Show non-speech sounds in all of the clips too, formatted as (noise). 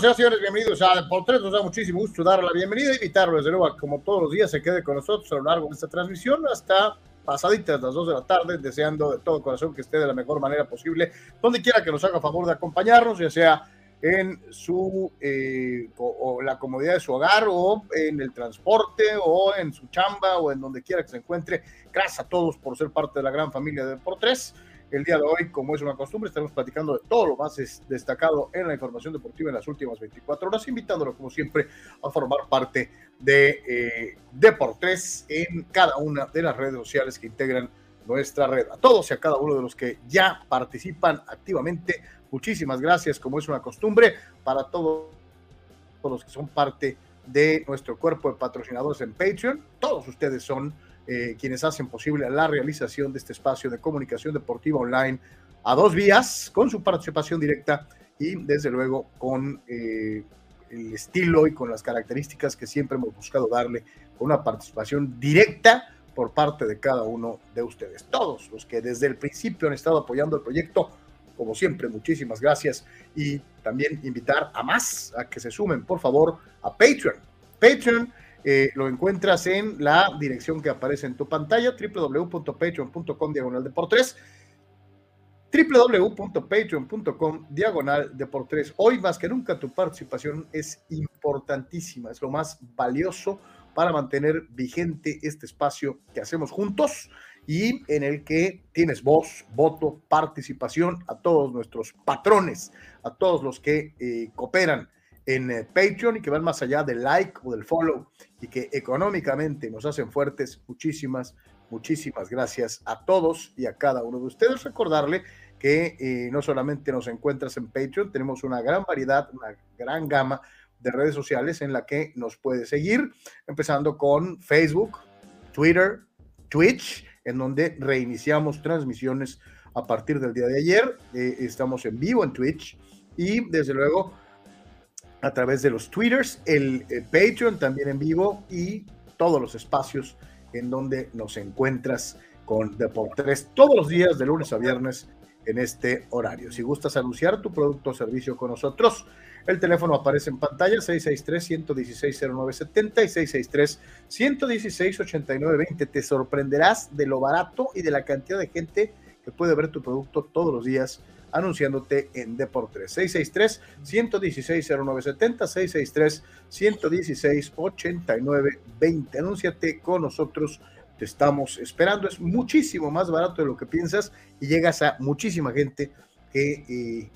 señores, bienvenidos a Por Tres. Nos da muchísimo gusto dar la bienvenida y invitarlo, desde luego, como todos los días, se quede con nosotros a lo largo de esta transmisión hasta pasaditas las dos de la tarde, deseando de todo corazón que esté de la mejor manera posible, donde quiera que nos haga favor de acompañarnos, ya sea en su eh, o, la comodidad de su hogar o en el transporte o en su chamba o en donde quiera que se encuentre. Gracias a todos por ser parte de la gran familia de Por Tres. El día de hoy, como es una costumbre, estaremos platicando de todo lo más destacado en la información deportiva en las últimas 24 horas, invitándolo, como siempre, a formar parte de eh, Deportes en cada una de las redes sociales que integran nuestra red. A todos y a cada uno de los que ya participan activamente, muchísimas gracias, como es una costumbre, para todos los que son parte de nuestro cuerpo de patrocinadores en Patreon. Todos ustedes son eh, quienes hacen posible la realización de este espacio de comunicación deportiva online a dos vías, con su participación directa y desde luego con eh, el estilo y con las características que siempre hemos buscado darle, con una participación directa por parte de cada uno de ustedes. Todos los que desde el principio han estado apoyando el proyecto, como siempre, muchísimas gracias y también invitar a más a que se sumen, por favor, a Patreon. Patreon eh, lo encuentras en la dirección que aparece en tu pantalla, www.patreon.com diagonal de por tres www.patreon.com diagonal de por tres. Hoy más que nunca tu participación es importantísima, es lo más valioso para mantener vigente este espacio que hacemos juntos y en el que tienes voz, voto, participación a todos nuestros patrones, a todos los que eh, cooperan en eh, Patreon y que van más allá del like o del follow y que económicamente nos hacen fuertes. Muchísimas, muchísimas gracias a todos y a cada uno de ustedes. Recordarle que eh, no solamente nos encuentras en Patreon, tenemos una gran variedad, una gran gama de redes sociales en la que nos puede seguir, empezando con Facebook, Twitter, Twitch, en donde reiniciamos transmisiones a partir del día de ayer. Eh, estamos en vivo en Twitch y desde luego a través de los Twitters, el, eh, Patreon también en vivo y todos los espacios en donde nos encuentras con Deportes todos los días de lunes a viernes en este horario. Si gustas anunciar tu producto o servicio con nosotros, el teléfono aparece en pantalla 663-116-0970 y 663-116-8920. Te sorprenderás de lo barato y de la cantidad de gente que puede ver tu producto todos los días anunciándote en Deportes. 663-116-0970, 663-116-8920. Anúnciate con nosotros, te estamos esperando. Es muchísimo más barato de lo que piensas y llegas a muchísima gente que eh,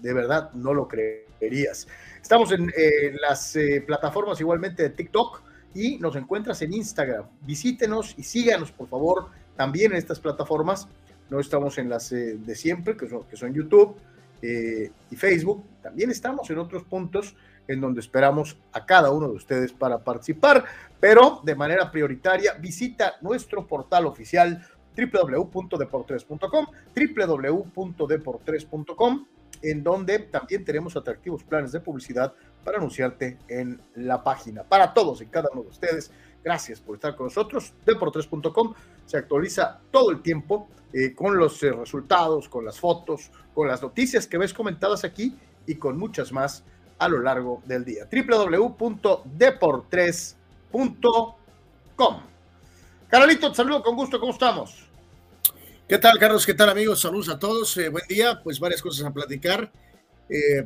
de verdad no lo creerías. Estamos en eh, las eh, plataformas igualmente de TikTok y nos encuentras en Instagram. Visítenos y síganos, por favor, también en estas plataformas no estamos en las eh, de siempre, que son, que son YouTube eh, y Facebook. También estamos en otros puntos en donde esperamos a cada uno de ustedes para participar, pero de manera prioritaria visita nuestro portal oficial www.deportres.com, www.deportres.com, en donde también tenemos atractivos planes de publicidad para anunciarte en la página. Para todos y cada uno de ustedes, gracias por estar con nosotros. Deportres.com se actualiza todo el tiempo eh, con los eh, resultados, con las fotos, con las noticias que ves comentadas aquí y con muchas más a lo largo del día. www.deportres.com. Carolito, te saludo con gusto, ¿cómo estamos? ¿Qué tal, Carlos? ¿Qué tal, amigos? Saludos a todos. Eh, buen día. Pues varias cosas a platicar.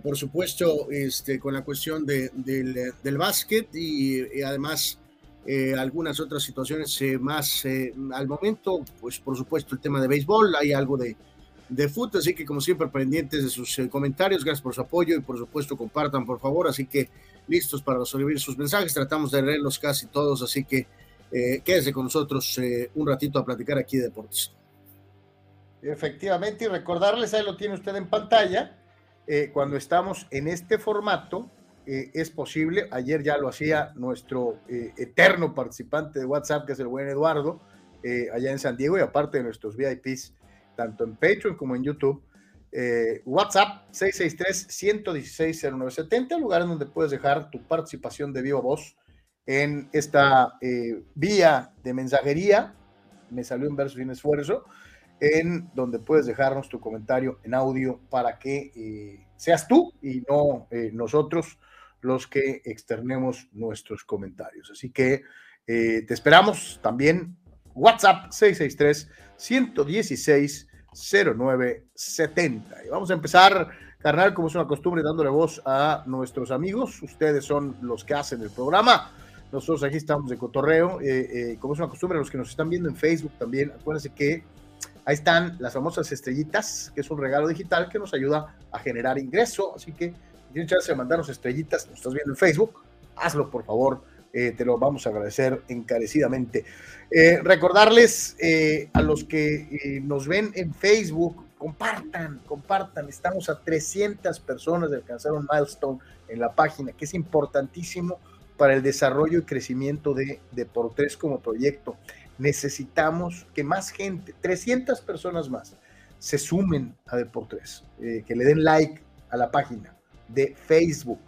por supuesto, este, con la cuestión de, del, del básquet y, y además eh, algunas otras situaciones eh, más eh, al momento, pues por supuesto el tema de béisbol, hay algo de, de fútbol, así que como siempre pendientes de sus comentarios, gracias por su apoyo y por supuesto compartan por favor, así que listos para resolver sus mensajes, tratamos de leerlos casi todos, así que quédese con nosotros un ratito a platicar aquí de deportes. Efectivamente, y recordarles, ahí lo tiene usted en pantalla, cuando estamos en este formato, eh, es posible. Ayer ya lo hacía nuestro eh, eterno participante de WhatsApp, que es el buen Eduardo, eh, allá en San Diego, y aparte de nuestros VIPs, tanto en Patreon como en YouTube. WhatsApp 663-116-0970, lugar en donde puedes dejar tu participación de viva voz en esta vía de mensajería. Me salió en verso sin esfuerzo, en donde puedes dejarnos tu comentario en audio para que seas tú y no nosotros los que externemos nuestros comentarios. Así que te esperamos también. WhatsApp 663 116 0970. Y vamos a empezar, carnal, como es una costumbre, dándole voz a nuestros amigos. Ustedes son los que hacen el programa. Nosotros aquí estamos de cotorreo. Eh, eh, como es una costumbre, los que nos están viendo en Facebook también, acuérdense que ahí están las famosas estrellitas, que es un regalo digital que nos ayuda a generar ingreso. Así que tienes chance de mandarnos estrellitas, nos estás viendo en Facebook, hazlo por favor. Eh, te lo vamos a agradecer encarecidamente. recordarles a los que nos ven en Facebook, compartan, compartan. Estamos a 300 personas de alcanzar un milestone en la página, que es importantísimo para el desarrollo y crecimiento de Deportes como proyecto. Necesitamos que más gente, 300 personas más, se sumen a Deportes, eh, que le den like a la página de Facebook.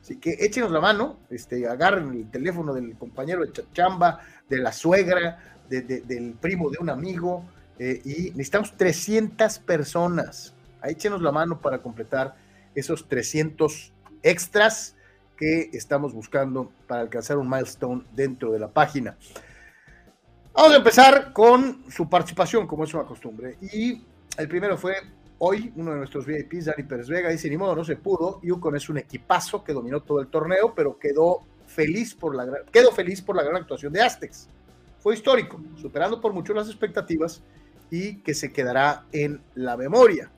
Así que échenos la mano, este, agarren el teléfono del compañero de chamba, de la suegra, del primo de un amigo, eh, y necesitamos 300 personas. Échenos la mano para completar esos 300 extras que estamos buscando para alcanzar un milestone dentro de la página. Vamos a empezar con su participación, como es una costumbre. Y el primero fue hoy, uno de nuestros VIPs, Dani Pérez Vega, dice, ni modo, no se pudo. Yukon es un equipazo que dominó todo el torneo, pero quedó feliz por la, quedó feliz por la gran actuación de Aztecs. Fue histórico, superando por mucho las expectativas y que se quedará en la memoria.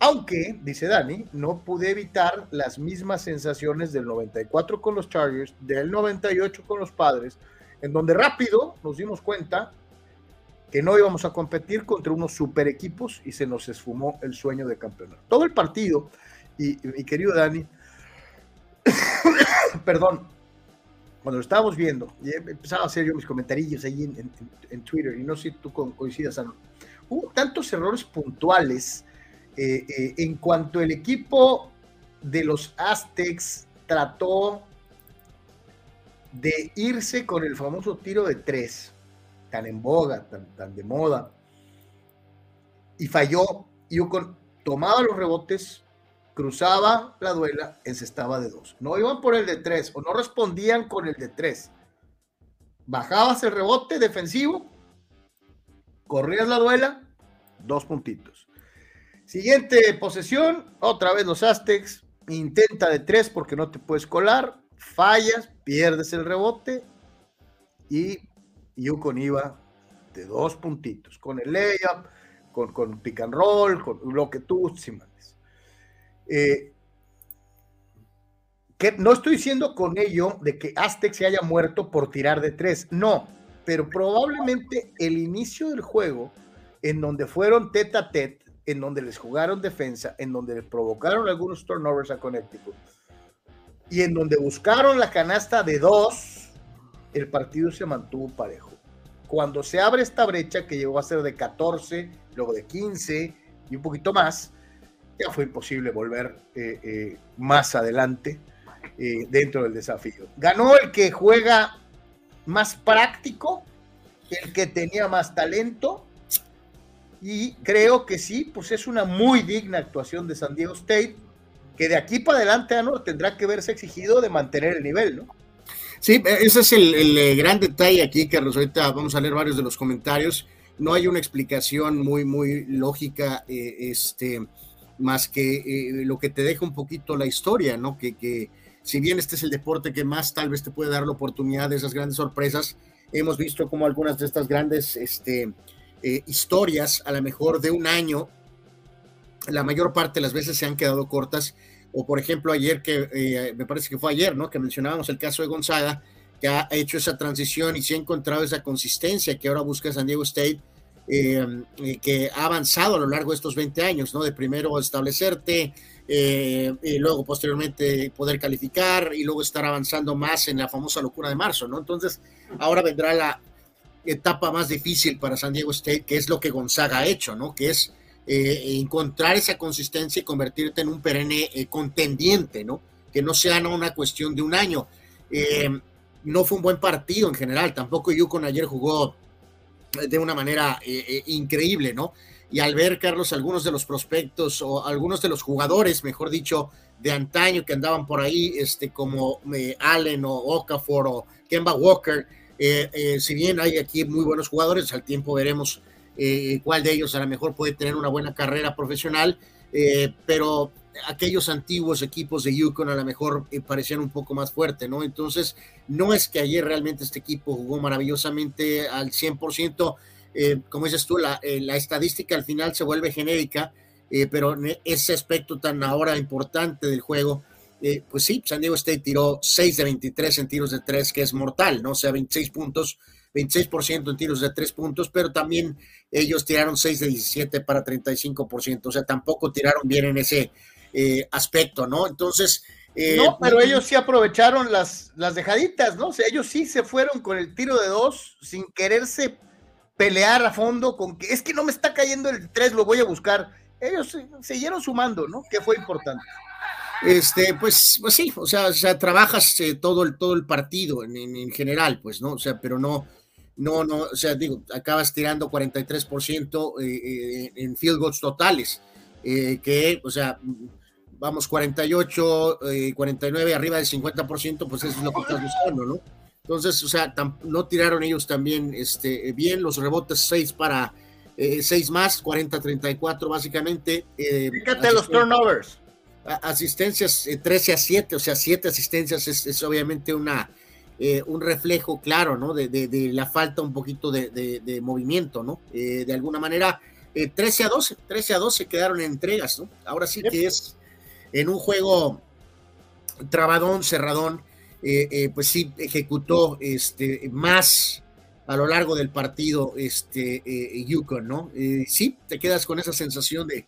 Aunque, dice Dani, no pude evitar las mismas sensaciones del 94 con los Chargers, del 98 con los Padres, en donde rápido nos dimos cuenta que no íbamos a competir contra unos super equipos y se nos esfumó el sueño de campeonato. Todo el partido, y mi querido Dani, (coughs) perdón, cuando lo estábamos viendo, y empezaba a hacer yo mis comentarios ahí en, Twitter, y no sé si tú coincidas, hubo tantos errores puntuales eh, eh, en cuanto el equipo de los Aztecs trató de irse con el famoso tiro de tres, tan en boga, tan, de moda, y falló, y Yukon tomaba los rebotes, cruzaba la duela, encestaba de dos. No iban por el de tres, o no respondían con el de tres. Bajabas el rebote defensivo, corrías la duela, dos puntitos. Siguiente posesión, otra vez los Aztecs, intenta de tres porque no te puedes colar, fallas, pierdes el rebote y Yukon iba de dos puntitos, con el layup, con, con pick and roll, con lo que tú si mandes. Eh, que no estoy diciendo con ello de que Aztec se haya muerto por tirar de tres, no, pero probablemente el inicio del juego, en donde fueron tete a tete, en donde les jugaron defensa, en donde les provocaron algunos turnovers a Connecticut y en donde buscaron la canasta de dos, el partido se mantuvo parejo. Cuando se abre esta brecha que llegó a ser de 14, luego de 15 y un poquito más, ya fue imposible volver eh, eh, más adelante eh, dentro del desafío. Ganó el que juega más práctico, el que tenía más talento y creo que sí, pues es una muy digna actuación de San Diego State, que de aquí para adelante tendrá que verse exigido de mantener el nivel, ¿no? Sí, ese es el, eh, gran detalle aquí, Carlos. Ahorita vamos a leer varios de los comentarios. No hay una explicación muy, muy lógica, eh, este, más que eh, lo que te deja un poquito la historia, ¿no? Que, que si bien este es el deporte que más tal vez te puede dar la oportunidad de esas grandes sorpresas, hemos visto como algunas de estas grandes, este, eh, historias, a lo mejor de un año, la mayor parte de las veces se han quedado cortas. O por ejemplo, ayer que eh, me parece que fue ayer, ¿no? Que mencionábamos el caso de Gonzaga, que ha hecho esa transición y se ha encontrado esa consistencia que ahora busca San Diego State, eh, que ha avanzado a lo largo de estos 20 años, ¿no? De primero establecerte, y luego posteriormente poder calificar y luego estar avanzando más en la famosa locura de marzo, ¿no? Entonces, ahora vendrá la, etapa más difícil para San Diego State, que es lo que Gonzaga ha hecho, ¿no? Que es eh, encontrar esa consistencia y convertirte en un perenne eh, contendiente, ¿no? Que no sea una cuestión de un año. Eh, no fue un buen partido en general, tampoco Yukon ayer jugó de una manera increíble, ¿no? Y al ver, Carlos, algunos de los prospectos o algunos de los jugadores, mejor dicho, de antaño que andaban por ahí, este, como Allen o Okafor o Kemba Walker, si bien hay aquí muy buenos jugadores, al tiempo veremos cuál de ellos a lo mejor puede tener una buena carrera profesional, pero aquellos antiguos equipos de Yukon a lo mejor eh, parecían un poco más fuerte, ¿no? Entonces, no es que ayer realmente este equipo jugó maravillosamente al 100%, eh, como dices tú, la, eh, la, estadística al final se vuelve genérica, pero ese aspecto tan ahora importante del juego, pues sí, San Diego State tiró 6 de 23 en tiros de 3, que es mortal, ¿no? O sea, 26 puntos, 26% en tiros de 3 puntos, pero también ellos tiraron 6 de 17 para 35%, o sea, tampoco tiraron bien en ese eh, aspecto, ¿no? Entonces... Eh, no, pero ellos sí aprovecharon las, las dejaditas, ¿no? O sea, ellos sí se fueron con el tiro de dos sin quererse pelear a fondo con que es que no me está cayendo el tres, lo voy a buscar. Ellos siguieron sumando, ¿no? Que fue importante. Este, pues, pues sí, o sea, o sea trabajas eh, todo, el, todo el partido en, en, general, pues, ¿no? O sea, pero no, no, no, o sea, digo, acabas tirando 43% eh, en field goals totales, que, o sea, vamos, 48, 49, eh, arriba del 50%, pues eso es lo que estás buscando, ¿no? Entonces, o sea, no tiraron ellos también este, bien, los rebotes 6 para, 6 eh, más, 40-34 básicamente. Eh, Fíjate los turnovers. Asistencias 13 a 7, o sea, 7 asistencias es, obviamente una, un reflejo claro, ¿no? De, la falta un poquito de, movimiento, ¿no? de alguna manera, 13 a 12, 13 a 12 quedaron en entregas, ¿no? Ahora sí que es en un juego trabadón, cerradón, eh, eh, pues sí ejecutó este, más a lo largo del partido este, eh, Yukon, ¿no? sí, te quedas con esa sensación de,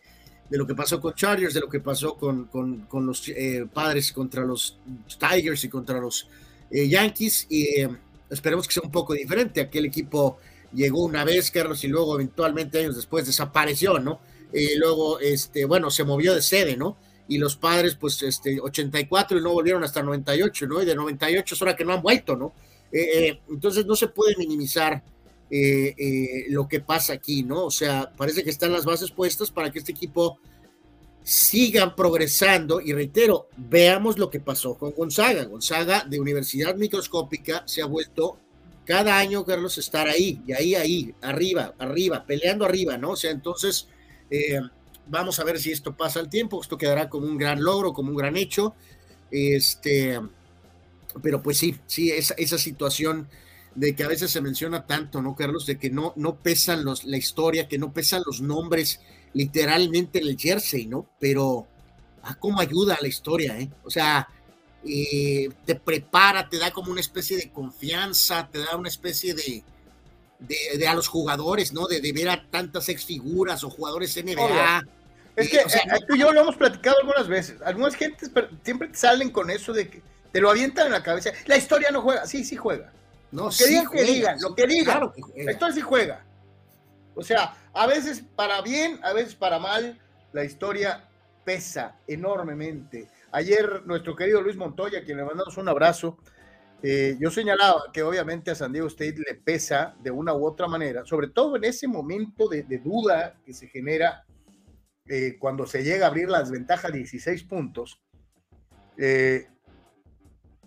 de, lo que pasó con Chargers, de lo que pasó con, con, con los padres contra los Tigers y contra los Yankees, y esperemos que sea un poco diferente. Aquel equipo llegó una vez, Carlos, y luego eventualmente años después desapareció, ¿no? Y luego, este, bueno, se movió de sede, ¿no? y los padres, pues, este, 84 y no volvieron hasta 98, ¿no? Y de 98 es hora que no han vuelto, ¿no? Eh, eh, entonces no se puede minimizar eh, lo que pasa aquí, ¿no? O sea, parece que están las bases puestas para que este equipo siga progresando y reitero, veamos lo que pasó con Gonzaga. Gonzaga de Universidad Microscópica se ha vuelto cada año, Carlos, estar ahí, y ahí, ahí, arriba, arriba, peleando arriba, ¿no? O sea, entonces, Vamos a ver si esto pasa al tiempo, esto quedará como un gran logro, como un gran hecho. Este, pero pues sí, sí, esa, esa situación de que a veces se menciona tanto, ¿no, Carlos? De que no, no pesan los, la historia, que no pesan los nombres literalmente en el jersey, ¿no? Pero, ah, cómo ayuda a la historia, ¿eh? O sea, eh, te prepara, te da como una especie de confianza, te da una especie de, de, a los jugadores, ¿no? De, de, ver a tantas ex figuras o jugadores NBA. Es que eh, tú y yo lo hemos platicado algunas veces. Algunas gentes siempre salen con eso de que te lo avientan en la cabeza. La historia no juega. Sí, sí juega. No, lo que digan, que digan, lo que digan. la historia sí juega. O sea, a veces para bien, a veces para mal, la historia pesa enormemente. Ayer nuestro querido Luis Montoya, quien le mandamos un abrazo, eh, yo señalaba que obviamente a San Diego State le pesa de una u otra manera, sobre todo en ese momento de duda que se genera eh, cuando se llega a abrir la desventaja de 16 puntos, eh,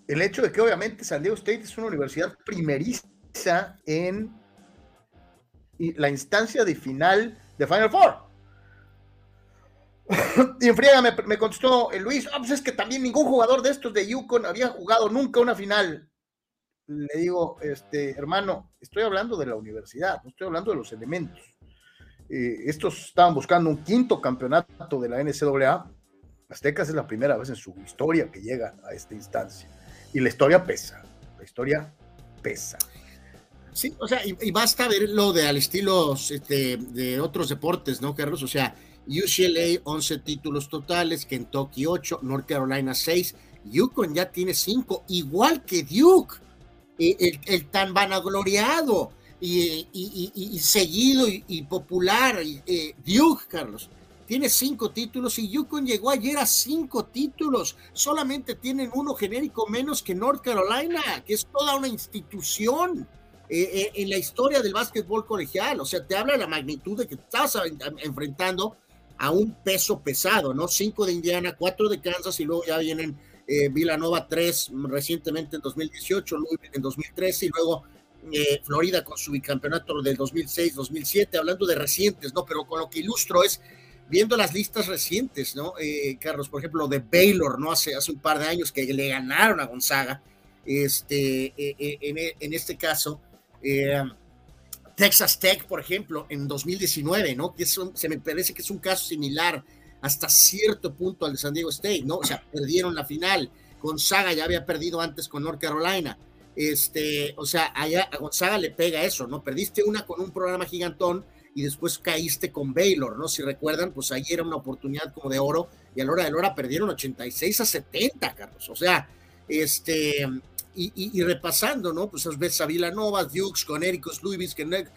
el hecho de que obviamente San Diego State es una universidad primeriza en la instancia de final de Final Four. (coughs) y en friega me, contestó el Luis, ah, pues es que también ningún jugador de estos de Yukon había jugado nunca una final. Le digo, este, hermano, estoy hablando de la universidad, no estoy hablando de los elementos. Eh, estos estaban buscando un quinto campeonato de la NCAA. Aztecas es la primera vez en su historia que llega a esta instancia. Y la historia pesa, la historia pesa. Sí, o sea, y, basta verlo de al estilo este, de otros deportes, ¿no, Carlos? O sea, UCLA 11 títulos totales, Kentucky 8, North Carolina 6, Yukon ya tiene 5, igual que Duke, el, el tan vanagloriado y, seguido y, popular. Eh, Duke, Carlos, tiene cinco títulos y Yukon llegó ayer a cinco títulos. Solamente tienen uno genérico menos que North Carolina, que es toda una institución. En la historia del básquetbol colegial. O sea, te habla de la magnitud de que estás enfrentando a un peso pesado, ¿no? Cinco de Indiana, cuatro de Kansas y luego ya vienen eh, Villanova tres recientemente en 2018, en 2013 y luego eh, Florida con su bicampeonato del 2006-2007, hablando de recientes, ¿no? Pero con lo que ilustro es viendo las listas recientes, ¿no? Eh, Carlos, por ejemplo, de Baylor, ¿no? Hace, hace un par de años que le ganaron a Gonzaga, este, en, en, este caso, Texas Tech, por ejemplo, en 2019, ¿no? Que se me parece que es un caso similar hasta cierto punto al de San Diego State, ¿no? O sea, perdieron la final. Gonzaga ya había perdido antes con North Carolina. Este, o sea, allá a Gonzaga le pega eso, ¿no? Perdiste una con un programa gigantón y después caíste con Baylor, ¿no? Si recuerdan, pues ahí era una oportunidad como de oro y a la hora de la hora perdieron 86 a 70, Carlos. O sea, este, y, repasando, ¿no? Pues ves a Villanova, Dukes, Connecticut, Louisville, que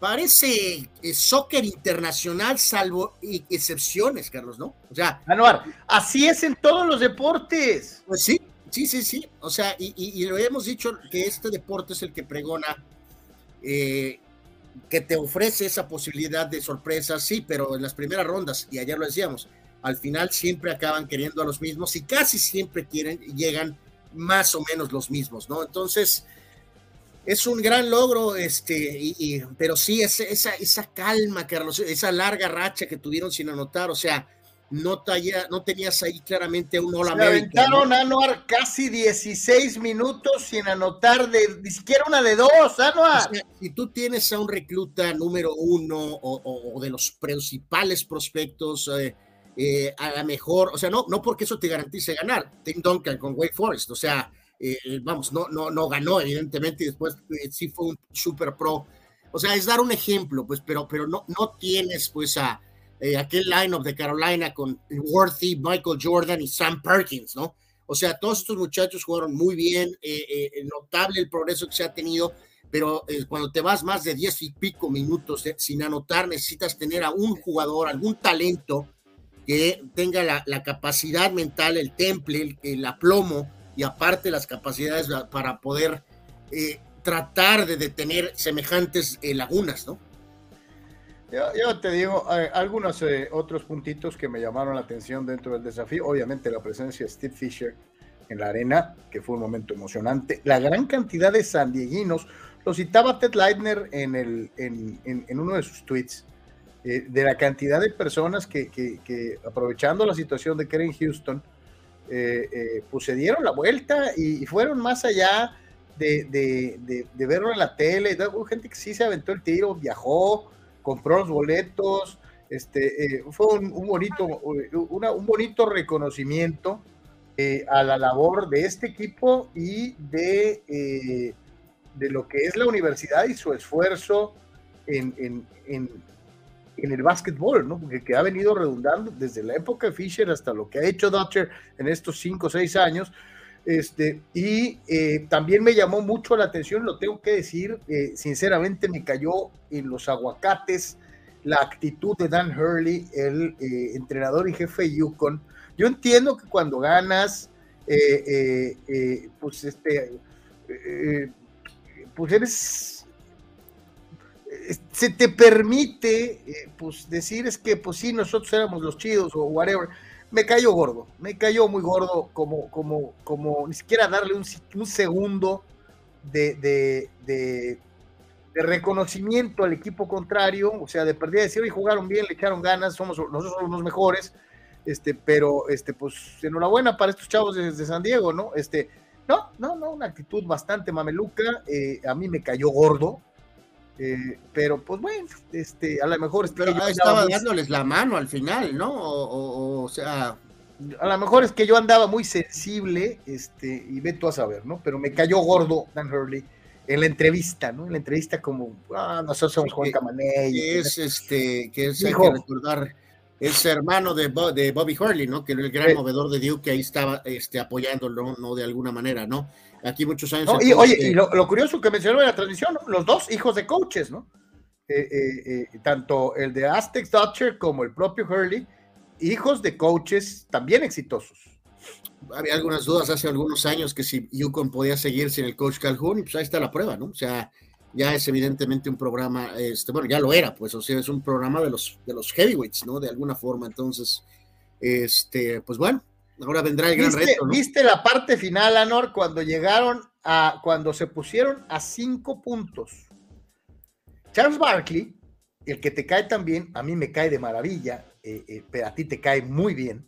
parece soccer internacional, salvo excepciones, Carlos, ¿no? O sea, Anuar, así es en todos los deportes. Pues sí, sí, sí, sí. O sea, y, lo hemos dicho que este deporte es el que pregona, eh, que te ofrece esa posibilidad de sorpresa, sí, pero en las primeras rondas, y ayer lo decíamos, al final siempre acaban queriendo a los mismos y casi siempre quieren, llegan más o menos los mismos, ¿no? Entonces, es un gran logro, este, y, pero sí, esa, esa calma, Carlos, esa larga racha que tuvieron sin anotar, o sea, no, no tenías ahí claramente un hola Se aventaron a Anuar casi 16 minutos sin anotar de ni siquiera una de dos, Anuar. si tú tienes a un recluta número uno o, de los principales prospectos, eh, eh, a lo mejor, o sea, no, no porque eso te garantice ganar. Tim Duncan con Wake Forest, o sea, eh, vamos, no, no, no ganó, evidentemente, y después eh, sí fue un super pro. O sea, es dar un ejemplo, pues, pero, pero no, no tienes, pues, a aquel line-up de Carolina con Worthy, Michael Jordan y Sam Perkins, ¿no? O sea, todos estos muchachos jugaron muy bien, notable el progreso que se ha tenido, pero cuando te vas más de diez y pico minutos sin anotar, necesitas tener a un jugador, algún talento que tenga la, capacidad mental, el temple, el, aplomo y aparte las capacidades para poder eh, tratar de detener semejantes eh, lagunas, ¿no? Yo, te digo, algunos eh, otros puntitos que me llamaron la atención dentro del desafío. Obviamente la presencia de Steve Fisher en la arena, que fue un momento emocionante. La gran cantidad de sandieguinos, lo citaba Ted Leitner en, uno de sus tweets. Eh, de la cantidad de personas que, aprovechando la situación de Keren Houston, eh, eh, pues se dieron la vuelta y, fueron más allá de, verlo en la tele. Hubo gente que sí se aventó el tiro, viajó, compró los boletos. Este, fue un, bonito, un bonito reconocimiento a la labor de este equipo y de, de lo que es la universidad y su esfuerzo en en el básquetbol, ¿no? Porque que ha venido redundando desde la época de Fisher hasta lo que ha hecho Dutcher en estos cinco o seis años. Este, y eh, también me llamó mucho la atención, lo tengo que decir, eh, sinceramente me cayó en los aguacates la actitud de Dan Hurley, el eh, entrenador y jefe de Yukon. Yo entiendo que cuando ganas, pues este, pues eres se te permite eh, pues decir es que pues sí, nosotros éramos los chidos o whatever. Me cayó gordo, me cayó muy gordo como, como, como ni siquiera darle un, un segundo de, de, de, reconocimiento al equipo contrario, o sea, de perdida decir, oye, jugaron bien, le echaron ganas, somos nosotros somos los mejores, este, pero este, pues enhorabuena para estos chavos de, San Diego, ¿no? Este, no, no, no, una actitud bastante mameluca, eh, a mí me cayó gordo, eh, pero pues bueno, este, a lo mejor es que estaba dándoles la mano al final, ¿no? O, sea, a lo mejor es que yo andaba muy sensible, este, y ve tú a saber, ¿no? Pero me cayó gordo Dan Hurley en la entrevista, ¿no? En la entrevista como, ah, nosotros somos Juan Camaney. Que es este, que es, hay que recordar, es hermano de, de Bobby Hurley, ¿no? Que era el gran movedor de Duke que ahí estaba este, apoyándolo, ¿no? De alguna manera, ¿no? aquí muchos años. y, oye, y lo, curioso que mencionó en la transmisión, los dos hijos de coaches, ¿no? Eh, eh, eh, tanto el de Aztecs Dutcher como el propio Hurley, hijos de coaches también exitosos. Había algunas dudas hace algunos años que si Yukon podía seguir sin el coach Calhoun, y pues ahí está la prueba, ¿no? O sea, ya es evidentemente un programa, este, bueno, ya lo era, pues, o sea, es un programa de los, de los heavyweights, ¿no? De alguna forma, entonces, este, pues bueno, ahora vendrá el gran reto. ¿no? ¿Viste la parte final, Anor, cuando llegaron a, cuando se pusieron a cinco puntos? Charles Barkley, el que te cae también, a mí me cae de maravilla, eh, eh, pero a ti te cae muy bien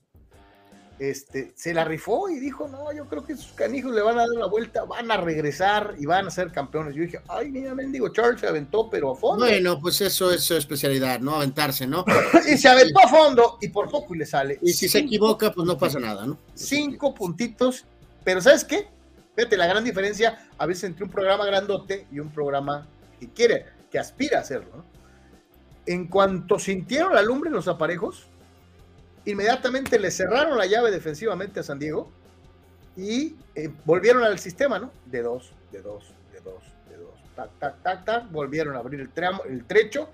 este, se la rifó y dijo, no, yo creo que sus canijos le van a dar la vuelta, van a regresar y van a ser campeones. Yo dije, ay, mira, mendigo, Charles se aventó, pero a fondo. Bueno, pues eso es su especialidad, ¿no? Aventarse, ¿no? (laughs) y se aventó a fondo y por poco y le sale. Y si se equivoca, pues no pasa nada, ¿no? Cinco puntitos, pero ¿sabes qué? Fíjate, la gran diferencia a veces entre un programa grandote y un programa que quiere, que aspira a hacerlo, ¿no? En cuanto sintieron la lumbre en los aparejos, inmediatamente le cerraron la llave defensivamente a San Diego y eh, volvieron al sistema, ¿no? De dos, de dos, de dos, de dos, tac, tac, tac, tac, volvieron a abrir el, tramo, el trecho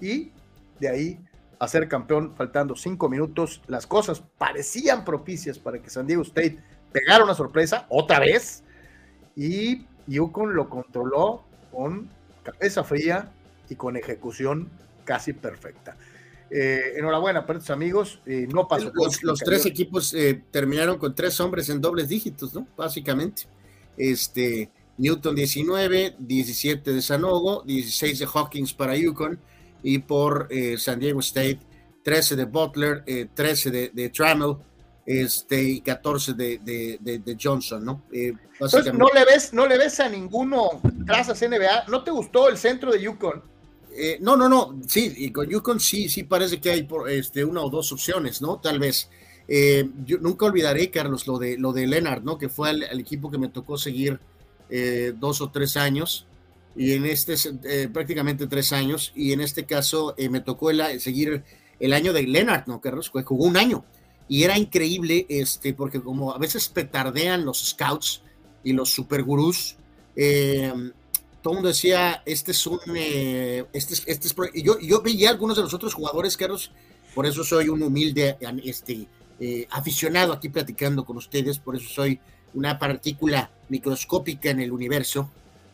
y de ahí a ser campeón faltando cinco minutos. Las cosas parecían propicias para que San Diego State pegara una sorpresa otra vez y Yukon lo controló con cabeza fría y con ejecución casi perfecta. Eh, enhorabuena para tus amigos. Eh, no pasó. Los, tres equipos eh, terminaron con tres hombres en dobles dígitos, ¿no? Básicamente. Este, Newton 19, 17 de Sanogo, 16 de Hawkins para Yukon y por San Diego State 13 de Butler, 13 de, de Trammell este, y 14 de, de, Johnson, ¿no? no le ves, no le ves a ninguno trazas NBA. ¿No te gustó el centro de Yukon? Eh, no, no, no, sí, y con Yukon sí, sí parece que hay por, este, una o dos opciones, ¿no? Tal vez. Eh, yo nunca olvidaré, Carlos, lo de, lo de Leonard, ¿no? Que fue el, equipo que me tocó seguir eh, dos o tres años, y en este, prácticamente tres años, y en este caso me tocó el, seguir el año de Leonard, ¿no, Carlos? Jugó un año, y era increíble, este, porque como a veces petardean los scouts y los supergurús, eh, todo el mundo decía, este es un, eh, este es, este yo, yo veía algunos de los otros jugadores, Carlos, por eso soy un humilde este, eh, aficionado aquí platicando con ustedes, por eso soy una partícula microscópica en el universo.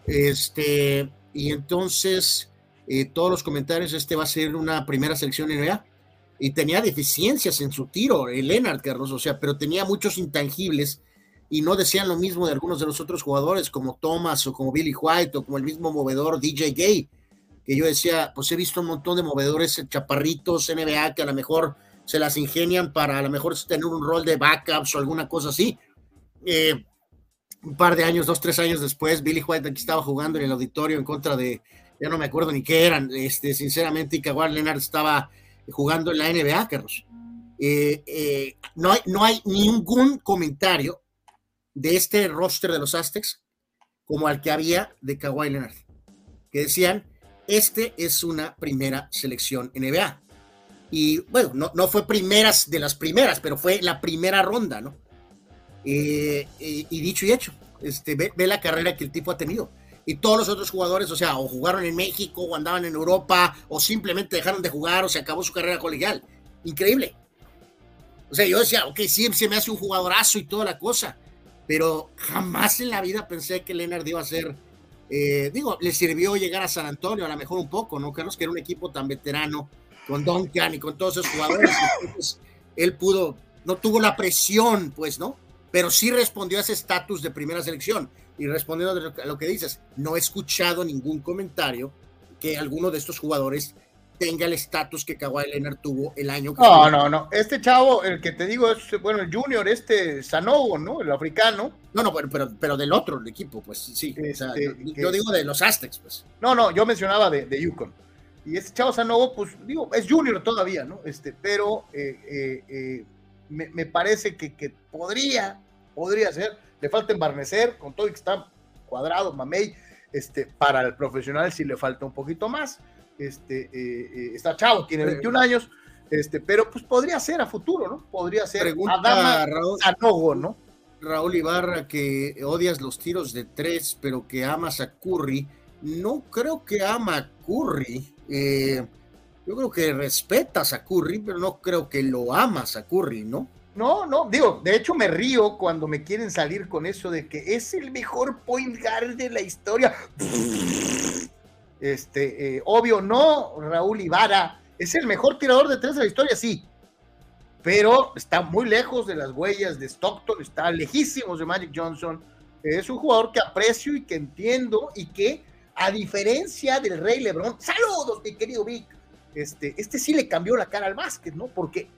Este, y entonces, eh, todos los comentarios, este va a ser una primera selección NBA. Y tenía deficiencias en su tiro, el Leonard, Carlos, o sea, pero tenía muchos intangibles y no decían lo mismo de algunos de los otros jugadores como Thomas o como Billy White o como el mismo movedor DJ Gay, que yo decía, pues he visto un montón de movedores chaparritos NBA que a lo mejor se las ingenian para a lo mejor tener un rol de backups o alguna cosa así. Eh, un par de años, dos, tres años después, Billy White aquí estaba jugando en el auditorio en contra de, ya no me acuerdo ni qué eran, este, sinceramente, y Kawhi Leonard estaba jugando en la NBA, Carlos. Eh, eh, no, hay, no hay ningún comentario de este roster de los Aztecs como al que había de Kawhi Leonard, que decían, este es una primera selección NBA. Y bueno, no, no fue primeras de las primeras, pero fue la primera ronda, ¿no? Eh, y dicho y hecho, este, ve, la carrera que el tipo ha tenido. Y todos los otros jugadores, o sea, o jugaron en México, o andaban en Europa, o simplemente dejaron de jugar, o se acabó su carrera colegial. Increíble. O sea, yo decía, ok, sí, se me hace un jugadorazo y toda la cosa, pero jamás en la vida pensé que Leonard iba a ser, eh, digo, le sirvió llegar a San Antonio, a lo mejor un poco, ¿no? Carlos, que era un equipo tan veterano, con Duncan y con todos esos jugadores, entonces él pudo, no tuvo la presión, pues, ¿no? Pero sí respondió a ese estatus de primera selección. Y respondiendo a lo que dices, no he escuchado ningún comentario que alguno de estos jugadores tenga el estatus que Kawhi Leonard tuvo el año que No, no, no. Este chavo, el que te digo es, bueno, el junior, este Sanogo, ¿no? El africano. No, no, pero, pero, del otro equipo, pues sí. Este, yo, digo de los Aztecs, pues. No, no, yo mencionaba de, de Yukon. Y este chavo Sanogo, pues digo, es junior todavía, ¿no? Este, pero eh, eh, eh, me, parece que, que, podría, podría ser. Le falta embarnecer, con todo y que está cuadrado, mamey. Este, para el profesional sí le falta un poquito más este, eh, eh, está chavo, tiene 21 años, este, pero pues podría ser a futuro, ¿no? Podría ser Pregunta Raúl, ¿no? Raúl Ibarra, que odias los tiros de tres, pero que amas a Curry. No creo que ama a Curry. Eh, yo creo que respetas a Curry, pero no creo que lo amas a Curry, ¿no? No, no, digo, de hecho me río cuando me quieren salir con eso de que es el mejor point guard de la historia. Este, eh, obvio, no, Raúl Ibarra es el mejor tirador de tres de la historia, sí, pero está muy lejos de las huellas de Stockton, está lejísimos de Magic Johnson. Es un jugador que aprecio y que entiendo y que, a diferencia del Rey Lebron, saludos, mi querido Vic, este, este sí le cambió la cara al básquet, ¿no? Porque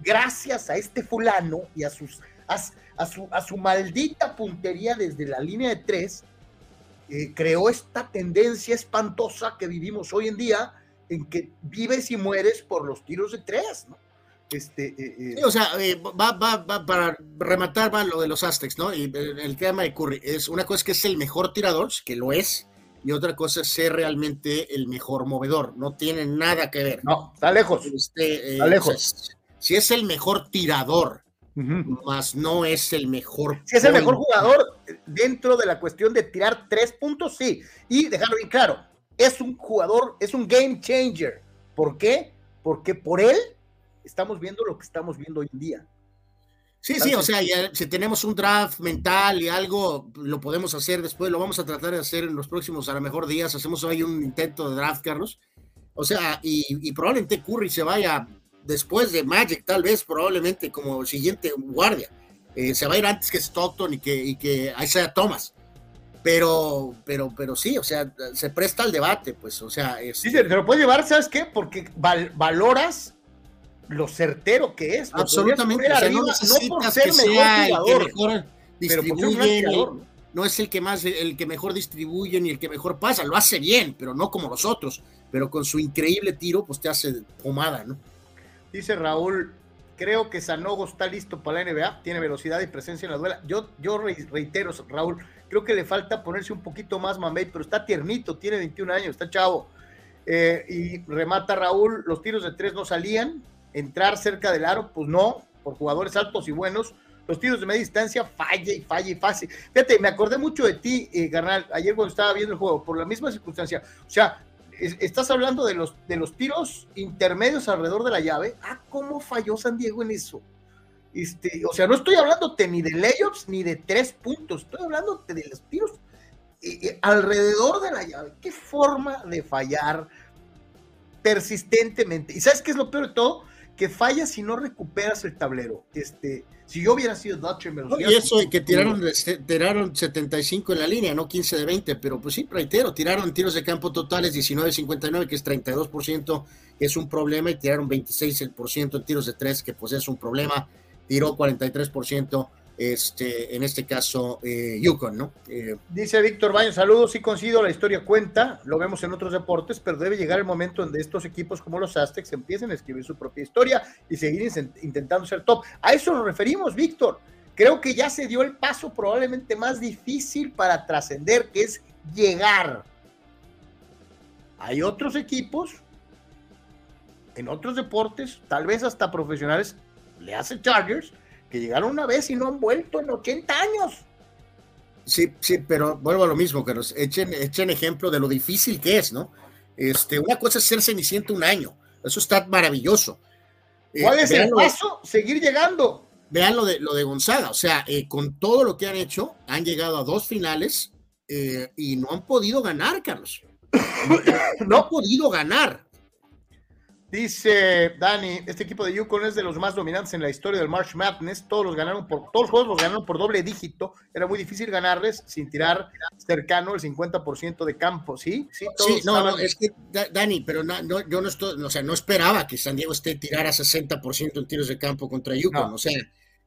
gracias a este fulano y a, sus, a, su, a su maldita puntería desde la línea de tres, eh, creó esta tendencia espantosa que vivimos hoy en día, en que vives y mueres por los tiros de tres, ¿no? Este, eh, eh, o sea, va, va, va, para rematar va lo de los Aztecs, ¿no? Y el, tema de Curry es una cosa que es el mejor tirador, que lo es, y otra cosa es ser realmente el mejor movedor. No tiene nada que ver. No, está lejos. Este, está lejos si es el mejor tirador, más no es el mejor. Si es el mejor jugador dentro de la cuestión de tirar tres puntos, sí. Y dejarlo bien claro, es un jugador, es un game changer. ¿Por qué? Porque por él estamos viendo lo que estamos viendo hoy en día. Sí, sí, o sea, si tenemos un draft mental y algo, lo podemos hacer después, lo vamos a tratar de hacer en los próximos, a lo mejor días, hacemos hoy un intento de draft, Carlos. O sea, y, y probablemente Curry se vaya después de Magic, tal vez, probablemente como siguiente guardia. Eh, se va a ir antes que Stockton y que, y que sea Thomas. Pero, pero, pero sí, o sea, se presta al debate, pues, o sea. Es... Sí, se lo puede llevar, ¿sabes qué? Porque valoras lo certero que es. Absolutamente. O sea, no, por ser que sea el que mejor distribuye, no es el que más, el que mejor distribuye ni el que mejor pasa, lo hace bien, pero no como los otros. Pero con su increíble tiro, pues te hace pomada, ¿no? Dice Raúl, creo que Sanogo está listo para la NBA, tiene velocidad y presencia en la duela. Yo, yo reitero, Raúl, creo que le falta ponerse un poquito más mamey, pero está tiernito, tiene 21 años, está chavo. Eh, y remata Raúl, los tiros de tres no salían, entrar cerca del aro, pues no, por jugadores altos y buenos. Los tiros de media distancia falla y falla y fácil. Fíjate, me acordé mucho de ti, eh, ayer cuando estaba viendo el juego, por la misma circunstancia. O sea, estás hablando de los, de los tiros intermedios alrededor de la llave. Ah, ¿cómo falló San Diego en eso? Este, o sea, no estoy hablando ni de layups ni de tres puntos, estoy hablando de los tiros alrededor de la llave. Qué forma de fallar persistentemente. ¿Y sabes qué es lo peor de todo? Que fallas si no recuperas el tablero. Este, si yo hubiera sido Dutcher, me lo Y eso, y que tiraron, tiraron 75 en la línea, no 15 de 20, pero pues sí, reitero, tiraron tiros de campo totales 19-59, que es 32%, que es un problema, y tiraron 26% en tiros de 3, que pues es un problema, tiró 43%, este, en este caso, eh, Yukon, ¿no? Eh, Dice Víctor Baño, saludos, sí coincido, la historia cuenta, lo vemos en otros deportes, pero debe llegar el momento donde estos equipos como los Aztecs empiecen a escribir su propia historia y seguir intentando ser top. A eso nos referimos, Víctor. Creo que ya se dio el paso probablemente más difícil para trascender, que es llegar. Hay otros equipos en otros deportes, tal vez hasta profesionales, le hace Chargers, que llegaron una vez y no han vuelto en 80 años. Sí, sí, pero vuelvo a lo mismo, que nos echen, echen ejemplo de lo difícil que es, ¿no? Este, una cosa es ser ceniciento un año, eso está maravilloso. Eh, ¿Cuál es el paso? Seguir llegando. Vean lo de, lo de Gonzaga, o sea, eh, con todo lo que han hecho, han llegado a dos finales eh, y no han podido ganar, Carlos. (coughs) no han podido ganar. Dice Dani, este equipo de Yukon es de los más dominantes en la historia del March Madness. Todos los ganaron por, todos los juegos los ganaron por doble dígito. Era muy difícil ganarles sin tirar cercano el 50% de campo, ¿sí? Sí, no, no, es que Dani, pero no, yo no estoy, o sea, no esperaba que San Diego esté tirara 60% en tiros de campo contra Yukon. O sea,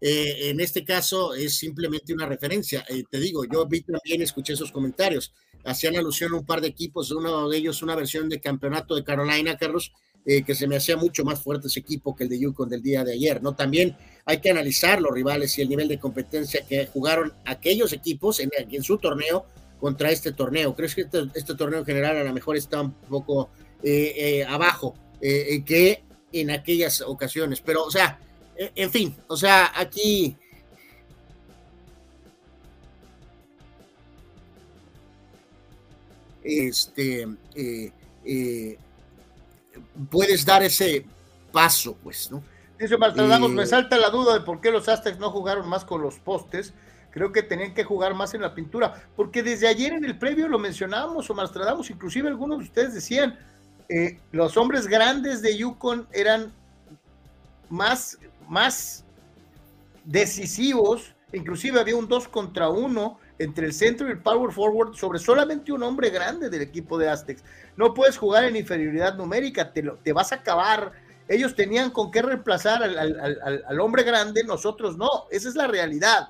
eh, en este caso es simplemente una referencia. Eh, te digo, yo vi también, escuché esos comentarios. Hacían alusión a un par de equipos, uno de ellos una versión de campeonato de Carolina, Carlos eh, que se me hacía mucho más fuerte ese equipo que el de Yukon del día de ayer, ¿no? También hay que analizar los rivales y el nivel de competencia que jugaron aquellos equipos en, su torneo contra este torneo. ¿Crees que este, este, torneo en general a lo mejor está un poco eh, eh, abajo que en aquellas ocasiones? Pero, o sea, en fin, o sea, aquí... Este, puedes dar ese paso, pues, ¿no? Dice Maltradamos, me salta la duda de por qué los Aztecs no jugaron más con los postes. Creo que tenían que jugar más en la pintura, porque desde ayer en el previo lo mencionábamos o Maltradamos, inclusive algunos de ustedes decían, eh, los hombres grandes de Yukon eran más, más decisivos, inclusive había un 2 contra 1 entre el centro y el power forward sobre solamente un hombre grande del equipo de Aztecs. No puedes jugar en inferioridad numérica, te, te vas a acabar ellos tenían con qué reemplazar al, hombre grande, nosotros no. Esa es la realidad.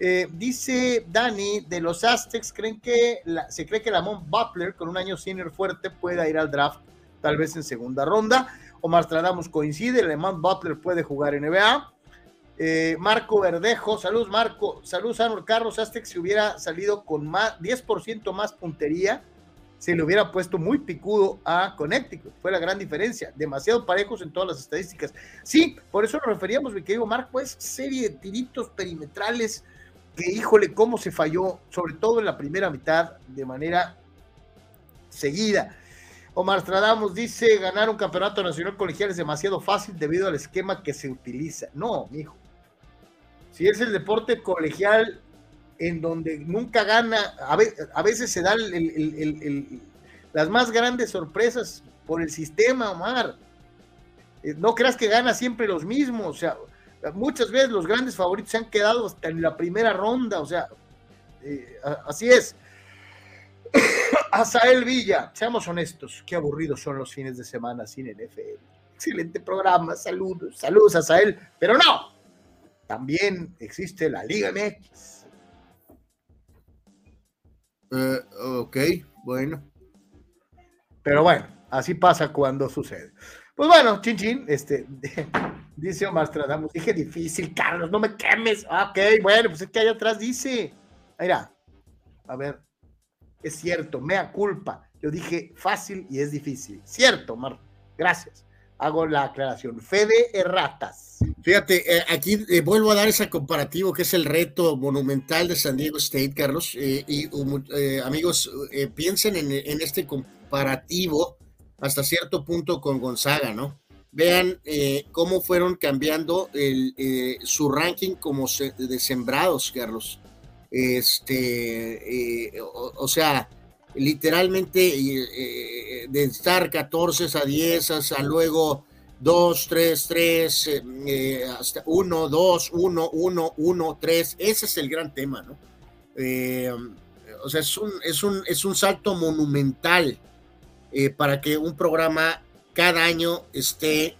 Eh, dice Dani, de los Aztecs, creen que se cree que Lamont Butler, con un año senior fuerte, pueda ir al draft, tal vez en segunda ronda. Omar Stradamus coincide, Lamont Butler puede jugar en NBA. Eh, Marco Verdejo, salud Marco, salud Sanur Carlos Aztecs si hubiera salido con más, 10% más puntería, se le hubiera puesto muy picudo a Connecticut. Fue la gran diferencia. Demasiado parejos en todas las estadísticas. Sí, por eso nos referíamos, mi querido Marco, pues serie de tiritos perimetrales que, híjole, cómo se falló, sobre todo en la primera mitad, de manera seguida. Omar Stradamos dice, ganar un campeonato nacional colegial es demasiado fácil debido al esquema que se utiliza. No, mijo. Si es el deporte colegial, en donde nunca gana, a, veces se dan las más grandes sorpresas por el sistema, Omar. Eh, no creas que gana siempre los mismos, o sea, muchas veces los grandes favoritos se han quedado hasta en la primera ronda, o sea, eh, así es. (coughs) Azael Villa, seamos honestos, qué aburridos son los fines de semana sin NFL. Excelente programa, saludos, saludos Azael, pero no, también existe la Liga MX eh, ok, bueno. Pero bueno, así pasa cuando sucede. Pues bueno, chin chin, este, (laughs) dice Omar Stradamos, dije difícil, Carlos, no me quemes. Ok, bueno, pues es que allá atrás dice, mira, a ver, es cierto, mea culpa. Yo dije fácil y es difícil. Cierto, Omar, gracias. Hago la aclaración. Fede Erratas. Fíjate, eh, aquí eh, vuelvo a dar ese comparativo que es el reto monumental de San Diego State, Carlos. Eh, y amigos, piensen en, este comparativo hasta cierto punto con Gonzaga, ¿no? Vean cómo fueron cambiando su ranking como de sembrados, Carlos. Este, o, sea, literalmente de estar 14 a 10 a luego 2, 3, 3, hasta 1, 2, 1, 1, 1, 3. Ese es el gran tema, ¿no? Eh, o sea, es un, es un, es un salto monumental eh, para que un programa cada año esté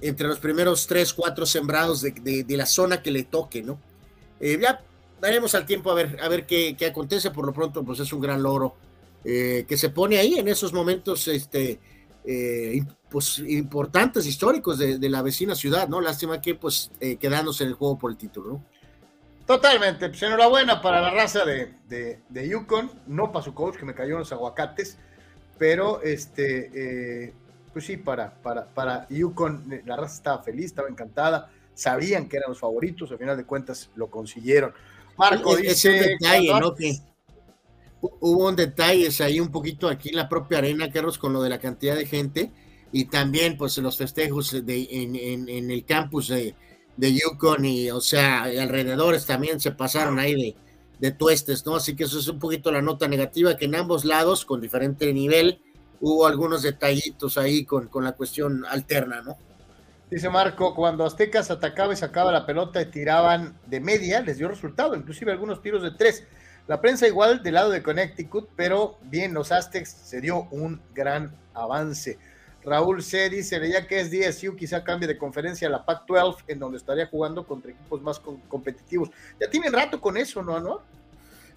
entre los primeros 3, 4 sembrados de, de, de la zona que le toque, ¿no? Eh, ya daremos al tiempo a ver, a ver qué, acontece. Por lo pronto, pues es un gran logro que se pone ahí en esos momentos, este eh, pues, importantes, históricos de, la vecina ciudad, ¿no? Lástima que pues eh, quedándose en el juego por el título, ¿no? Totalmente, pues enhorabuena para la raza de, Yukon, no para su coach que me cayó en los aguacates, pero este, eh, pues sí, para, para, para Yukon, la raza estaba feliz, estaba encantada, sabían que eran los favoritos, al final de cuentas lo consiguieron. Marco dice, ¿no? hubo un detalles ahí un poquito aquí en la propia arena, Carlos, con lo de la cantidad de gente y también pues los festejos de, en, el campus de, de, Yukon y o sea, alrededores también se pasaron ahí de, de tuestes, ¿no? Así que eso es un poquito la nota negativa, que en ambos lados, con diferente nivel, hubo algunos detallitos ahí con, con la cuestión alterna, ¿no? Dice Marco, cuando Aztecas atacaba y sacaba la pelota y tiraban de media, les dio resultado, inclusive algunos tiros de tres. La prensa igual del lado de Connecticut, pero bien, los Aztecs se dio un gran avance. Raúl C. dice, ya que es DSU, quizá cambie de conferencia a la Pac-12, en donde estaría jugando contra equipos más competitivos. Ya tienen rato con eso, ¿no, Anuar?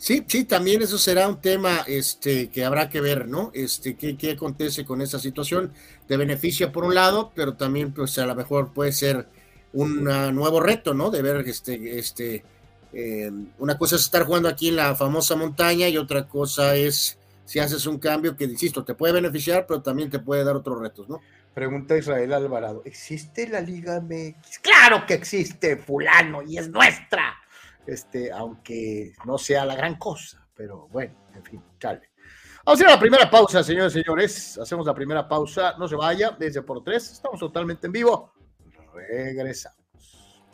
Sí, sí, también eso será un tema este, que habrá que ver, ¿no? Este, ¿qué, qué acontece con esa situación? Te beneficia por un lado, pero también, pues, a lo mejor puede ser un nuevo reto, ¿no? De ver este, este, eh, una cosa es estar jugando aquí en la famosa montaña y otra cosa es si haces un cambio que, insisto, te puede beneficiar, pero también te puede dar otros retos, ¿no? Pregunta Israel Alvarado, ¿existe la Liga MX? Claro que existe, fulano, y es nuestra. Este, aunque no sea la gran cosa, pero bueno, en fin, chale. Vamos a ir la primera pausa, señores y señores. Hacemos la primera pausa. No se vaya, desde por tres. Estamos totalmente en vivo. regresamos.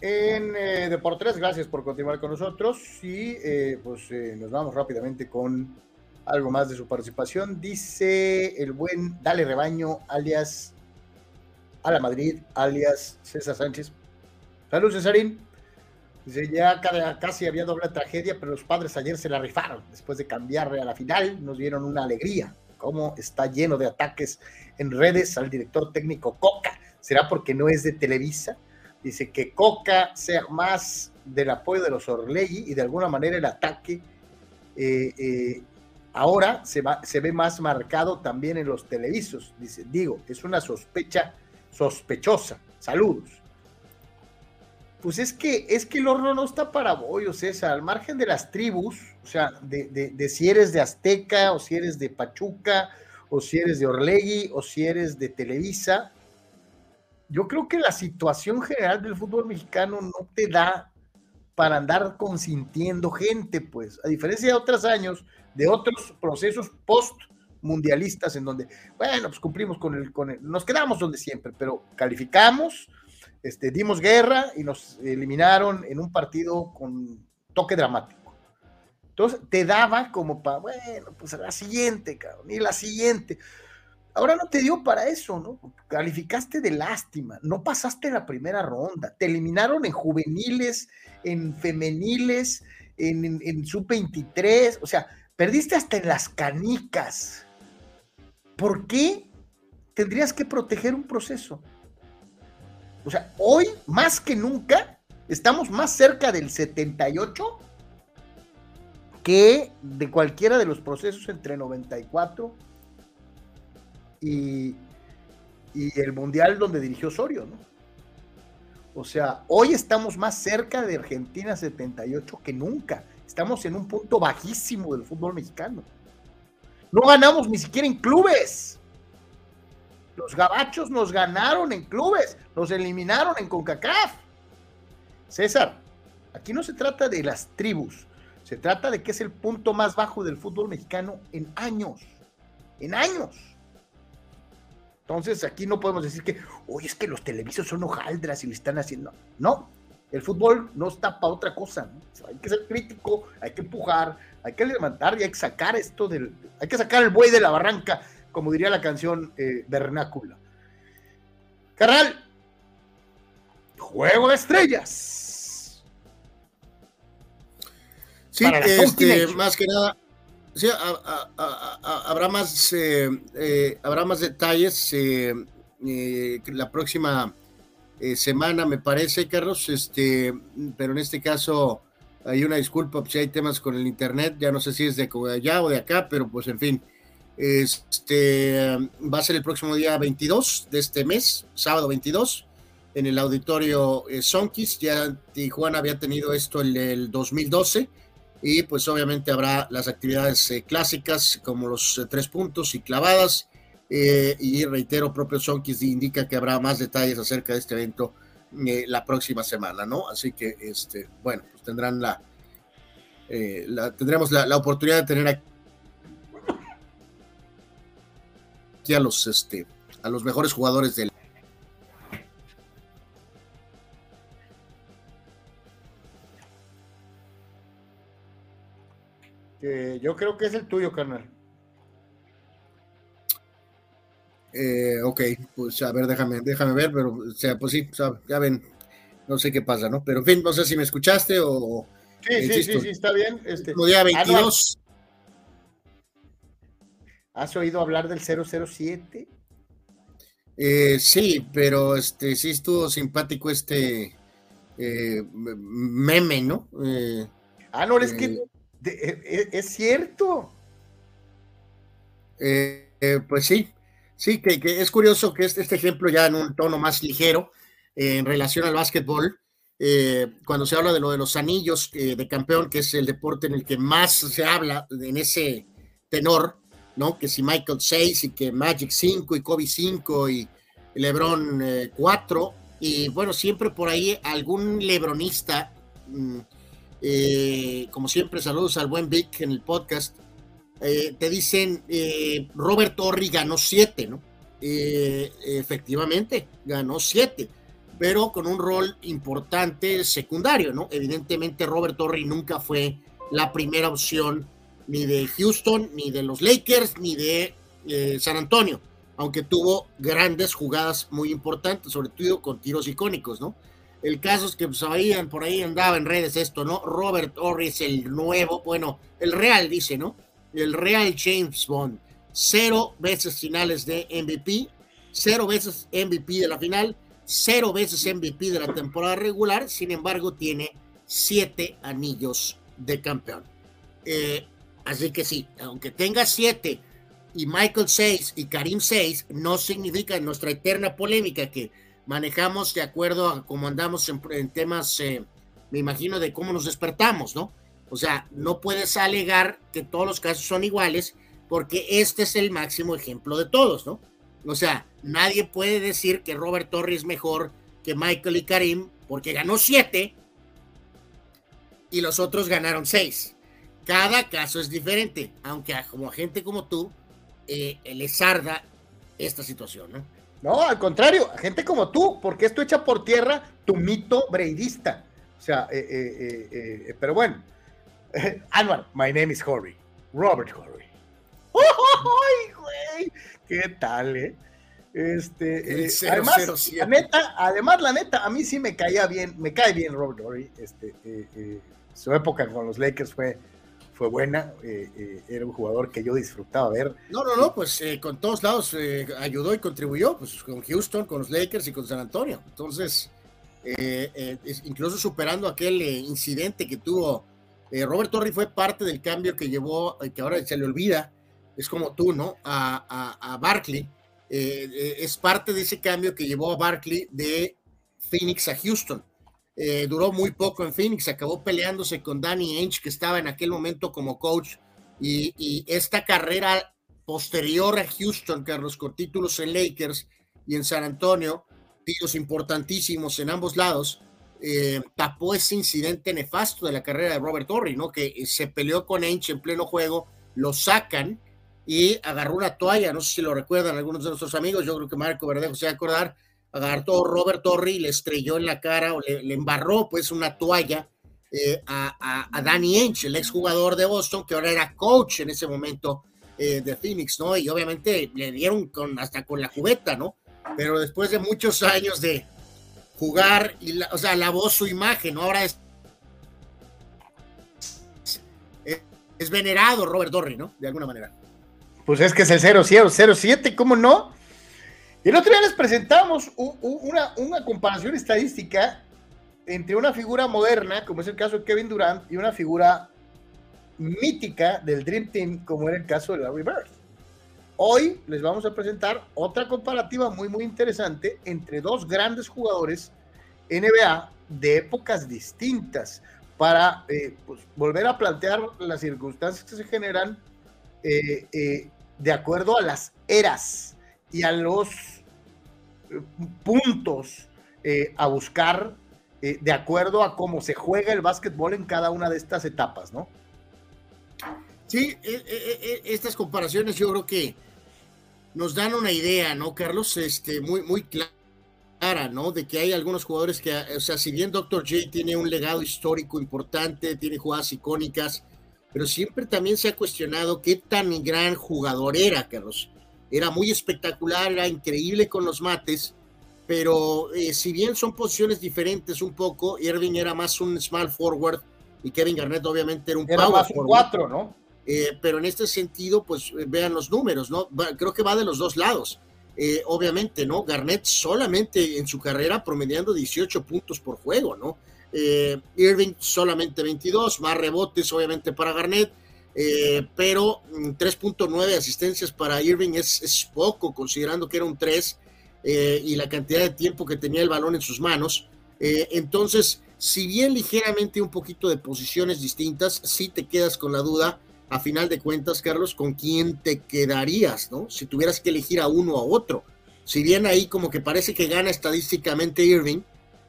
en eh, Deportes, gracias por continuar con nosotros y eh, pues eh, nos vamos rápidamente con algo más de su participación. Dice el buen Dale Rebaño, alias a la Madrid, alias César Sánchez. Salud, Cesarín. Dice, ya casi había doble tragedia, pero los padres ayer se la rifaron. Después de cambiarle a la final, nos dieron una alegría. Cómo está lleno de ataques en redes al director técnico Coca. ¿Será porque no es de Televisa? Dice que Coca sea más del apoyo de los Orlegui y de alguna manera el ataque eh, eh, ahora se, va, se ve más marcado también en los televisos. Dice, digo, es una sospecha sospechosa. Saludos. Pues es que, es que el horno no está para bollos, César, al margen de las tribus, o sea, de, de, si eres de Azteca, o si eres de Pachuca, o si eres de Orlegui, o si eres de Televisa, yo creo que la situación general del fútbol mexicano no te da para andar consintiendo gente, pues, a diferencia de otros años, de otros procesos post mundialistas en donde, bueno, pues cumplimos con el, con el, nos quedamos donde siempre, pero calificamos, este, dimos guerra y nos eliminaron en un partido con toque dramático. Entonces, te daba como para, bueno, pues la siguiente, cabrón, y la siguiente. Ahora no te dio para eso, ¿no? Calificaste de lástima, no pasaste la primera ronda, te eliminaron en juveniles, en femeniles, en, en, sub-23, o sea, perdiste hasta en las canicas. ¿Por qué tendrías que proteger un proceso? O sea, hoy más que nunca estamos más cerca del 78 que de cualquiera de los procesos entre 94 y, el Mundial donde dirigió Osorio, ¿no? O sea, hoy estamos más cerca de Argentina 78 que nunca. Estamos en un punto bajísimo del fútbol mexicano. No ganamos ni siquiera en clubes. Los gabachos nos ganaron en clubes, nos eliminaron en CONCACAF. César, aquí no se trata de las tribus, se trata de que es el punto más bajo del fútbol mexicano en años. En años. Entonces aquí no podemos decir que, oye, es que los televisos son hojaldras y le están haciendo. No, el fútbol no está para otra cosa. hay que ser crítico, hay que empujar, hay que levantar y hay que sacar esto del. Hay que sacar el buey de la barranca, como diría la canción eh, vernácula. Carnal, juego de estrellas. Sí, este, más que nada, Sí, habrá, más, eh, eh, habrá más detalles eh, la próxima semana, me parece, Carlos. Este, pero en este caso hay una disculpa pues, si hay temas con el internet. Ya no sé si es de allá o de acá, pero pues en fin. Este va a ser el próximo día 22 de este mes, sábado 22, en el auditorio eh, Sonkis. Ya Tijuana había tenido esto en el 2012 y pues obviamente habrá las actividades eh, clásicas como los eh, tres puntos y clavadas. y reitero, propio Sonkis indica que habrá más detalles acerca de este evento la próxima semana, ¿no? Así que, este, bueno, pues tendrán la, tendremos la, la, oportunidad de tener aquí a los, este, a los mejores jugadores del. Yo creo que es el tuyo, carnal. Eh, ok, pues a ver, déjame, déjame ver, pero o sea, pues sí, ya ven, no sé qué pasa, ¿no? Pero en fin, no sé si me escuchaste o. Sí, sí, sí, sí, está bien. Este, día 22. ¿Has oído hablar del 007? Eh, sí, pero este sí estuvo simpático este eh, meme, ¿no? Eh, ah, no, es que eh, e, e, es cierto. pues sí, sí, que, es curioso que este, este, ejemplo ya en un tono más ligero en relación al básquetbol, cuando se habla de lo de los anillos de campeón, que es el deporte en el que más se habla en ese tenor, ¿no? Que si Michael 6 y que Magic 5 y Kobe 5 y LeBron 4. Eh, y bueno, siempre por ahí algún lebronista, mm, eh, como siempre, saludos al buen Vic en el podcast, eh, te dicen, Robert Torrey ganó 7, ¿no? efectivamente, ganó 7 pero con un rol importante secundario, ¿no? Evidentemente Robert Torrey nunca fue la primera opción ni de Houston, ni de los Lakers, ni de eh, San Antonio, aunque tuvo grandes jugadas muy importantes, sobre todo con tiros icónicos, ¿no? El caso es que pues, por ahí andaba en redes esto, ¿no? Robert Orris, el nuevo, bueno, el real dice, ¿no? El real James Bond, cero veces finales de MVP, cero veces MVP de la final, cero veces MVP de la temporada regular, sin embargo tiene siete anillos de campeón. Eh, Así que sí, aunque tenga siete y Michael 6 y Karim 6, no significa en nuestra eterna polémica que manejamos de acuerdo a cómo andamos en, temas, eh, me imagino, de cómo nos despertamos, ¿no? O sea, no puedes alegar que todos los casos son iguales porque este es el máximo ejemplo de todos, ¿no? O sea, nadie puede decir que Robert Torres es mejor que Michael y Karim porque ganó siete y los otros ganaron seis. Cada caso es diferente, aunque a gente como tú eh, les arda esta situación, ¿no? No, al contrario, gente como tú, porque esto echa por tierra tu mito breidista. O sea, eh, eh, pero bueno. (laughs) Anwar, my name is Horry. Robert Horry. (laughs) ¡Ay, güey! ¿Qué tal, eh? Este, además, la neta, además, la neta, a mí sí me caía bien, me cae bien Robert Horry. Este, su época con los Lakers fue fue buena, eh, eh, era un jugador que yo disfrutaba ver. No, no, no, pues eh, con todos lados ayudó y contribuyó, pues con Houston, con los Lakers y con San Antonio. Entonces, incluso superando aquel incidente que tuvo, Robert Torrey fue parte del cambio que llevó, que ahora se le olvida, es como tú, ¿no? A, a, a Barkley. es parte de ese cambio que llevó a Barkley de Phoenix a Houston eh, duró muy poco en Phoenix, acabó peleándose con Danny Ainge, que estaba en aquel momento como coach, y, esta carrera posterior a Houston, Carlos, con títulos en Lakers y en San Antonio, títulos importantísimos en ambos lados, eh, tapó ese incidente nefasto de la carrera de Robert Torrey, ¿no? Que se peleó con Ainge en pleno juego, lo sacan y agarró una toalla, no sé si lo recuerdan algunos de nuestros amigos, yo creo que Marco Verdejo se va a acordar, agarró Robert Torrey, le estrelló en la cara o le, embarró pues una toalla eh, a, a, Danny Ainge, el exjugador de Boston, que ahora era coach en ese momento eh, de Phoenix, ¿no? Y obviamente le dieron con, hasta con la cubeta, ¿no? Pero después de muchos años de jugar, y o sea, lavó su imagen, ¿no? Ahora es, es, venerado Robert Torrey, ¿no? De alguna manera. Pues es que es el 0-0-0-7, ¿cómo no? El otro día les presentamos una, una comparación estadística entre una figura moderna, como es el caso de Kevin Durant, y una figura mítica del Dream Team, como era el caso de Larry Bird. hoy les vamos a presentar otra comparativa muy, muy interesante entre dos grandes jugadores NBA de épocas distintas para eh, pues, volver a plantear las circunstancias que se generan eh, eh, de acuerdo a las eras y a los puntos a buscar de acuerdo a cómo se juega el básquetbol en cada una de estas etapas, ¿no? Sí, estas comparaciones yo creo que nos dan una idea, ¿no, Carlos? Este, muy, muy clara ¿no? De que hay algunos jugadores que, o sea, si bien Dr. J tiene un legado histórico importante, tiene jugadas icónicas, pero siempre también se ha cuestionado qué tan gran jugador era, Carlos. Era muy espectacular, era increíble con los mates, pero eh, si bien son posiciones diferentes un poco, Irving era más un small forward y Kevin Garnett obviamente era un era más un cuatro, ¿no? Eh, pero en este sentido, pues vean los números, ¿no? creo que va de los dos lados. Eh, obviamente, ¿no? Garnett solamente en su carrera promediando 18 puntos por juego, ¿no? Eh, Irving solamente 22, más rebotes obviamente para Garnett, eh, pero 3.9 mm, asistencias para Irving es, poco, considerando que era un 3 y la cantidad de tiempo que tenía el balón en sus manos. entonces, si bien ligeramente un poquito de posiciones distintas, sí te quedas con la duda a final de cuentas, Carlos, con quién te quedarías, ¿no? Si tuvieras que elegir a uno o a otro. Si bien ahí como que parece que gana estadísticamente Irving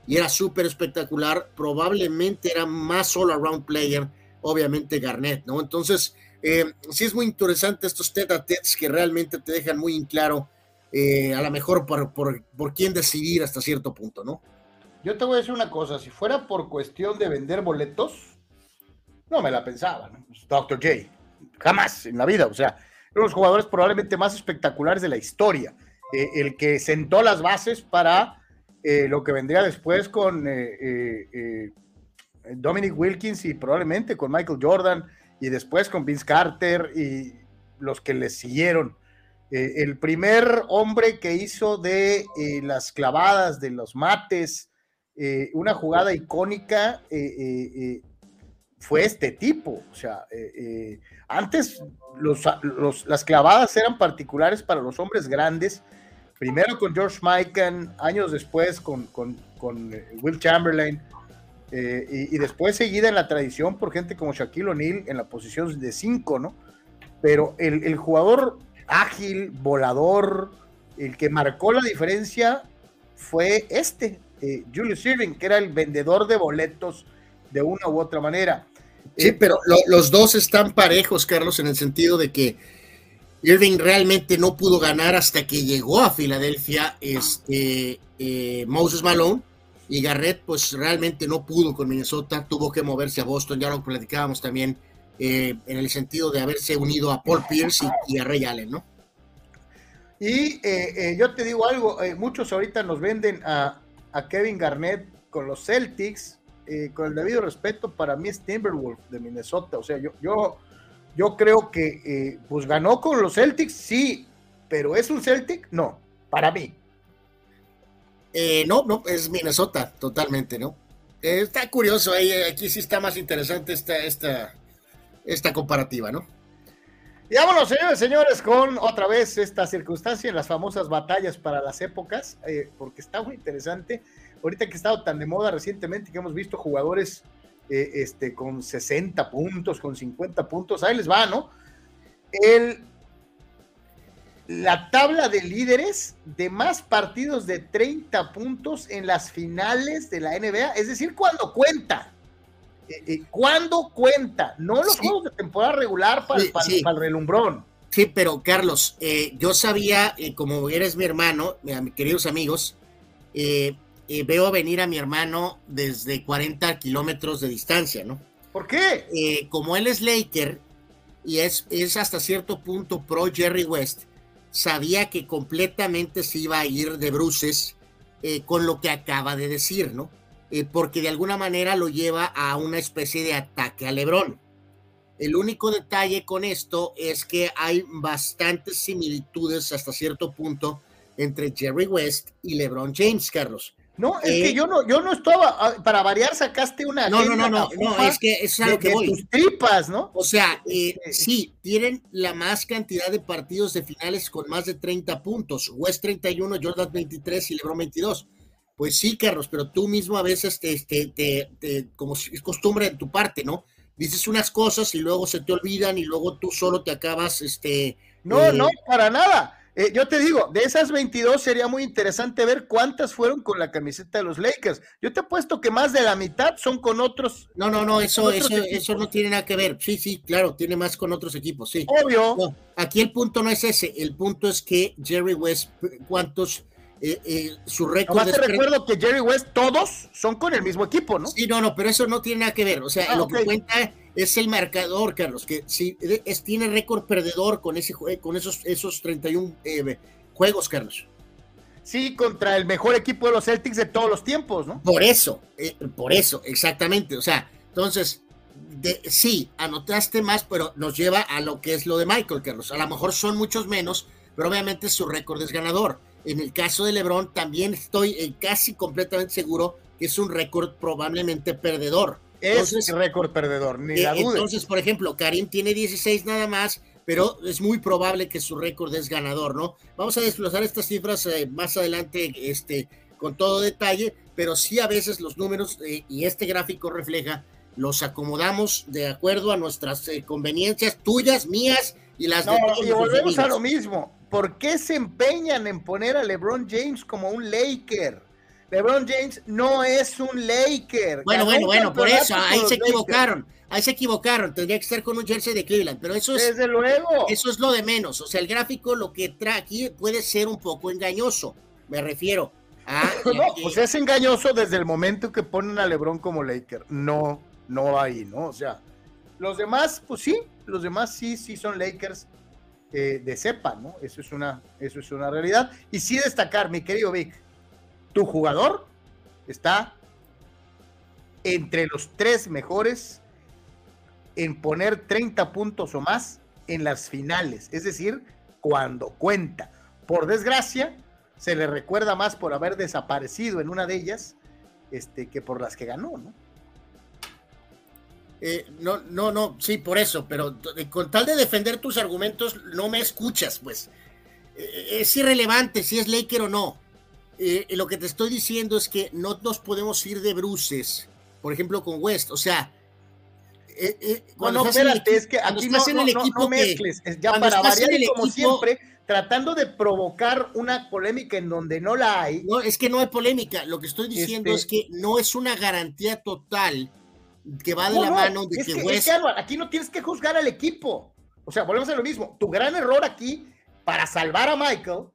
y era súper espectacular, probablemente era más all-around player, obviamente Garnett, ¿no? Entonces, eh, sí es muy interesante estos tete a que realmente te dejan muy en claro eh, a lo mejor por, por, por quién decidir hasta cierto punto, ¿no? Yo te voy a decir una cosa, si fuera por cuestión de vender boletos, no me la pensaba, ¿no? Dr. J. Jamás en la vida. O sea, uno de los jugadores probablemente más espectaculares de la historia. Eh, el que sentó las bases para lo que vendría después con Dominic Wilkins y probablemente con Michael Jordan y después con Vince Carter y los que le siguieron. el primer hombre que hizo de las clavadas, de los mates, una jugada icónica fue este tipo. O sea, eh, eh, antes las clavadas eran particulares para los hombres grandes. Primero con George Mikan, años después con, eh, Will Chamberlain, y, después seguida en la tradición por gente como Shaquille O'Neal en la posición de 5, ¿no? Pero el, jugador ágil, volador, el que marcó la diferencia fue este, Julius Irving, que era el vendedor de boletos de una u otra manera. Sí, eh, pero los dos están parejos, Carlos, en el sentido de que Irving realmente no pudo ganar hasta que llegó a Filadelfia este, eh, Moses Malone y Garrett pues realmente no pudo con Minnesota, tuvo que moverse a Boston, ya lo platicábamos también eh, en el sentido de haberse unido a Paul Pierce y, a Ray Allen, ¿no? Y yo te digo algo, muchos ahorita nos venden a, Kevin Garnett con los Celtics, eh, con el debido respeto, para mí Timberwolf de Minnesota. O sea, yo, yo, yo creo que eh, pues ganó con los Celtics, sí, pero ¿es un Celtic? No, para mí. Eh, no, no, es Minnesota, totalmente, ¿no? está curioso, ahí, aquí sí está más interesante esta, esta, esta comparativa, ¿no? Y vámonos, señores, señores, con otra vez esta circunstancia en las famosas batallas para las épocas, porque está muy interesante ahorita que ha estado tan de moda recientemente que hemos visto jugadores eh, este, con 60 puntos, con 50 puntos, ahí les va, ¿no? El, la tabla de líderes de más partidos de 30 puntos en las finales de la NBA, es decir, cuando cuenta. Eh, eh, cuando cuenta, no los juegos de temporada regular para, el relumbrón. Sí, pero Carlos, yo sabía, como eres mi hermano, mis queridos amigos, eh, eh, veo venir a mi hermano desde 40 kilómetros de distancia, ¿no? ¿Por qué? Eh, como él es Laker y es, es hasta cierto punto pro Jerry West, sabía que completamente se iba a ir de bruces eh, con lo que acaba de decir, ¿no? porque de alguna manera lo lleva a una especie de ataque a Lebron. El único detalle con esto es que hay bastantes similitudes hasta cierto punto entre Jerry West y LeBron James, Carlos. No, es que eh, yo no, yo no estaba, ah, para variar sacaste una. No, no, no, no, no, es que es a lo que voy. tus tripas, ¿no? O sea, eh, sí, tienen la más cantidad de partidos de finales con más de 30 puntos. West 31, Jordan 23 y LeBron 22. Pues sí, Carlos, pero tú mismo a veces te, te, te, como es costumbre de tu parte, ¿no? Dices unas cosas y luego se te olvidan y luego tú solo te acabas, este. No, eh, no, para nada eh, yo te digo, de esas 22 sería muy interesante ver cuántas fueron con la camiseta de los Lakers. Yo te apuesto que más de la mitad son con otros. No, no, no, eso, eso, eso no tiene nada que ver. Sí, sí, claro, tiene más con otros equipos, sí. Obvio. aquí el punto no es ese, el punto es que Jerry West, cuántos eh, eh, su récord. Además te recuerdo que Jerry West, todos son con el mismo equipo, ¿no? Sí, no, no, pero eso no tiene nada que ver. O sea, ah, lo que cuenta es el marcador, Carlos, que si es, tiene récord perdedor con, ese, con esos, esos 31 eh, juegos, Carlos. Sí, contra el mejor equipo de los Celtics de todos los tiempos, ¿no? Por eso, eh, por eso, exactamente. O sea, entonces, de, sí, anotaste más, pero nos lleva a lo que es lo de Michael, Carlos. A lo mejor son muchos menos, pero obviamente su récord es ganador. En el caso de LeBron, también estoy eh, casi completamente seguro que es un récord probablemente perdedor es récord perdedor, ni la duda. Entonces, por ejemplo, Karim tiene 16 nada más, pero es muy probable que su récord es ganador, ¿no? Vamos a desglosar estas cifras eh, más adelante este, con todo detalle, pero sí a veces los números, eh, y este gráfico refleja, los acomodamos de acuerdo a nuestras eh, conveniencias tuyas, mías y las de todos Y volvemos a lo mismo. ¿Por qué se empeñan en poner a LeBron James como un Laker? LeBron James no es un Laker. Bueno, bueno, bueno, por eso, ahí se equivocaron. Ahí se equivocaron, tendría que estar con un jersey de Cleveland, pero eso es. Desde luego. Eso es lo de menos. O sea, el gráfico lo que trae aquí puede ser un poco engañoso. Me refiero a. (laughs) no, pues es engañoso desde el momento que ponen a LeBron como Laker. No, no ahí, ¿no? O sea, los demás, pues sí, los demás sí, sí son Lakers eh, de cepa, ¿no? Eso es, una, eso es una realidad. Y sí destacar, mi querido Vic, tu jugador está entre los tres mejores en poner 30 puntos o más en las finales, es decir, cuando cuenta. Por desgracia, se le recuerda más por haber desaparecido en una de ellas este, que por las que ganó, ¿no? Eh, no, no, no, sí, por eso, pero con tal de defender tus argumentos, no me escuchas, pues. Eh, es irrelevante si es Laker o no. Eh, lo que te estoy diciendo es que no nos podemos ir de bruces, por ejemplo, con West. O sea, eh, eh, cuando no, espérate, es que aquí no, en el equipo mezcles. ya para variar, como siempre, tratando de provocar una polémica en donde no la hay. No, es que no hay polémica. Lo que estoy diciendo este es que no es una garantía total que va de la mano de que, West. aquí no tienes que juzgar al equipo. O sea, volvemos a lo mismo. Tu gran error aquí para salvar a Michael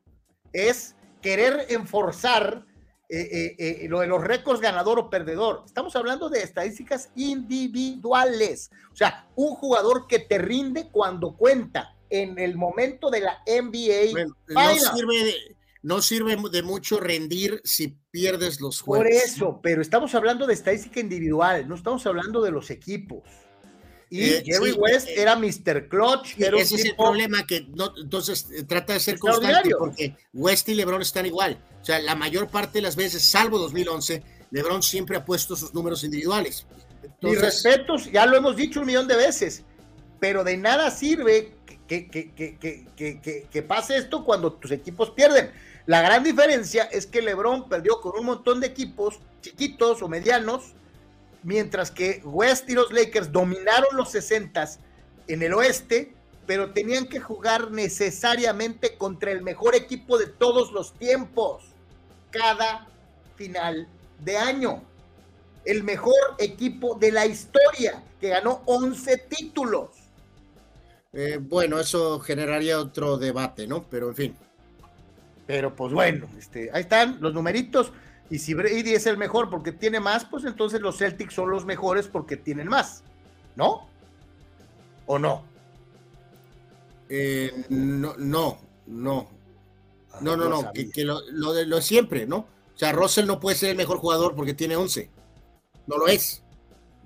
es querer enforzar eh, eh, eh, lo de los récords ganador o perdedor. Estamos hablando de estadísticas individuales. O sea, un jugador que te rinde cuando cuenta en el momento de la NBA. no, sirve de, mucho rendir si pierdes los juegos. Por eso, pero estamos hablando de estadística individual, no estamos hablando de los equipos. Y eh, Jerry West eh, era Mr. Clutch. ese es el problema que no, entonces eh, trata de ser constante porque West y LeBron están igual. O sea, la mayor parte de las veces, salvo 2011, LeBron siempre ha puesto sus números individuales. y respetos, ya lo hemos dicho un millón de veces, pero de nada sirve que, que, que, que, pase esto cuando tus equipos pierden. La gran diferencia es que LeBron perdió con un montón de equipos chiquitos o medianos mientras que West y los Lakers dominaron los 60 en el oeste, pero tenían que jugar necesariamente contra el mejor equipo de todos los tiempos, cada final de año. El mejor equipo de la historia, que ganó 11 títulos. Eh, bueno, eso generaría otro debate, ¿no? Pero en fin. Pero pues bueno, este, ahí están los numeritos. Y si Brady es el mejor porque tiene más, pues entonces los Celtics son los mejores porque tienen más. ¿No? ¿O no? Eh, no, no, no. Ah, no, no, no, que, lo, de lo siempre, ¿no? O sea, Russell no puede ser el mejor jugador porque tiene 11. No lo es.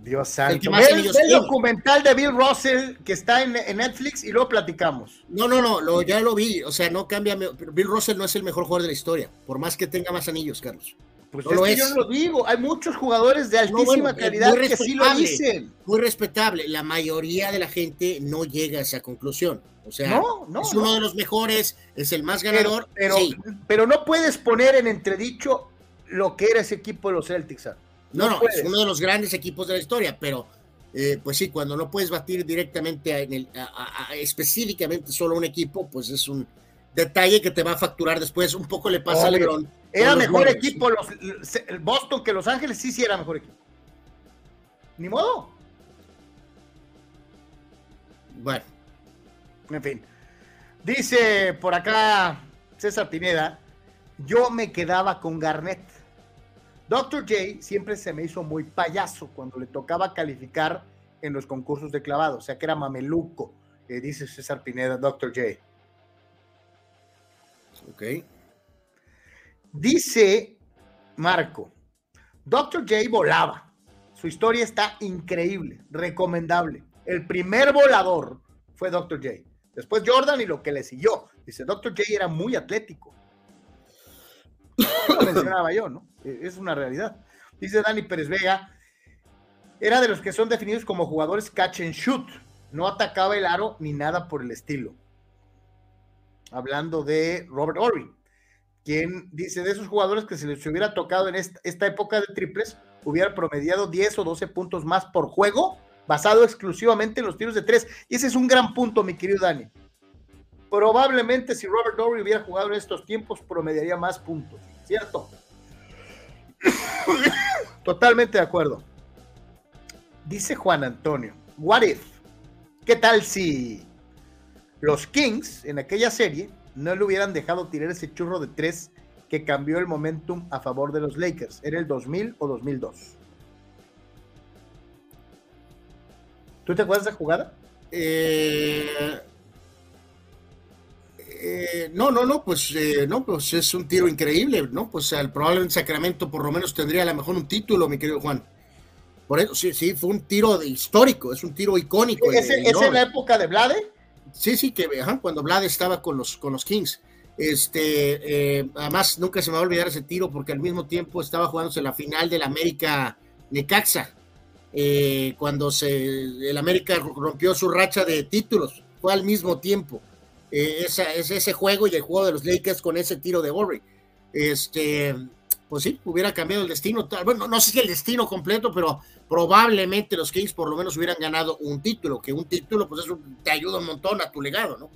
Dios santo. El, el documental de Bill Russell que está en, Netflix y luego platicamos. No, no, no, lo, ya lo vi. O sea, no cambia. Bill Russell no es el mejor jugador de la historia, por más que tenga más anillos, Carlos. Pues es que yo no lo digo, hay muchos jugadores de altísima calidad que sí lo dicen. Muy respetable, la mayoría de la gente no llega a esa conclusión. O sea, es uno de los mejores, es el más ganador. Pero, pero, no puedes poner en entredicho lo que era ese equipo de los Celtics. No, no, es uno de los grandes equipos de la historia, pero eh, pues sí, cuando no puedes batir directamente en el, específicamente solo un equipo, pues es un detalle que te va a facturar después. Un poco le pasa a LeBron. Era mejor equipo los, Boston que Los Ángeles, sí, sí era mejor equipo. Ni modo. Bueno. En fin. Dice por acá César Pineda, yo me quedaba con Garnett. Dr. J siempre se me hizo muy payaso cuando le tocaba calificar en los concursos de clavado, o sea que era mameluco, eh, dice César Pineda, Dr. J. Ok. Dice Marco, Dr. J volaba. Su historia está increíble, recomendable. El primer volador fue Dr. J. Después Jordan y lo que le siguió. Dice, Dr. J era muy atlético. Lo mencionaba yo, ¿no? E, es una realidad. Dice Dani Pérez Vega, era de los que son definidos como jugadores catch and shoot. No atacaba el aro ni nada por el estilo. Hablando de Robert Ory, quien dice de esos jugadores que se les hubiera tocado en esta, época de triples, hubiera promediado 10 o 12 puntos más por juego basado exclusivamente en los tiros de tres. Y ese es un gran punto, mi querido Dani. Probablemente si Robert Dory hubiera jugado en estos tiempos, promediaría más puntos, ¿cierto? (coughs) Totalmente de acuerdo. Dice Juan Antonio, what if? ¿Qué tal si los Kings en aquella serie no le hubieran dejado tirar ese churro de tres que cambió el momentum a favor de los Lakers? ¿Era el 2000 o 2002? ¿Tú te acuerdas de jugada? Eh, eh, no, no, no, pues eh, no, pues es un tiro increíble, ¿no? Pues el, probablemente Sacramento por lo menos tendría a lo mejor un título, mi querido Juan. Por eso, sí, sí, fue un tiro histórico, es un tiro icónico. ¿Es, en la época de Blade? Sí, sí, que cuando Blade estaba con los, con los Kings. Este, además, nunca se me va a olvidar ese tiro porque al mismo tiempo estaba jugándose la final del América Necaxa eh, cuando se, el América rompió su racha de títulos, fue al mismo tiempo. Eh, ese juego y el juego de los Lakers con ese tiro de Borre. Este, pues sí, hubiera cambiado el destino. Bueno, no sé si el destino completo, pero probablemente los Kings por lo menos hubieran ganado un título, que un título, pues eso te ayuda un montón a tu legado, ¿no?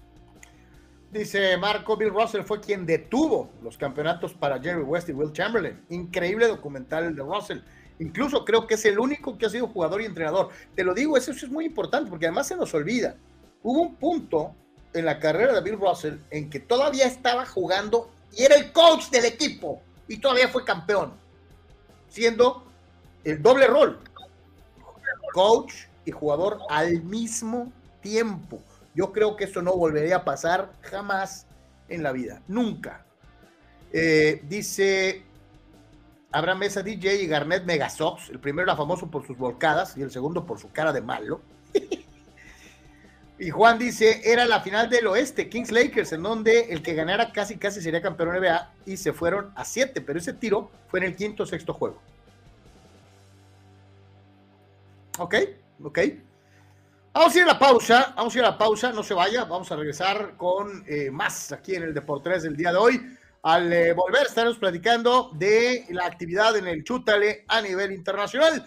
Dice Marco, Bill Russell fue quien detuvo los campeonatos para Jerry West y Will Chamberlain. Increíble documental el de Russell. Incluso creo que es el único que ha sido jugador y entrenador. Te lo digo, eso, es muy importante porque además se nos olvida. Hubo un punto en la carrera de Bill Russell en que todavía estaba jugando y era el coach del equipo y todavía fue campeón, siendo el doble rol, coach y jugador al mismo tiempo. Yo creo que eso no volvería a pasar jamás en la vida, nunca. Eh, dice Abraham Mesa DJ y Garnett Megasox. El primero era famoso por sus volcadas y el segundo por su cara de malo. (laughs) y Juan dice, era la final del oeste, Kings Lakers, en donde el que ganara casi casi sería campeón NBA y se fueron a siete, pero ese tiro fue en el quinto o sexto juego. Ok, ok. Vamos a ir a la pausa, vamos a ir a la pausa, no se vaya, vamos a regresar con eh, más aquí en el Deportes del día de hoy. Al eh, volver estaremos platicando de la actividad en el Chútale a nivel internacional.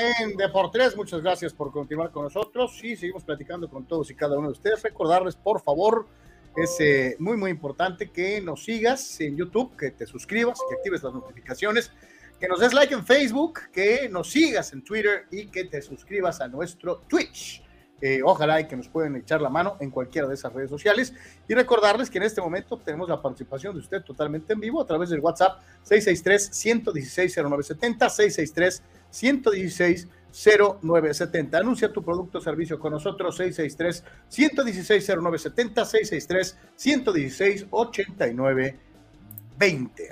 En Deportes. Muchas gracias por continuar con nosotros y seguimos platicando con todos y cada uno de ustedes. Recordarles, por favor, es muy, muy importante que nos sigas en YouTube, que te suscribas, que actives las notificaciones, que nos des like en Facebook, que nos sigas en Twitter y que te suscribas a nuestro Twitch. Eh, ojalá y que nos pueden echar la mano en cualquiera de esas redes sociales. Y recordarles que en este momento tenemos la participación de usted totalmente en vivo a través del WhatsApp 663-116-0970, 663-116-0970. Anuncia tu producto o servicio con nosotros 663-116-0970, 663-116-8920.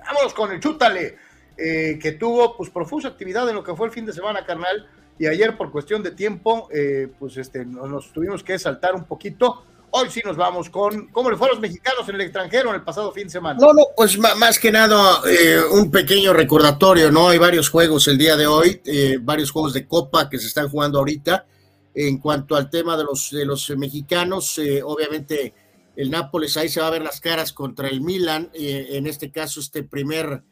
Vámonos con el chútale, eh, que tuvo pues profusa actividad en lo que fue el fin de semana, carnal y ayer por cuestión de tiempo, eh, pues este, nos, tuvimos que saltar un poquito. Hoy sí nos vamos con cómo le fueron los mexicanos en el extranjero en el pasado fin de semana. No, no, pues más que nada eh, un pequeño recordatorio, ¿no? Hay varios juegos el día de hoy, eh, varios juegos de copa que se están jugando ahorita. En cuanto al tema de los, de los mexicanos, obviamente el Nápoles ahí se va a ver las caras contra el Milan, en este caso este primer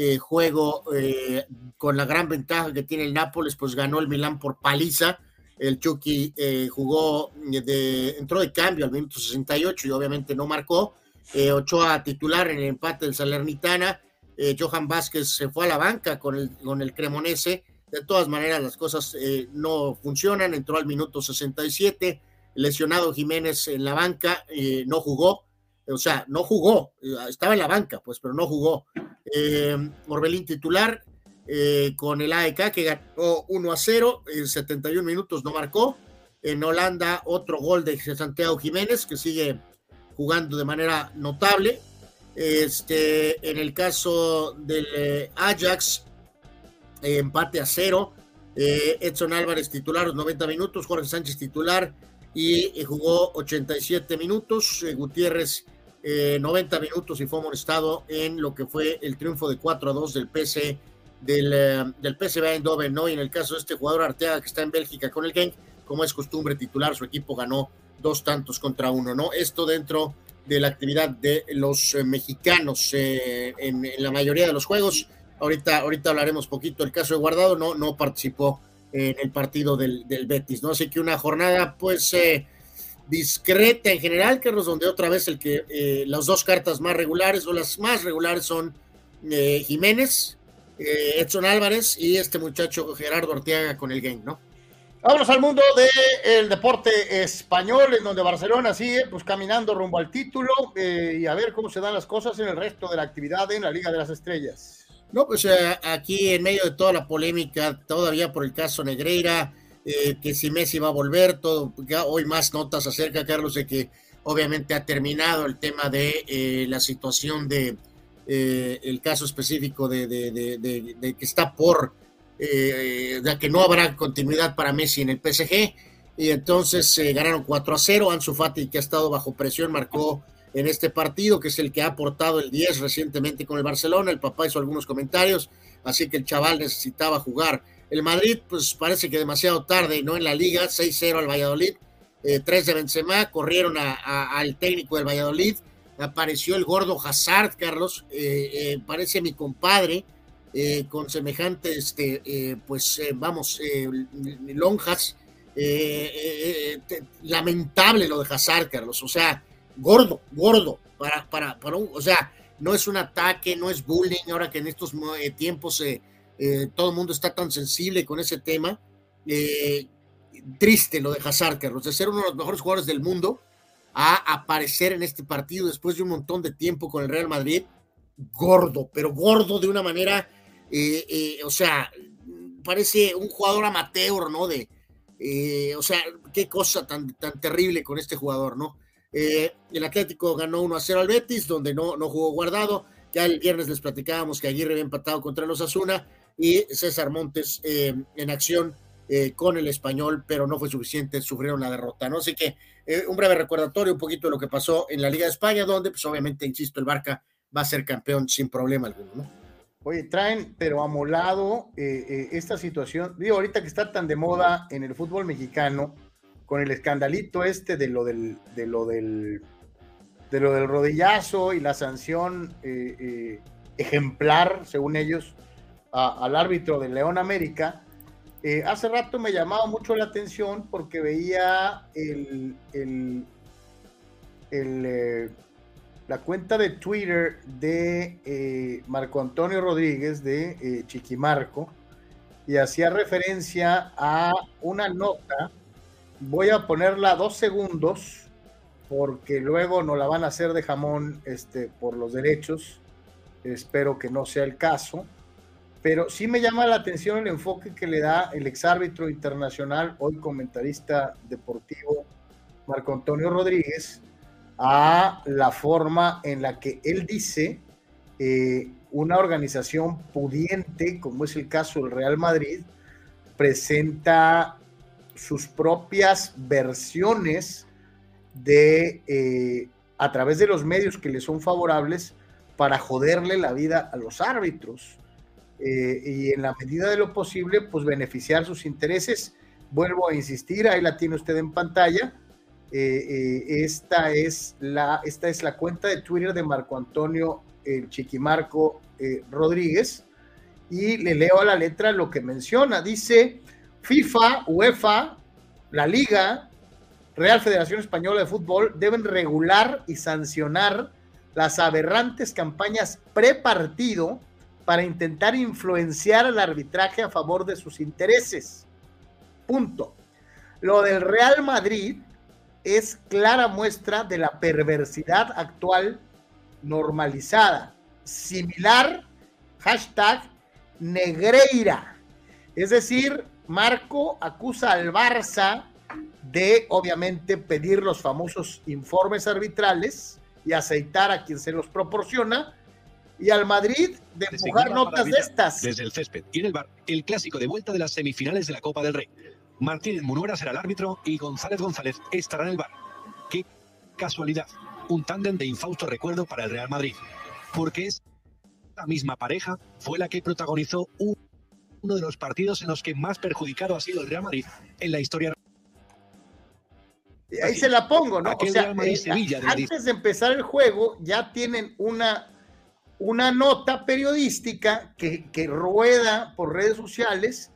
eh, juego eh, con la gran ventaja que tiene el Nápoles, pues ganó el Milán por paliza. El Chucky eh, jugó, de, entró de cambio al minuto 68 y obviamente no marcó. Ochoa titular en el empate del Salernitana. Johan Vázquez se fue a la banca con el, con el Cremonese. De todas maneras, las cosas no funcionan. Entró al minuto 67. Lesionado Jiménez en la banca, no jugó o sea, no jugó, estaba en la banca, pues, pero no jugó. Eh, titular eh, con el AEK que ganó 1 a 0 en 71 minutos, no marcó. En Holanda, otro gol de Santiago Jiménez que sigue jugando de manera notable. Este, en el caso del eh, Ajax, empate a cero. Edson Álvarez titular los 90 minutos, Jorge Sánchez titular y jugó 87 minutos. Gutiérrez 90 eh, minutos y fue amonestado en lo que fue el triunfo de 4 a 2 del PC del, eh, del PSV Eindhoven, ¿no? Y en el caso de este jugador Arteaga que está en Bélgica con el Genk, como es costumbre titular, su equipo ganó dos tantos contra uno, ¿no? Esto dentro de la actividad de los eh, mexicanos en, la mayoría de los juegos. Ahorita, ahorita hablaremos poquito. El caso de Guardado no, no participó en el partido del, del Betis, ¿no? Así que una jornada, pues, discreta en general, Carlos, donde otra vez el que eh, las dos cartas más regulares o las más regulares son eh, Jiménez, eh, Edson Álvarez y este muchacho Gerardo Arteaga con el game, ¿no? Vámonos al mundo del deporte español, en donde Barcelona sigue pues caminando rumbo al título y a ver cómo se dan las cosas en el resto de la actividad en la Liga de las Estrellas. No, pues aquí en medio de toda la polémica, todavía por el caso Negreira, eh, que si Messi va a volver, todo, hoy más notas acerca, Carlos, de que obviamente ha terminado el tema de eh, la situación de eh, el caso específico de, de, que está por, de que no habrá continuidad para Messi en el PSG, y entonces ganaron 4 a 0, Ansu Fati, que ha estado bajo presión, marcó en este partido, que es el que ha aportado el 10 recientemente con el Barcelona, el papá hizo algunos comentarios, así que el chaval necesitaba jugar el Madrid, pues parece que demasiado tarde, ¿no? En la liga, 6-0 al Valladolid, eh, 3 de Benzema, corrieron al técnico del Valladolid, apareció el gordo Hazard, Carlos, eh, eh, parece mi compadre, eh, con semejante, este, pues vamos, lonjas, lamentable lo de Hazard, Carlos, o sea, gordo, gordo, para, para, para un, o sea, no es un ataque, no es bullying, ahora que en estos tiempos se eh, todo el mundo está tan sensible con ese tema. Eh, triste lo de Hazard, Carlos, de ser uno de los mejores jugadores del mundo a aparecer en este partido después de un montón de tiempo con el Real Madrid, gordo, pero gordo de una manera, eh, o sea, parece un jugador amateur, ¿no? De, Eh, o sea, qué cosa tan, tan terrible con este jugador, ¿no? Eh, el Atlético ganó 1 a 0 al Betis, donde no, no jugó guardado. Ya el viernes les platicábamos que Aguirre había empatado contra los Asuna y César Montes eh, en acción con el español, pero no fue suficiente, sufrieron la derrota, ¿no? Así que un breve recordatorio, un poquito de lo que pasó en la Liga de España, donde, pues obviamente, insisto, el Barca va a ser campeón sin problema alguno, ¿no? Oye, traen, pero amolado eh, eh, esta situación. Digo, ahorita que está tan de moda en el fútbol mexicano, con el escandalito este de lo del, de lo del, de lo del rodillazo y la sanción eh, ejemplar, según ellos, al árbitro de León América. hace rato me llamaba mucho la atención porque veía el, el la cuenta de Twitter de eh, Marco Antonio Rodríguez de eh, Chiquimarco y hacía referencia a una nota. Voy a ponerla dos segundos porque luego no la van a hacer de jamón este, por los derechos. Espero que no sea el caso. Pero sí me llama la atención el enfoque que le da el exárbitro internacional, hoy comentarista deportivo, Marco Antonio Rodríguez, a la forma en la que él dice eh, una organización pudiente, como es el caso del Real Madrid, presenta sus propias versiones de eh, a través de los medios que le son favorables para joderle la vida a los árbitros eh, y en la medida de lo posible pues beneficiar sus intereses. Vuelvo a insistir, ahí la tiene usted en pantalla, eh, eh, esta, es la, esta es la cuenta de Twitter de Marco Antonio el Chiquimarco Rodríguez y le leo a la letra lo que menciona. Dice FIFA, UEFA, la Liga, Real Federación Española de Fútbol deben regular y sancionar las aberrantes campañas pre-partido para intentar influenciar al arbitraje a favor de sus intereses. Punto. Lo del Real Madrid es clara muestra de la perversidad actual normalizada. Similar, hashtag Negreira. Es decir, Marco acusa al Barça de, obviamente, pedir los famosos informes arbitrales y aceitar a quien se los proporciona, y al Madrid de empujar notas de estas. Desde el césped y en el bar, el clásico de vuelta de las semifinales de la Copa del Rey. Martínez Munuera será el árbitro y González González estará en el bar. Qué casualidad. Un tándem de infausto recuerdo para el Real Madrid. Porque es la misma pareja fue la que protagonizó uno de los partidos en los que más perjudicado ha sido el Real Madrid en la historia. Ahí se la pongo, ¿no? O sea, eh, antes de empezar el juego ya tienen una, una nota periodística que, que rueda por redes sociales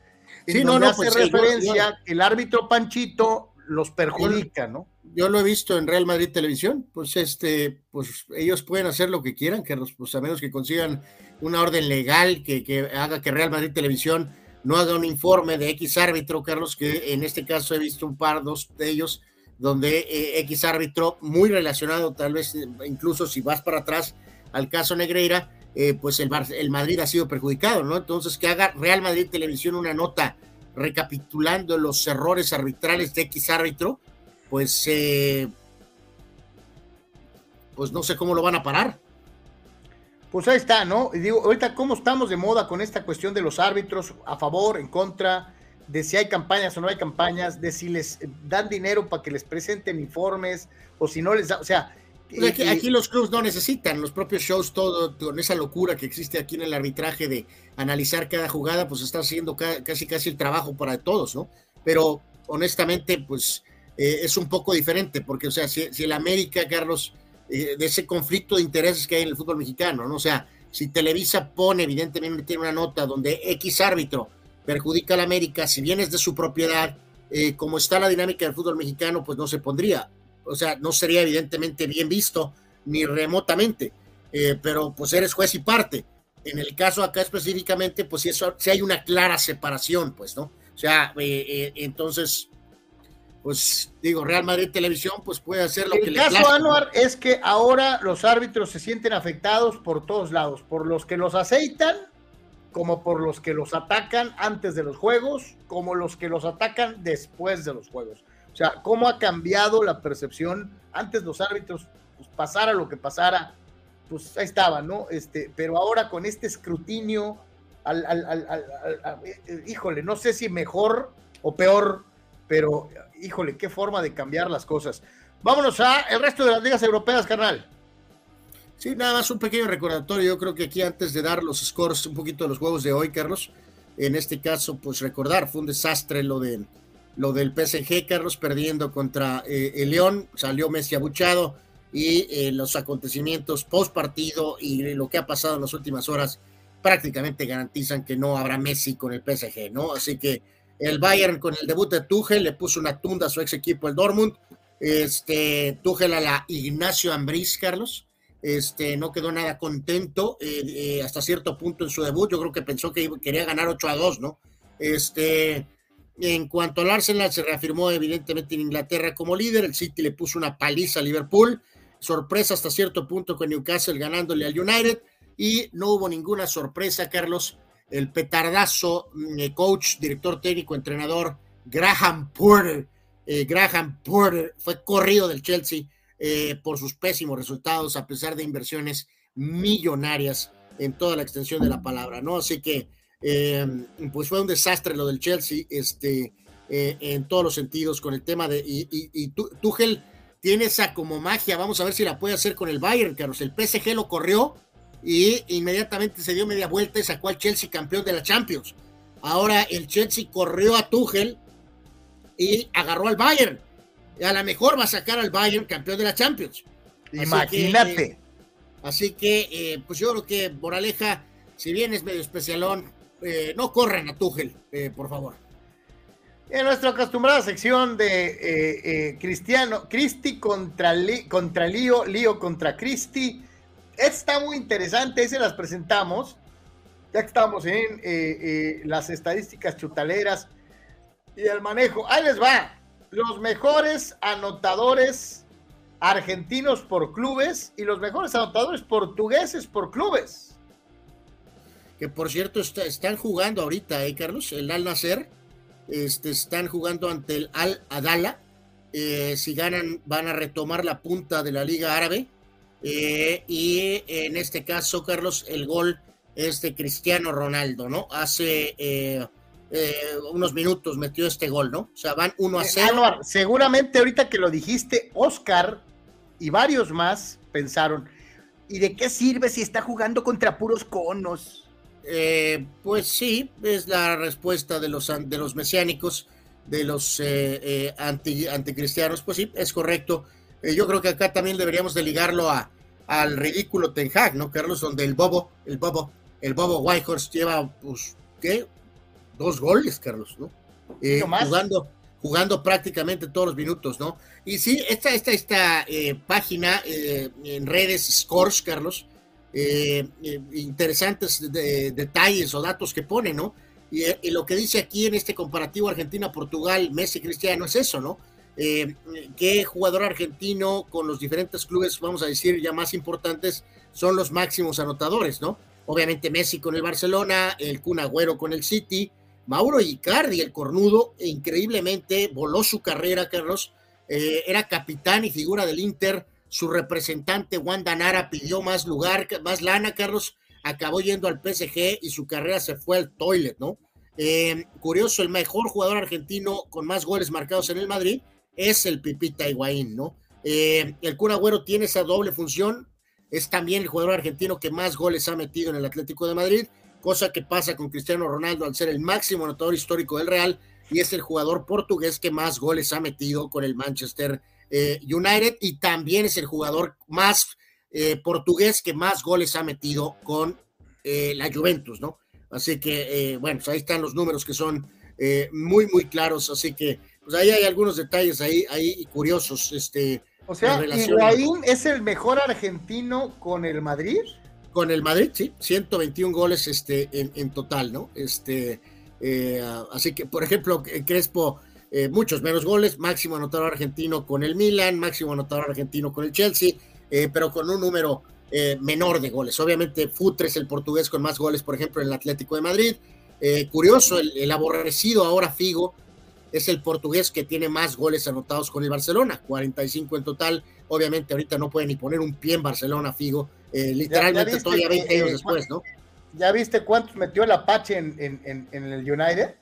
sí, no, no, hace pues, referencia que el árbitro Panchito los perjudica, ¿no? Yo lo he visto en Real Madrid Televisión, pues este, pues ellos pueden hacer lo que quieran, que pues a menos que consigan una orden legal que, que haga que Real Madrid Televisión no haga un informe de X árbitro, Carlos, que en este caso he visto un par, dos de ellos, donde eh, X árbitro, muy relacionado, tal vez incluso si vas para atrás al caso Negreira, eh, pues el, el Madrid ha sido perjudicado, ¿no? Entonces, que haga Real Madrid Televisión una nota recapitulando los errores arbitrales de X árbitro, pues, eh, pues no sé cómo lo van a parar. Pues ahí está, ¿no? Y digo, ahorita cómo estamos de moda con esta cuestión de los árbitros, a favor, en contra, de si hay campañas o no hay campañas, de si les dan dinero para que les presenten informes, o si no les da, o sea, Aquí, los clubs no necesitan, los propios shows, todo con esa locura que existe aquí en el arbitraje de analizar cada jugada, pues está haciendo casi casi el trabajo para todos, ¿no? Pero honestamente, pues eh, es un poco diferente, porque, o sea, si, el América, Carlos, eh, de ese conflicto de intereses que hay en el fútbol mexicano, ¿no? O sea, si Televisa pone, evidentemente, tiene una nota donde X árbitro perjudica al América, si bien es de su propiedad, eh, como está la dinámica del fútbol mexicano, pues no se pondría o sea, no sería evidentemente bien visto ni remotamente, eh, pero pues eres juez y parte. En el caso acá específicamente, pues si, eso, si hay una clara separación, pues, ¿no? O sea, eh, eh, entonces, pues digo, Real Madrid Televisión, pues puede hacer lo que le El caso, Anuar, es que ahora los árbitros se sienten afectados por todos lados, por los que los aceitan como por los que los atacan antes de los juegos, como los que los atacan después de los juegos. O sea, cómo ha cambiado la percepción. Antes los árbitros, pues pasara lo que pasara, pues ahí estaba, ¿no? Este, pero ahora con este escrutinio, al, híjole, no sé si mejor o peor, pero híjole, qué forma de cambiar las cosas. Vámonos a el resto de las ligas europeas, carnal. Sí, nada más un pequeño recordatorio. Yo creo que aquí antes de dar los scores un poquito de los juegos de hoy, Carlos, en este caso, pues recordar, fue un desastre lo de lo del PSG, Carlos, perdiendo contra eh, el León, salió Messi abuchado y eh, los acontecimientos post partido y lo que ha pasado en las últimas horas prácticamente garantizan que no habrá Messi con el PSG, ¿no? Así que el Bayern con el debut de Tuchel le puso una tunda a su ex equipo, el Dortmund. Este, Tuchel a la Ignacio Ambriz, Carlos. Este, no quedó nada contento eh, eh, hasta cierto punto en su debut. Yo creo que pensó que quería ganar 8 a 2, ¿no? Este, en cuanto al Arsenal, se reafirmó evidentemente en Inglaterra como líder. El City le puso una paliza a Liverpool. Sorpresa hasta cierto punto con Newcastle ganándole al United. Y no hubo ninguna sorpresa, Carlos. El petardazo, mm, coach, director técnico, entrenador, Graham Porter. Eh, Graham Porter fue corrido del Chelsea eh, por sus pésimos resultados, a pesar de inversiones millonarias en toda la extensión de la palabra, ¿no? Así que, eh, pues fue un desastre lo del Chelsea, este, eh, en todos los sentidos, con el tema de, y, y, Tuchel tiene esa como magia, vamos a ver si la puede hacer con el Bayern, Carlos, el PSG lo corrió y inmediatamente se dio media vuelta y sacó al Chelsea campeón de la Champions. Ahora el Chelsea corrió a Tuchel y agarró al Bayern a lo mejor va a sacar al Bayern campeón de la Champions. Imagínate. Así que, eh, pues yo creo que Moraleja, si bien es medio especialón, eh, no corran a Tuchel, eh, por favor. En nuestra acostumbrada sección de Cristiano, Cristi contra, contra Lío, Lío contra Cristi, está muy interesante, se las presentamos, ya que estamos en las estadísticas chutaleras y el manejo. Ahí les va los mejores anotadores argentinos por clubes y los mejores anotadores portugueses por clubes. Que por cierto están jugando ahorita, ¿eh, Carlos? El Al Nacer. Este, están jugando ante el Al Adala. Eh, si ganan, van a retomar la punta de la Liga Árabe. Eh, y en este caso, Carlos, el gol es de Cristiano Ronaldo, ¿no? Hace eh, unos minutos metió este gol, ¿no? O sea, van 1 a 0. Eh, seguramente ahorita que lo dijiste, Oscar y varios más pensaron, ¿y de qué sirve si está jugando contra puros conos? Eh, pues sí, es la respuesta de los, de los mesiánicos, de los anti, anticristianos, pues sí, es correcto. yo creo que acá también deberíamos de ligarlo a, al ridículo Ten Hag, ¿no, Carlos? Donde el bobo, el bobo, el bobo Whitehorse lleva, pues, ¿qué? dos goles, Carlos, ¿no? Eh, jugando, jugando prácticamente todos los minutos, ¿no? Y sí, esta, esta, esta eh, página eh, en redes, Scores, Carlos, interesantes detalles o datos que pone, ¿no? Y, lo que dice aquí en este comparativo Argentina-Portugal, Messi Cristiano, es eso, ¿no? qué jugador argentino con los diferentes clubes, vamos a decir, ya más importantes, son los máximos anotadores, ¿no? Obviamente Messi con el Barcelona, el Kun Agüero con el City, Mauro Icardi, el cornudo, increíblemente voló su carrera, Carlos. Eh, era capitán y figura del Inter. Su representante, Wanda Nara, pidió más lugar, más lana, Carlos. Acabó yendo al PSG y su carrera se fue al toilet, ¿no? Eh, curioso, el mejor jugador argentino con más goles marcados en el Madrid es el Pipita Higuaín, ¿no? Eh, el Kun Agüero tiene esa doble función. Es también el jugador argentino que más goles ha metido en el Atlético de Madrid cosa que pasa con Cristiano Ronaldo al ser el máximo anotador histórico del Real y es el jugador portugués que más goles ha metido con el Manchester eh, United y también es el jugador más eh, portugués que más goles ha metido con eh, la Juventus, ¿no? Así que, bueno, pues ahí están los números que son muy, muy claros, así que, pues ahí hay algunos detalles ahí, ahí curiosos, este. O sea, Higuaín es el mejor argentino con el Madrid. Con el Madrid, sí, 121 goles este, en, total, ¿no? Este, eh, así que, por ejemplo, Crespo, eh, muchos menos goles, máximo anotador argentino con el Milan, máximo anotador argentino con el Chelsea, eh, pero con un número eh, menor de goles. Obviamente, Futre es el portugués con más goles, por ejemplo, en el Atlético de Madrid. Curioso, el, aborrecido ahora Figo es el portugués que tiene más goles anotados con el Barcelona, 45 en total. Obviamente, ahorita no puede ni poner un pie en Barcelona, Figo, literalmente todavía 20 años después, ¿no? ¿Ya viste cuántos metió el Apache en, en, en el United?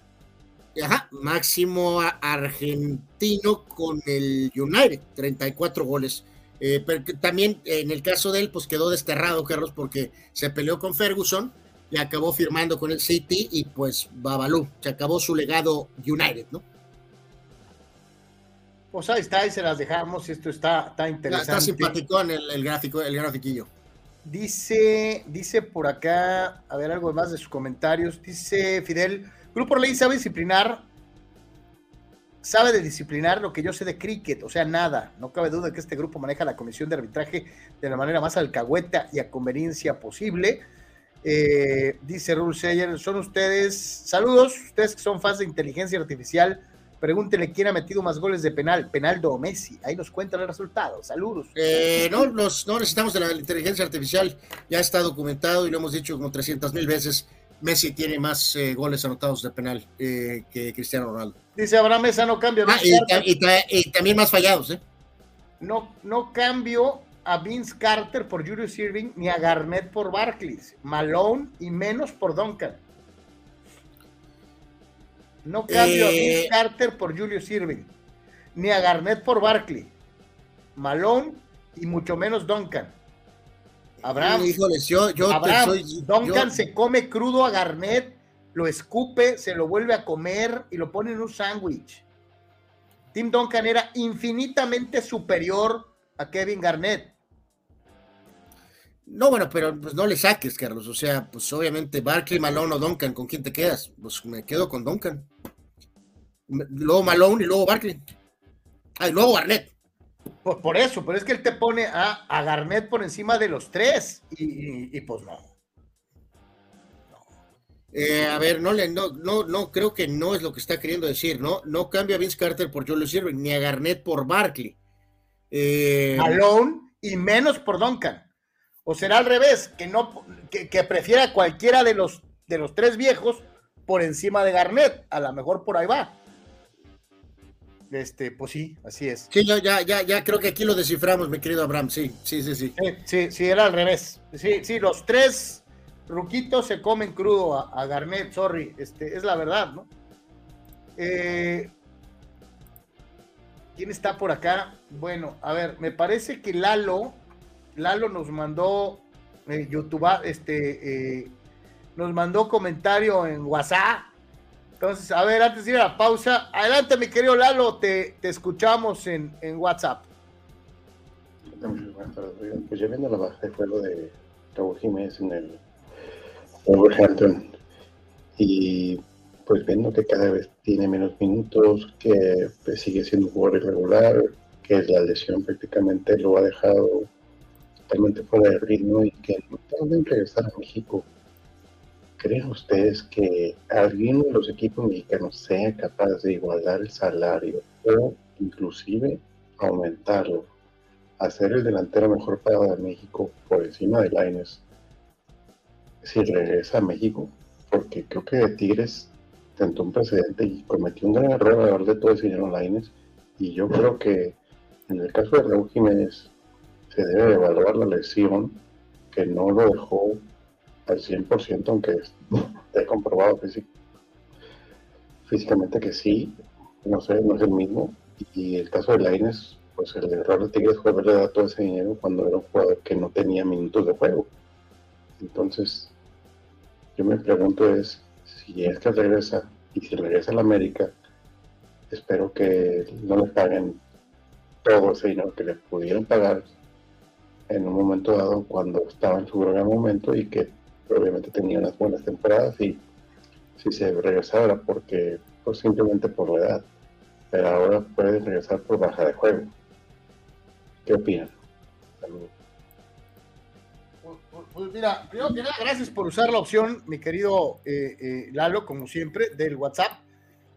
Ajá, máximo argentino con el United, 34 goles. Eh, pero también en el caso de él, pues quedó desterrado, Carlos, porque se peleó con Ferguson y acabó firmando con el City y pues Babalú, se acabó su legado United, ¿no? Pues ahí está, ahí se las dejamos, esto está, está interesante. Está simpático en el, el, gráfico, el grafiquillo. Dice, dice por acá, a ver algo más de sus comentarios, dice Fidel, Grupo Ley sabe disciplinar, sabe de disciplinar lo que yo sé de cricket, o sea, nada. No cabe duda que este grupo maneja la comisión de arbitraje de la manera más alcahueta y a conveniencia posible. Eh, dice Rule Sayer, son ustedes, saludos, ustedes que son fans de inteligencia artificial, pregúntenle quién ha metido más goles de penal, Penaldo o Messi, ahí nos cuentan el resultado, saludos. Eh, no, no necesitamos de la inteligencia artificial, ya está documentado y lo hemos dicho como 300 mil veces, Messi tiene más eh, goles anotados de penal eh, que Cristiano Ronaldo. Dice Abraham Mesa, no cambio. Ah, y, también más fallados, ¿eh? No, no cambio a Vince Carter por Julius Irving ni a Garnett por Barclays. Malone y menos por Duncan. No cambio a Vince Carter por Julius Irving ni a Garnett por Barkley. Malone y mucho menos Duncan. Abraham, yo, Duncan se come crudo a Garnett, lo escupe, se lo vuelve a comer y lo pone en un sándwich. Tim Duncan era infinitamente superior a Kevin Garnett. No, bueno, pero pues no le saques, Carlos. O sea, pues obviamente Barkley, Malone o Duncan, ¿con quién te quedas? Pues me quedo con Duncan. Luego Malone y luego Barkley. Ah, y luego Garnett. Por, eso, pero es que él te pone a, a Garnett por encima de los tres y, pues no. Eh, a ver, no, le, no, no, no, creo que no es lo que está queriendo decir, ¿no? No cambia a Vince Carter por Julius Irving, ni a Garnett por Barkley. Eh, Malone y menos por Duncan. O será al revés, que no, que, que prefiera cualquiera de los, de los tres viejos por encima de Garnett. A lo mejor por ahí va. Este, pues sí, así es. Sí, ya, ya, ya creo que aquí lo desciframos, mi querido Abraham. Sí, sí, sí, sí. Sí, sí, era al revés. Sí, sí, los tres ruquitos se comen crudo a, Garnet, sorry, este, es la verdad, ¿no? Eh, ¿Quién está por acá? Bueno, a ver, me parece que Lalo, Lalo nos mandó eh, YouTube, este, eh, nos mandó comentario en WhatsApp entonces, a ver, antes de ir a la pausa, adelante, mi querido Lalo, te, te escuchamos en, en WhatsApp. Pues ya viendo la baja de juego de Raúl Jiménez en el Wolverhampton y pues viendo que cada vez tiene menos minutos, que pues, sigue siendo un jugador irregular, que la lesión prácticamente lo ha dejado totalmente fuera de ritmo y que no pueden regresar a México ¿Creen ustedes que alguien de los equipos mexicanos sea capaz de igualar el salario o inclusive aumentarlo? Hacer el delantero mejor pagado de México por encima de Laines si regresa a México, porque creo que Tigres tentó un precedente y cometió un gran error alrededor de todo ese dinero Laines y yo creo que en el caso de Raúl Jiménez se debe evaluar la lesión que no lo dejó al 100%, aunque esté comprobado físicamente que sí, no sé, no es el mismo. Y el caso de Laines, pues el error de Tigres fue haberle dado todo ese dinero cuando era un jugador que no tenía minutos de juego. Entonces, yo me pregunto es, si es que regresa, y si regresa a la América, espero que no le paguen todo ese dinero que le pudieron pagar en un momento dado cuando estaba en su gran momento y que obviamente tenía unas buenas temporadas y si se regresara porque pues simplemente por la edad, pero ahora puede regresar por baja de juego. ¿Qué opinan? Saludos. Pues, pues, pues mira, primero que nada, gracias por usar la opción, mi querido eh, eh, Lalo, como siempre, del WhatsApp.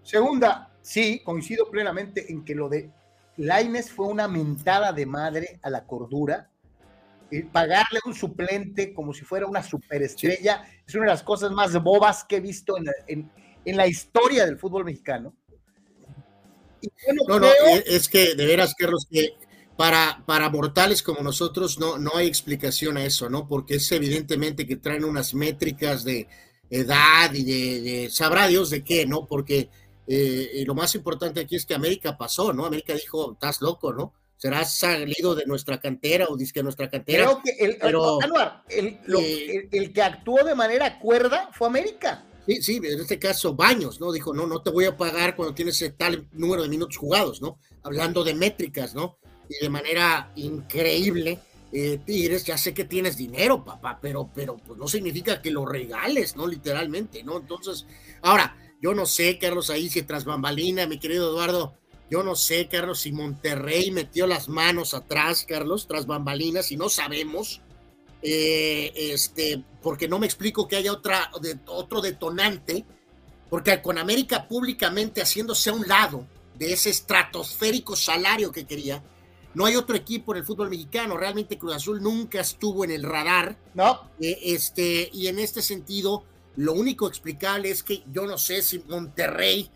Segunda, sí, coincido plenamente en que lo de Laines fue una mentada de madre a la cordura Pagarle un suplente como si fuera una superestrella es una de las cosas más bobas que he visto en, la historia del fútbol mexicano. no, no, e, es que de veras, Carlos, que para, para mortales como nosotros no, no hay explicación a eso, ¿no? Porque es evidentemente que traen unas métricas de edad y de, sabrá Dios de qué, ¿no? Porque eh, lo más importante aquí es que América pasó, ¿no? América dijo, estás loco, ¿no? Serás salido de nuestra cantera o disque nuestra cantera. Creo que el, pero, el, eh, el, que actuó de manera cuerda fue América. Sí, sí, en este caso Baños, ¿no? Dijo, no, no te voy a pagar cuando tienes tal número de minutos jugados, ¿no? Hablando de métricas, ¿no? Y de manera increíble, eh, Tigres, ya sé que tienes dinero, papá, pero, pero pues no significa que lo regales, ¿no? Literalmente, ¿no? Entonces, ahora, yo no sé, Carlos, ahí si tras bambalina, mi querido Eduardo, yo no sé, Carlos, si Monterrey metió las manos atrás, Carlos, tras bambalinas, y no sabemos, eh, este, porque no me explico que haya otra, de, otro detonante, porque con América públicamente haciéndose a un lado de ese estratosférico salario que quería, no hay otro equipo en el fútbol mexicano. Realmente Cruz Azul nunca estuvo en el radar. No. Eh, este, y en este sentido, lo único explicable es que yo no sé si Monterrey,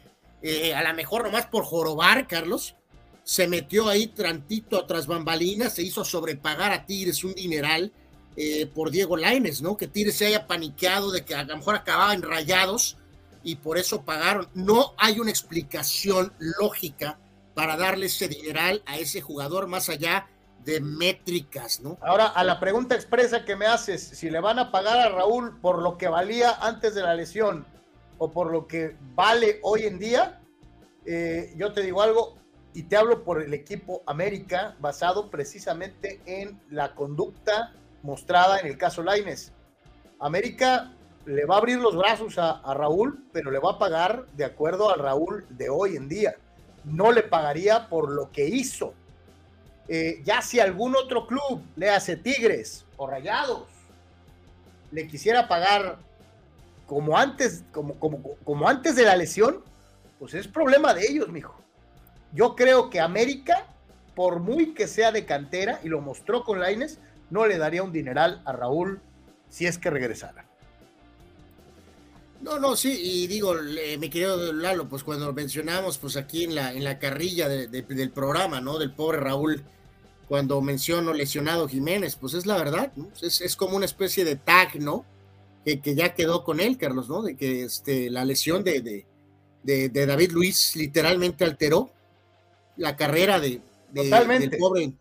eh, a lo mejor nomás por jorobar, Carlos, se metió ahí trantito tras bambalinas, se hizo sobrepagar a Tigres un dineral eh, por Diego Laines, ¿no? Que Tigres se haya paniqueado de que a lo mejor acababan rayados y por eso pagaron. No hay una explicación lógica para darle ese dineral a ese jugador más allá de métricas, ¿no? Ahora, a la pregunta expresa que me haces, si le van a pagar a Raúl por lo que valía antes de la lesión o por lo que vale hoy en día, eh, yo te digo algo y te hablo por el equipo América, basado precisamente en la conducta mostrada en el caso Laines. América le va a abrir los brazos a, Raúl, pero le va a pagar de acuerdo al Raúl de hoy en día. No le pagaría por lo que hizo eh, ya si algún otro club, le hace Tigres o Rayados, le quisiera pagar como antes, como, como, como antes de la lesión, pues es problema de ellos, mijo. Yo creo que América, por muy que sea de cantera, y lo mostró con Laines, no le daría un dineral a Raúl si es que regresara. No, no, sí, y digo, me querido Lalo, pues cuando mencionamos, pues aquí en la, en la carrilla del programa, ¿no? Del pobre Raúl cuando menciono lesionado Jiménez, pues es la verdad, ¿no? es, como una especie de tag, ¿no? Que, ya quedó con él, Carlos, ¿no? De que este, la lesión de, de, David Luis literalmente alteró la carrera de, del pobre.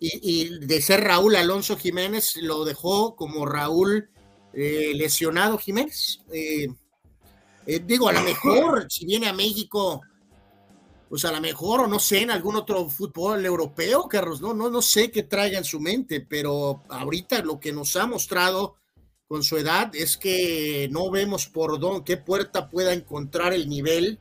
Y, de ser Raúl Alonso Jiménez, lo dejó como Raúl eh, lesionado Jiménez. Eh, eh, digo, a lo mejor si viene a México pues a lo mejor, o no sé, en algún otro fútbol europeo, Carlos, no, no, no sé qué traiga en su mente, pero ahorita lo que nos ha mostrado con su edad es que no vemos por dónde, qué puerta pueda encontrar el nivel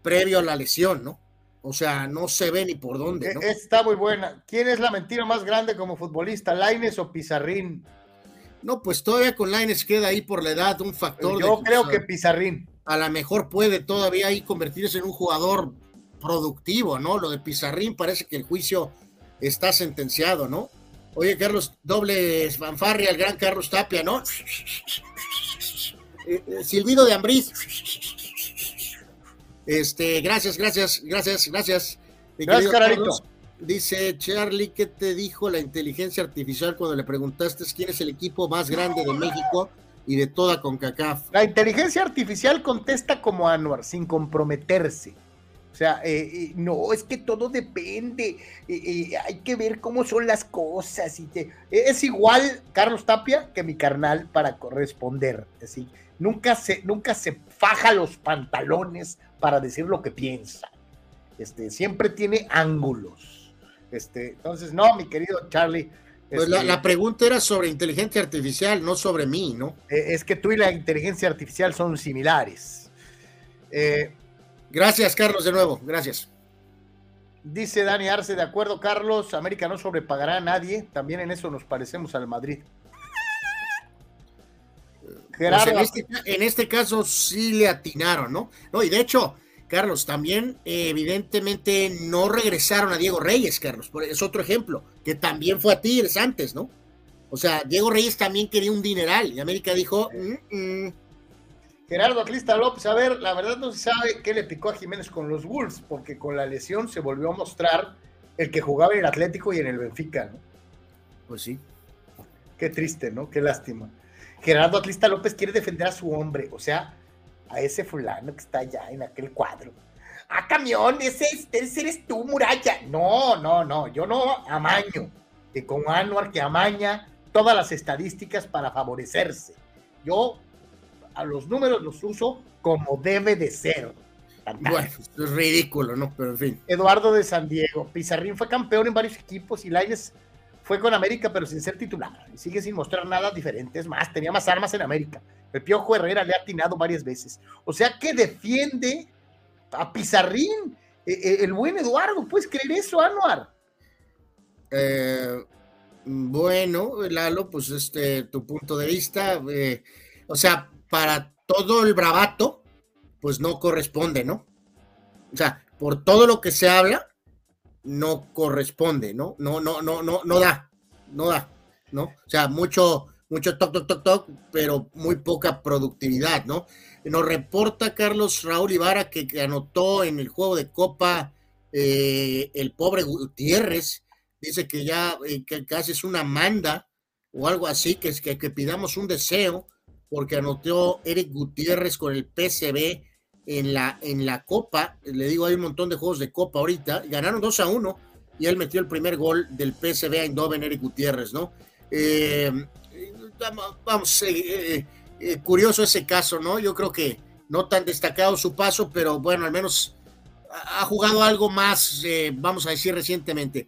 previo a la lesión, ¿no? O sea, no se ve ni por dónde, ¿no? E, está muy buena. ¿Quién es la mentira más grande como futbolista, Laines o Pizarrín? No, pues todavía con Laines queda ahí por la edad un factor. Yo creo que Pizarrín. A lo mejor puede todavía ahí convertirse en un jugador productivo, ¿no? Lo de Pizarrín parece que el juicio está sentenciado, ¿no? Oye, Carlos, doble fanfarria al gran Carlos Tapia, ¿no? Eh, eh, silbido de Ambriz. Este, gracias, gracias, gracias, gracias. Gracias, Carlos. Dice Charlie, ¿qué te dijo la inteligencia artificial cuando le preguntaste quién es el equipo más grande de México y de toda CONCACAF? La inteligencia artificial contesta como Anuar, sin comprometerse. O sea, eh, eh, no, es que todo depende. Eh, hay que ver cómo son las cosas. Y es igual Carlos Tapia que mi carnal para corresponder. Así, nunca se, nunca se faja los pantalones para decir lo que piensa. Este, siempre tiene ángulos. Este, entonces, no, mi querido Charlie. Pues la, este pregunta era sobre inteligencia artificial, no sobre mí, ¿no? es que tú y la inteligencia artificial son similares. Eh, Gracias, Carlos, de nuevo. Gracias. Dice Dani Arce, de acuerdo, Carlos, América no sobrepagará a nadie. También en eso nos parecemos al Madrid. Pues Gerardo. Este en, este, caso sí le atinaron, ¿no? No, y de hecho, Carlos, también eh, evidentemente no regresaron a Diego Reyes, Carlos. Es otro ejemplo, que también fue a Tigres antes, ¿no? O sea, Diego Reyes también quería un dineral y América dijo, mm, mm". Gerardo Atlista López, a ver, la verdad no se sabe qué le picó a Jiménez con los Wolves, porque con la lesión se volvió a mostrar el que jugaba en el Atlético y en el Benfica, ¿no? Pues sí. Qué triste, ¿no? Qué lástima. Gerardo Atlista López quiere defender a su hombre, o sea, a ese fulano que está allá en aquel cuadro. Ah, camión, ese, ese eres tú, muralla. No, no, no, yo no amaño. Que con Anuar que amaña todas las estadísticas para favorecerse. Yo a los números los uso como debe de ser. Bueno, es ridículo, ¿no? Pero en fin. Eduardo de San Diego. Pizarrín fue campeón en varios equipos y Laines fue con América, pero sin ser titular. Y sigue sin mostrar nada diferente. Es más, tenía más armas en América. El Piojo Herrera le ha atinado varias veces. O sea que defiende a Pizarrín. Eh, eh, el buen Eduardo, ¿puedes creer eso, Anuar? Eh, bueno, Lalo, pues este, tu punto de vista, o sea, para todo el bravato, pues no corresponde, ¿no? O sea, por todo lo que se habla, no corresponde, ¿no? No, no, no, no, no da, no da, ¿no? O sea, mucho, mucho toc, toc, toc, toc, pero muy poca productividad, ¿no? Nos reporta Carlos Raúl Ibarra que, anotó en el juego de Copa eh, el pobre Gutiérrez, dice que ya eh, que casi es una manda o algo así, que que, que pidamos un deseo, porque anotó Eric Gutiérrez con el PCB en la, en la Copa. Le digo, hay un montón de juegos de Copa ahorita. Ganaron 2 a 1 y él metió el primer gol del PSV a Eindhoven, Eric Gutiérrez, ¿no? Eh, vamos, eh, eh, curioso ese caso, ¿no? Yo creo que no tan destacado su paso, pero bueno, al menos ha jugado algo más, vamos a decir, recientemente.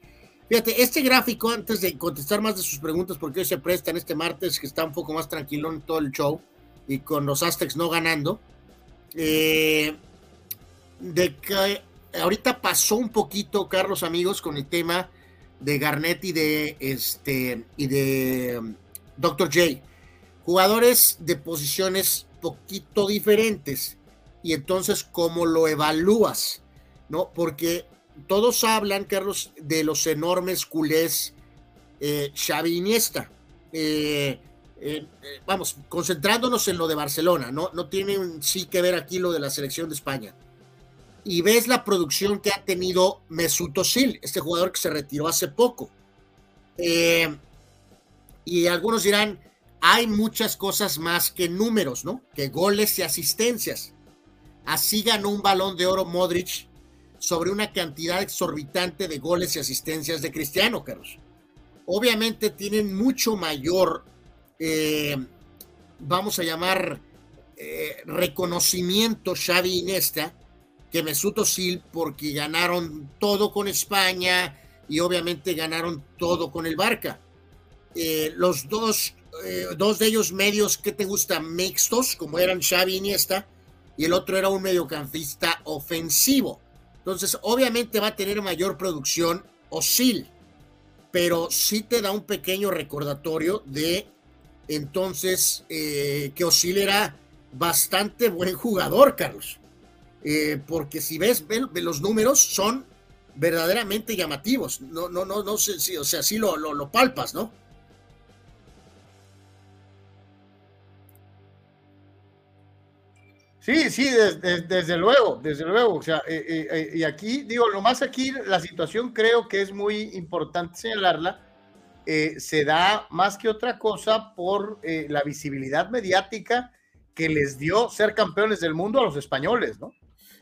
Fíjate, este gráfico, antes de contestar más de sus preguntas, porque hoy se presta en este martes, que está un poco más tranquilo en todo el show, y con los Aztecs no ganando, eh, de que ahorita pasó un poquito, Carlos, amigos, con el tema de Garnett y de este y de um, Dr. J. Jugadores de posiciones poquito diferentes. Y entonces, ¿cómo lo evalúas? ¿No? Porque todos hablan, Carlos, de los enormes culés eh, Xavi Iniesta. Eh, eh, eh, vamos, concentrándonos en lo de Barcelona, no, no tiene sí que ver aquí lo de la selección de España. Y ves la producción que ha tenido Mesut Özil, este jugador que se retiró hace poco. y algunos dirán, hay muchas cosas más que números, ¿no? Que goles y asistencias. Así ganó un balón de oro Modric sobre una cantidad exorbitante de goles y asistencias de Cristiano, Carlos. Obviamente tienen mucho mayor, eh, vamos a llamar, eh, reconocimiento Xavi Iniesta que Mesut Özil porque ganaron todo con España y obviamente ganaron todo con el Barca. Eh, los dos, dos de ellos medios que te gustan mixtos, como eran Xavi Iniesta, y el otro era un mediocampista ofensivo. Entonces, obviamente va a tener mayor producción Osil, pero sí te da un pequeño recordatorio de entonces eh, que Osil era bastante buen jugador, Carlos. Eh, porque si ves, los números son verdaderamente llamativos. No, no, no, no sé si, o sea, lo, lo palpas, ¿no? Sí, sí, desde luego, desde luego. O sea, eh, eh, eh, y aquí, digo, lo más aquí, la situación creo que es muy importante señalarla, se da más que otra cosa por la visibilidad mediática que les dio ser campeones del mundo a los españoles, ¿no?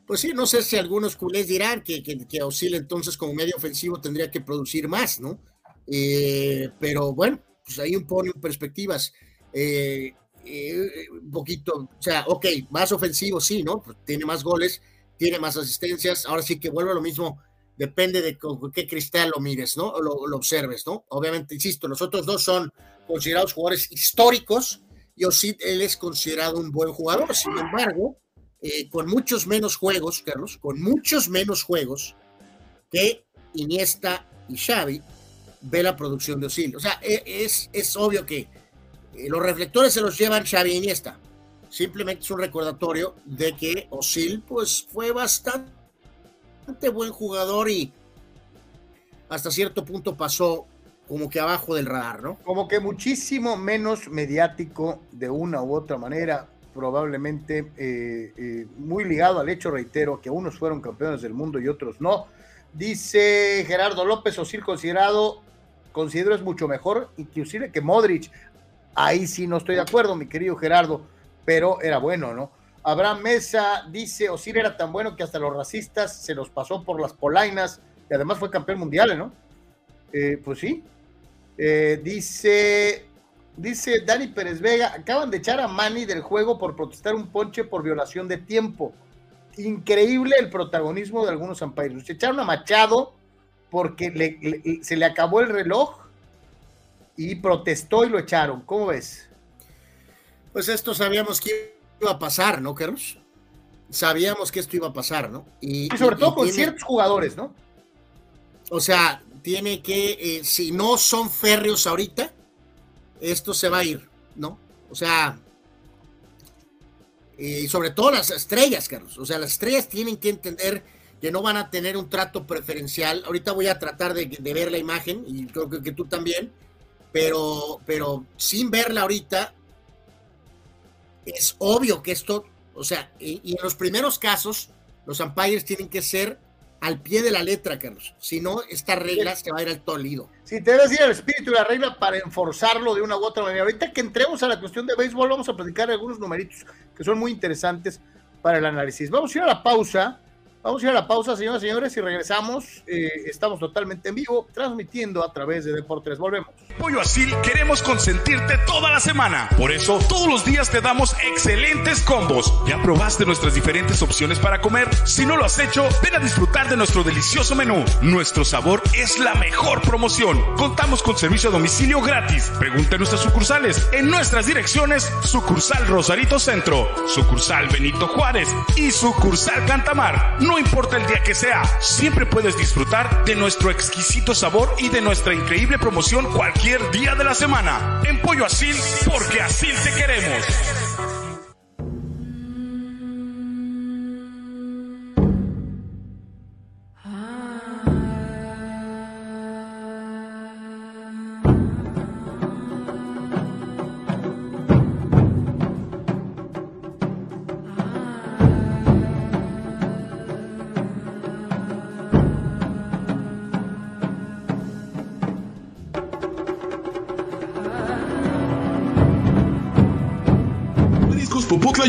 Pues sí, no sé si algunos culés dirán que, que, que Osile entonces como medio ofensivo tendría que producir más, ¿no? pero bueno, pues ahí un poco en perspectivas. Eh, eh, un poquito, o sea, ok, más ofensivo, sí, ¿no? Pues tiene más goles, tiene más asistencias, ahora sí que vuelve a lo mismo, depende de qué cristal lo mires, ¿no? O lo, observes, ¿no? Obviamente, insisto, los otros dos son considerados jugadores históricos, y Osid, él es considerado un buen jugador, sin embargo, eh, con muchos menos juegos, Carlos, con muchos menos juegos que Iniesta y Xavi, ve la producción de Osil. O sea, e, es, es obvio que los reflectores se los llevan Xavi Iniesta. Simplemente es un recordatorio de que Osil pues fue bastante buen jugador y hasta cierto punto pasó como que abajo del radar, ¿no? Como que muchísimo menos mediático de una u otra manera, probablemente eh, eh, muy ligado al hecho, reitero, que unos fueron campeones del mundo y otros no. Dice Gerardo López, Osil considerado, considero es mucho mejor, inclusive que Modric. Ahí sí no estoy de acuerdo, mi querido Gerardo, pero era bueno, ¿no? Abraham Mesa dice, Osil era tan bueno que hasta los racistas se los pasó por las polainas y además fue campeón mundial, ¿no? Eh, pues sí. Eh, dice, dice Dani Pérez Vega, acaban de echar a Manny del juego por protestar un ponche por violación de tiempo. Increíble el protagonismo de algunos umpires. Se echaron a Machado porque se le acabó el reloj y protestó y lo echaron. ¿Cómo ves? Pues esto sabíamos que iba a pasar, ¿no, Carlos? Sabíamos que esto iba a pasar, ¿no? Y, sobre todo con ciertos jugadores, ¿no? O sea, tiene que, eh, si no son férreos ahorita, esto se va a ir, ¿no? O sea, y sobre todo las estrellas, Carlos. O sea, las estrellas tienen que entender que no van a tener un trato preferencial. Ahorita voy a tratar de, ver la imagen y creo que, que, tú también, pero, pero sin verla ahorita, es obvio que esto, o sea, y, y en los primeros casos, los umpires tienen que ser al pie de la letra, Carlos. Si no, esta regla se va a ir al tolido. Sí, te debe decir el espíritu y la regla para enforzarlo de una u otra manera. Ahorita que entremos a la cuestión de béisbol, vamos a platicar algunos numeritos que son muy interesantes para el análisis. Vamos a ir a la pausa Vamos a ir a la pausa, señoras y señores, y regresamos. Eh, estamos totalmente en vivo, transmitiendo a través de Deportes. Volvemos. Pollo Asil queremos consentirte toda la semana. Por eso, todos los días te damos excelentes combos. ¿Ya probaste nuestras diferentes opciones para comer? Si no lo has hecho, ven a disfrutar de nuestro delicioso menú. Nuestro sabor es la mejor promoción. Contamos con servicio a domicilio gratis. Pregunta en nuestras sucursales. En nuestras direcciones, sucursal Rosarito Centro, sucursal Benito Juárez y sucursal Cantamar no importa el día que sea, siempre puedes disfrutar de nuestro exquisito sabor y de nuestra increíble promoción cualquier día de la semana. En Pollo Asil, porque así te queremos.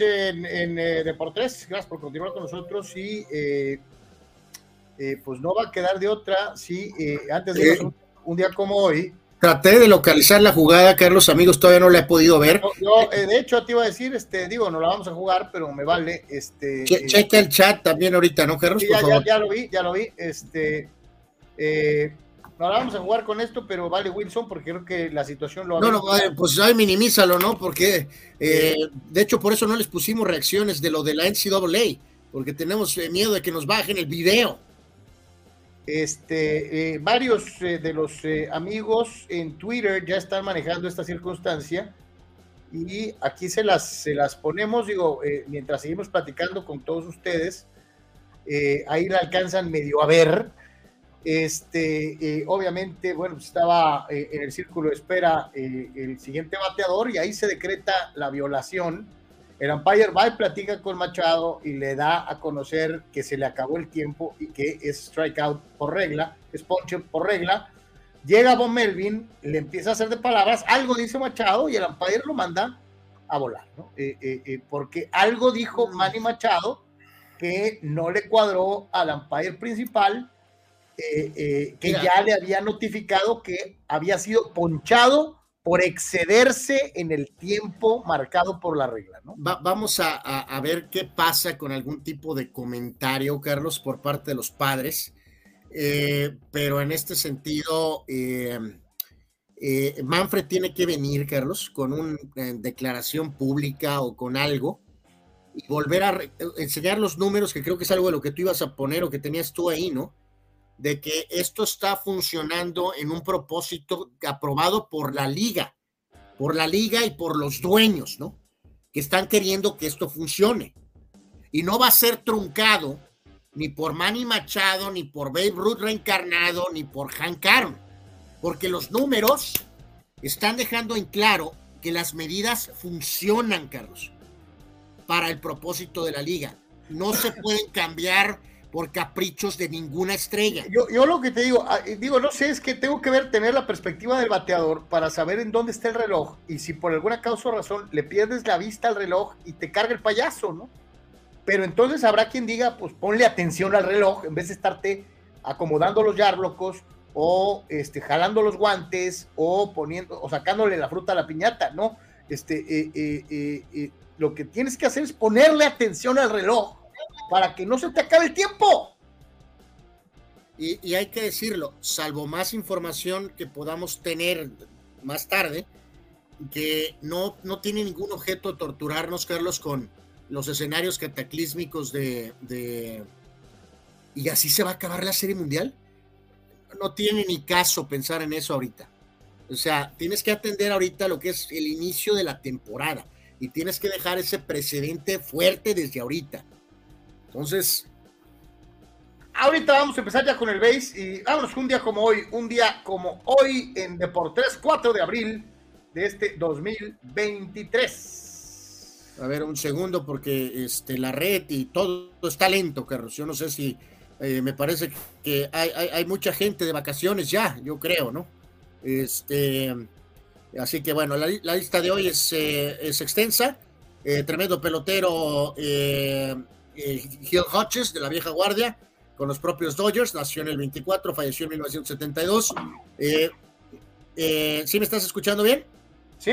En, en eh, Deportes, gracias por continuar con nosotros y eh, eh, pues no va a quedar de otra si antes de un, día como hoy. Traté de localizar la jugada, Carlos, amigos, todavía no la he podido ver. Yo, de hecho, te iba a decir, este, digo, no la vamos a jugar, pero me vale. Este, checa el chat también ahorita, ¿no, Carlos? ya, ya, ya, lo vi, ya lo vi. Este, no vamos a jugar con esto, pero vale Wilson, porque creo que la situación lo... No, no, pues ahí minimízalo, ¿no? Porque, eh, de hecho, por eso no les pusimos reacciones de lo de la NCAA, porque tenemos eh, miedo de que nos bajen el video. Este, eh, varios de los amigos en Twitter ya están manejando esta circunstancia y aquí se las, se las ponemos, digo, mientras seguimos platicando con todos ustedes, ahí la alcanzan medio a ver este, eh, obviamente, bueno, pues estaba eh, en el círculo de espera eh, el siguiente bateador y ahí se decreta la violación. El umpire va y platica con Machado y le da a conocer que se le acabó el tiempo y que es strikeout por regla, es ponche por regla. Llega Von Melvin, le empieza a hacer de palabras, algo dice Machado y el umpire lo manda a volar, ¿no? porque algo dijo Manny Machado que no le cuadró al umpire principal eh, eh, que ya le había notificado que había sido ponchado por excederse en el tiempo marcado por la regla. ¿no? vamos a, ver qué pasa con algún tipo de comentario, Carlos, por parte de los padres. Eh, pero en este sentido, Manfred tiene que venir, Carlos, con una declaración pública o con algo y volver a enseñar los números, que creo que es algo de lo que tú ibas a poner o que tenías tú ahí, ¿no? De que esto está funcionando en un propósito aprobado por la liga, por la liga y por los dueños, ¿no? Que están queriendo que esto funcione. Y no va a ser truncado ni por Manny Machado, ni por Babe Ruth reencarnado, ni por Hank Aaron, porque los números están dejando en claro que las medidas funcionan, Carlos para el propósito de la liga. No se pueden cambiar por caprichos de ninguna estrella. Yo, yo lo que te digo, ah, digo, no sé, es que tengo que ver, tener la perspectiva del bateador para saber en dónde está el reloj y si por alguna causa o razón le pierdes la vista al reloj y te carga el payaso, ¿no? Pero entonces habrá quien diga, pues ponle atención al reloj en vez de estarte acomodando los yarblocos o este, jalando los guantes o poniendo o sacándole la fruta a la piñata, ¿no? Este, eh, eh, eh, lo que tienes que hacer es ponerle atención al reloj para que no se te acabe el tiempo. Y, hay que decirlo, salvo más información que podamos tener más tarde, que no, no tiene ningún objeto torturarnos, Carlos, con los escenarios cataclísmicos de, de... ¿Y así se va a acabar la Serie Mundial? No tiene ni caso pensar en eso ahorita. O sea, tienes que atender ahorita lo que es el inicio de la temporada y tienes que dejar ese precedente fuerte desde ahorita. Entonces, ahorita vamos a empezar ya con el base y vámonos un día como hoy, un día como hoy en Deportes 4 de abril de este 2023. A ver, un segundo, porque este, la red y todo está lento, Carlos. Yo no sé si eh, me parece que hay, hay, mucha gente de vacaciones ya, yo creo, ¿no? Este, Así que bueno, la, lista de hoy es, eh, es extensa. Eh, tremendo pelotero eh, Gil Hodges de la vieja guardia con los propios Dodgers. Nació en el 24, falleció en 1972. ¿Sí me estás escuchando bien? Sí.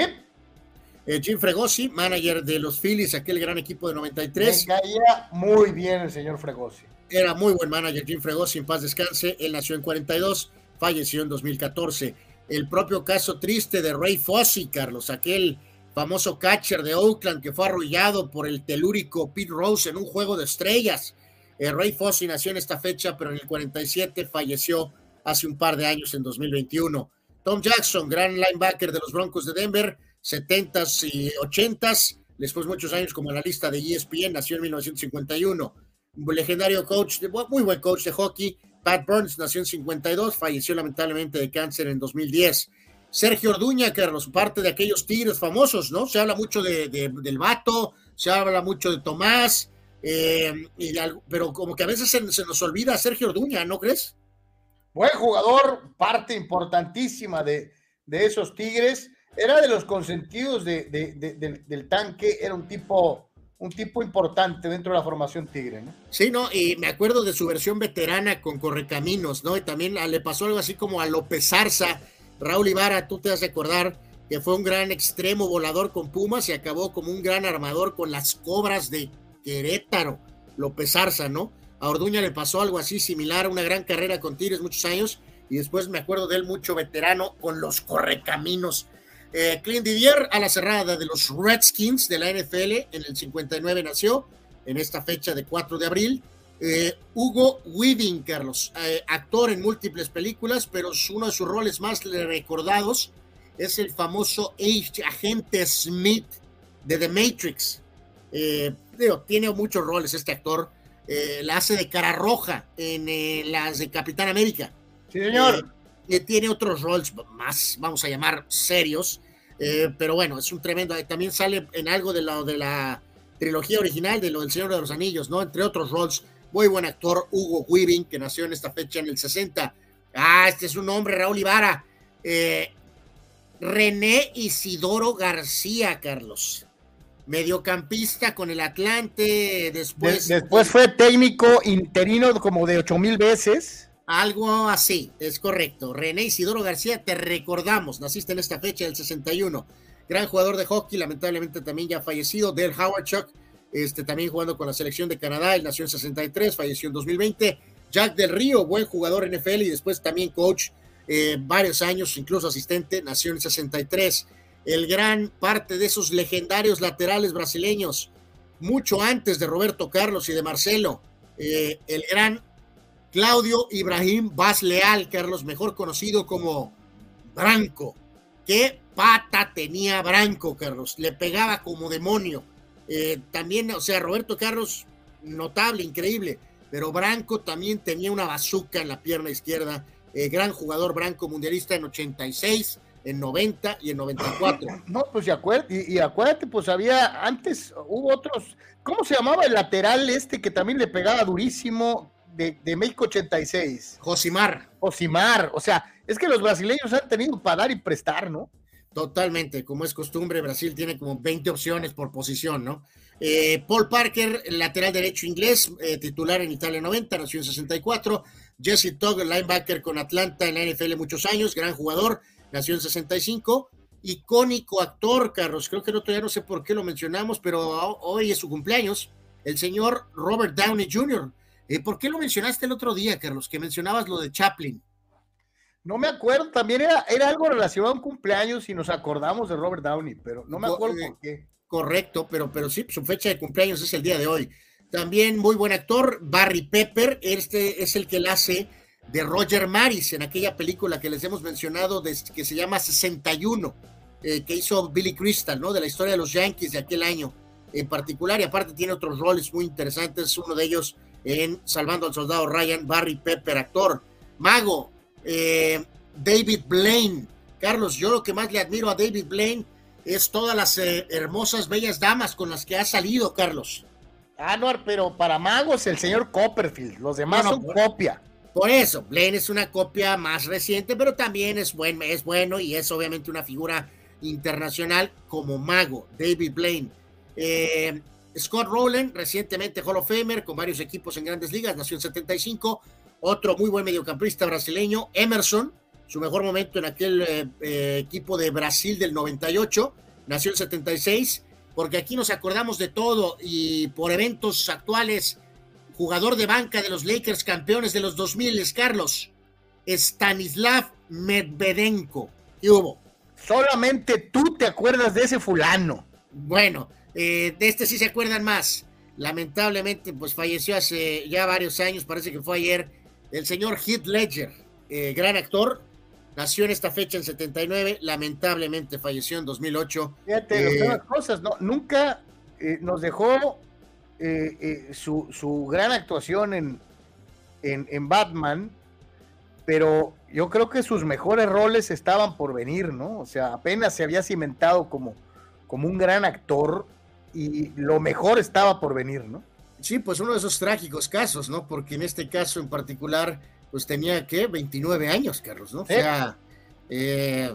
Jim Fregosi, manager de los Phillies, aquel gran equipo de 93. Me caía muy bien el señor Fregosi. Era muy buen manager Jim Fregosi, en paz descanse. Él nació en 42, falleció en 2014 el propio caso triste de Ray Fossey, Carlos, aquel famoso catcher de Oakland que fue arrullado por el telúrico Pete Rose en un juego de estrellas. Eh, Ray Fossey nació en esta fecha, pero en el 47 falleció hace un par de años, en 2021. Tom Jackson, gran linebacker de los Broncos de Denver, 70s y 80s, después muchos años como analista de ESPN, nació en 1951. Un legendario coach, muy buen coach de hockey, Pat Burns nació en 52, falleció lamentablemente de cáncer en 2010. Sergio Orduña, Carlos, parte de aquellos tigres famosos, ¿no? Se habla mucho de, del vato, se habla mucho de Tomás, eh, pero como que a veces se, nos olvida Sergio Orduña, ¿no crees? Buen jugador, parte importantísima de, esos tigres. Era de los consentidos del tanque, era un tipo un tipo importante dentro de la formación Tigre, ¿no? Sí, no, y me acuerdo de su versión veterana con Correcaminos, ¿no? Y también le pasó algo así como a López Arza, Raúl Ibarra, tú te has de acordar que fue un gran extremo volador con Pumas y acabó como un gran armador con las cobras de Querétaro, López Arza, ¿no? A Orduña le pasó algo así similar, una gran carrera con Tigres muchos años, y después me acuerdo de él mucho veterano con los Correcaminos. Eh, Clint Didier a la cerrada de los Redskins de la NFL en el 59 nació, en esta fecha de 4 de abril. Eh, Hugo Weaving, Carlos, eh, actor en múltiples películas, pero uno de sus roles más recordados es el famoso agente Smith de The Matrix. tiene muchos roles este actor. la hace de cara roja en las de Capitán América. Sí, señor tiene otros roles más, vamos a llamar, serios, eh, pero bueno, es un tremendo, también sale en algo de, lo, de la trilogía original de lo del Señor de los Anillos, ¿no? Entre otros roles, muy buen actor, Hugo Weaving, que nació en esta fecha en el 60. Ah, este es un hombre, Raúl Ibarra. Eh, René Isidoro García, Carlos. Mediocampista con el Atlante, después... después fue técnico interino como de ocho mil veces Algo así, es correcto. René Isidoro García, te recordamos, naciste en esta fecha del 61. Gran jugador de hockey, lamentablemente también ya fallecido. Del Howard Chuck, este, también jugando con la selección de Canadá, él nació en 63, falleció en 2020. Jack del Río, buen jugador NFL y después también coach eh, varios años, incluso asistente, nació en 63. El gran parte de esos legendarios laterales brasileños, mucho antes de Roberto Carlos y de Marcelo, eh, el gran Claudio Ibrahim Vaz Leal, Carlos, mejor conocido como Branco. Qué pata tenía Branco, Carlos. Le pegaba como demonio. Eh, también, o sea, Roberto Carlos, notable, increíble. Pero Branco también tenía una bazuca en la pierna izquierda. Eh, gran jugador Branco, mundialista en 86, en 90 y en 94. (laughs) No, pues y acuérdate, y, acuérdate, pues había antes, hubo otros, ¿cómo se llamaba el lateral este que también le pegaba durísimo? de, México 86. Josimar. Josimar, o sea, es que los brasileños han tenido para dar y prestar, ¿no? Totalmente, como es costumbre, Brasil tiene como 20 opciones por posición, ¿no? Eh, Paul Parker, lateral derecho inglés, eh, titular en Italia 90, nació en 64. Jesse Togg, linebacker con Atlanta en la NFL muchos años, gran jugador, nació en 65. Icónico actor, Carlos, creo que el otro día no sé por qué lo mencionamos, pero hoy es su cumpleaños, el señor Robert Downey Jr., eh, ¿Por qué lo mencionaste el otro día, Carlos? Que mencionabas lo de Chaplin. No me acuerdo, también era, era algo relacionado a un cumpleaños y nos acordamos de Robert Downey, pero no me acuerdo por qué. Correcto, pero, pero sí, su fecha de cumpleaños es el día de hoy. También muy buen actor, Barry Pepper, este es el que la hace de Roger Maris en aquella película que les hemos mencionado que se llama 61, eh, que hizo Billy Crystal, ¿no? De la historia de los Yankees de aquel año en particular, y aparte tiene otros roles muy interesantes, uno de ellos en Salvando al Soldado Ryan, Barry Pepper, actor. Mago, eh, David Blaine. Carlos, yo lo que más le admiro a David Blaine es todas las eh, hermosas, bellas damas con las que ha salido, Carlos. Anuar, pero para Mago es el señor Copperfield, los demás son copia. Por eso, Blaine es una copia más reciente, pero también es, buen, es bueno y es obviamente una figura internacional como Mago, David Blaine. Eh, Scott Rowland, recientemente Hall of Famer, con varios equipos en grandes ligas, nació en 75. Otro muy buen mediocampista brasileño, Emerson, su mejor momento en aquel eh, eh, equipo de Brasil del 98, nació en 76, porque aquí nos acordamos de todo y por eventos actuales, jugador de banca de los Lakers, campeones de los 2000, Carlos, Stanislav Medvedenko. ¿Qué hubo? Solamente tú te acuerdas de ese fulano. Bueno, eh, de este sí se acuerdan más. Lamentablemente, pues falleció hace ya varios años, parece que fue ayer, el señor Heath Ledger, eh, gran actor, nació en esta fecha en 79, lamentablemente falleció en 2008. Fíjate, eh, cosas, ¿no? Nunca nos dejó su, su, gran actuación en, en, en Batman, pero yo creo que sus mejores roles estaban por venir, ¿no? O sea, apenas se había cimentado como, como un gran actor y lo mejor estaba por venir, ¿no? Sí, pues uno de esos trágicos casos, ¿no? Porque en este caso en particular, pues tenía que 29 años, Carlos, ¿no? O sea, eh,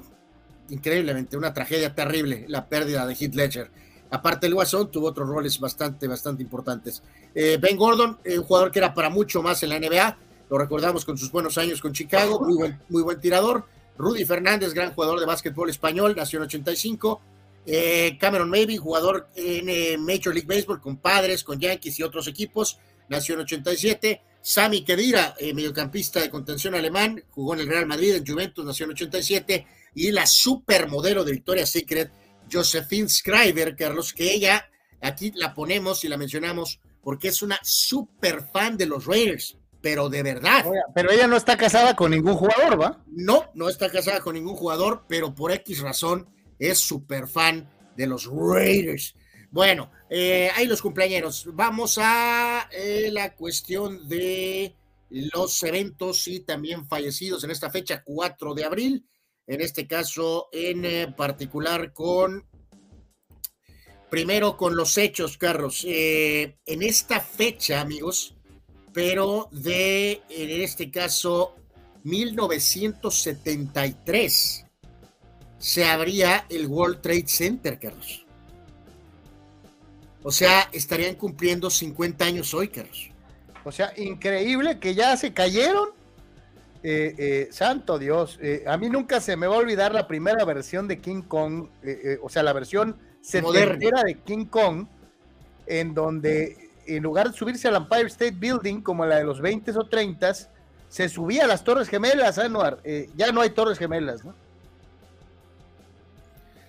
increíblemente, una tragedia terrible, la pérdida de Heath Ledger. Aparte, el Guasón tuvo otros roles bastante, bastante importantes. Eh, ben Gordon, eh, un jugador que era para mucho más en la NBA, lo recordamos con sus buenos años con Chicago, muy buen, muy buen tirador. Rudy Fernández, gran jugador de básquetbol español, nació en 85. Eh, Cameron Maybe, jugador en eh, Major League Baseball con Padres, con Yankees y otros equipos, nació en 87. Sami Kedira, eh, mediocampista de contención alemán, jugó en el Real Madrid, en Juventus, nació en 87. Y la supermodelo de Victoria's Secret, Josephine Scriber, Carlos, que ella, aquí la ponemos y la mencionamos porque es una super fan de los Raiders, pero de verdad. Pero ella no está casada con ningún jugador, ¿va? No, no está casada con ningún jugador, pero por X razón es súper fan de los Raiders. Bueno, eh, ahí los cumpleaños. Vamos a eh, la cuestión de los eventos y también fallecidos en esta fecha, 4 de abril. En este caso, en eh, particular con, primero con los hechos, Carlos. en esta fecha, amigos, pero de, en este caso, 1973 se abría el World Trade Center, Carlos. O sea, estarían cumpliendo 50 años hoy, Carlos. O sea, increíble que ya se cayeron Eh, eh, santo Dios, eh, a mí nunca se me va a olvidar la primera versión de King Kong, o sea, la versión setentera de King Kong, en donde en lugar de subirse al Empire State Building como la de los 20 o 30 se subía a las Torres Gemelas, Anuar. ya no hay Torres Gemelas, ¿no?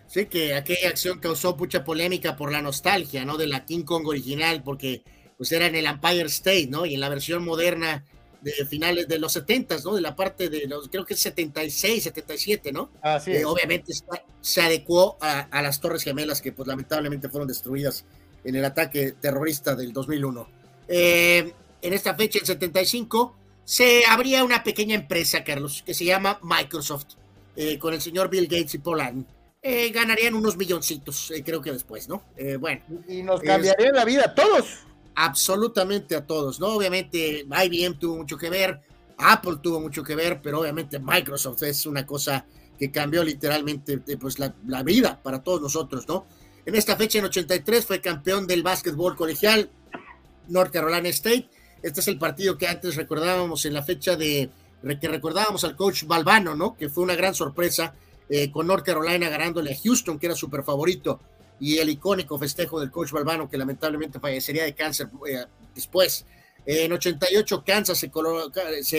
Sí, que aquella acción causó mucha polémica por la nostalgia, ¿no? De la King Kong original, porque pues era en el Empire State, ¿no? Y en la versión moderna de finales de los 70, ¿no? De la parte de los, creo que es 76, 77, ¿no? Así eh, obviamente se adecuó a, las Torres Gemelas que pues lamentablemente fueron destruidas en el ataque terrorista del 2001. Eh, en esta fecha, en 75, se abría una pequeña empresa, Carlos, que se llama Microsoft, eh, con el señor Bill Gates y Paul Allen. Ganarían unos milloncitos, creo que después, ¿no? bueno. Y nos cambiaría la vida a todos absolutamente a todos, ¿no? Obviamente IBM tuvo mucho que ver, Apple tuvo mucho que ver, pero obviamente Microsoft es una cosa que cambió literalmente pues, la, vida para todos nosotros, ¿no? En esta fecha, en 83, fue campeón del básquetbol colegial North Carolina State. Este es el partido que antes recordábamos en la fecha de que recordábamos al coach Balbano, ¿no? Que fue una gran sorpresa eh, con North Carolina ganándole a Houston, que era súper favorito y el icónico festejo del coach Balbano que lamentablemente fallecería de cáncer eh, después. En 88 Kansas se,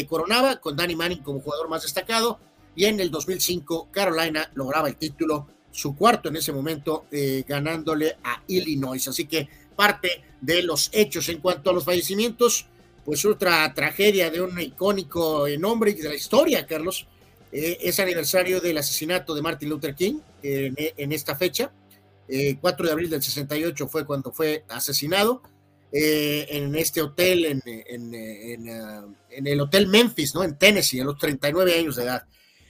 coronaba con Danny Manning como jugador más destacado y en el 2005 Carolina lograba el título, su cuarto en ese momento, eh, ganándole a Illinois. Así que parte de los hechos en cuanto a los fallecimientos, pues otra tragedia de un icónico nombre de la historia, Carlos. Eh, es aniversario del asesinato de Martin Luther King en esta fecha. 4 eh, de abril del 68 fue cuando fue asesinado eh, en este hotel, en, uh, en, el Hotel Memphis, ¿no? En Tennessee, a los 39 años de edad.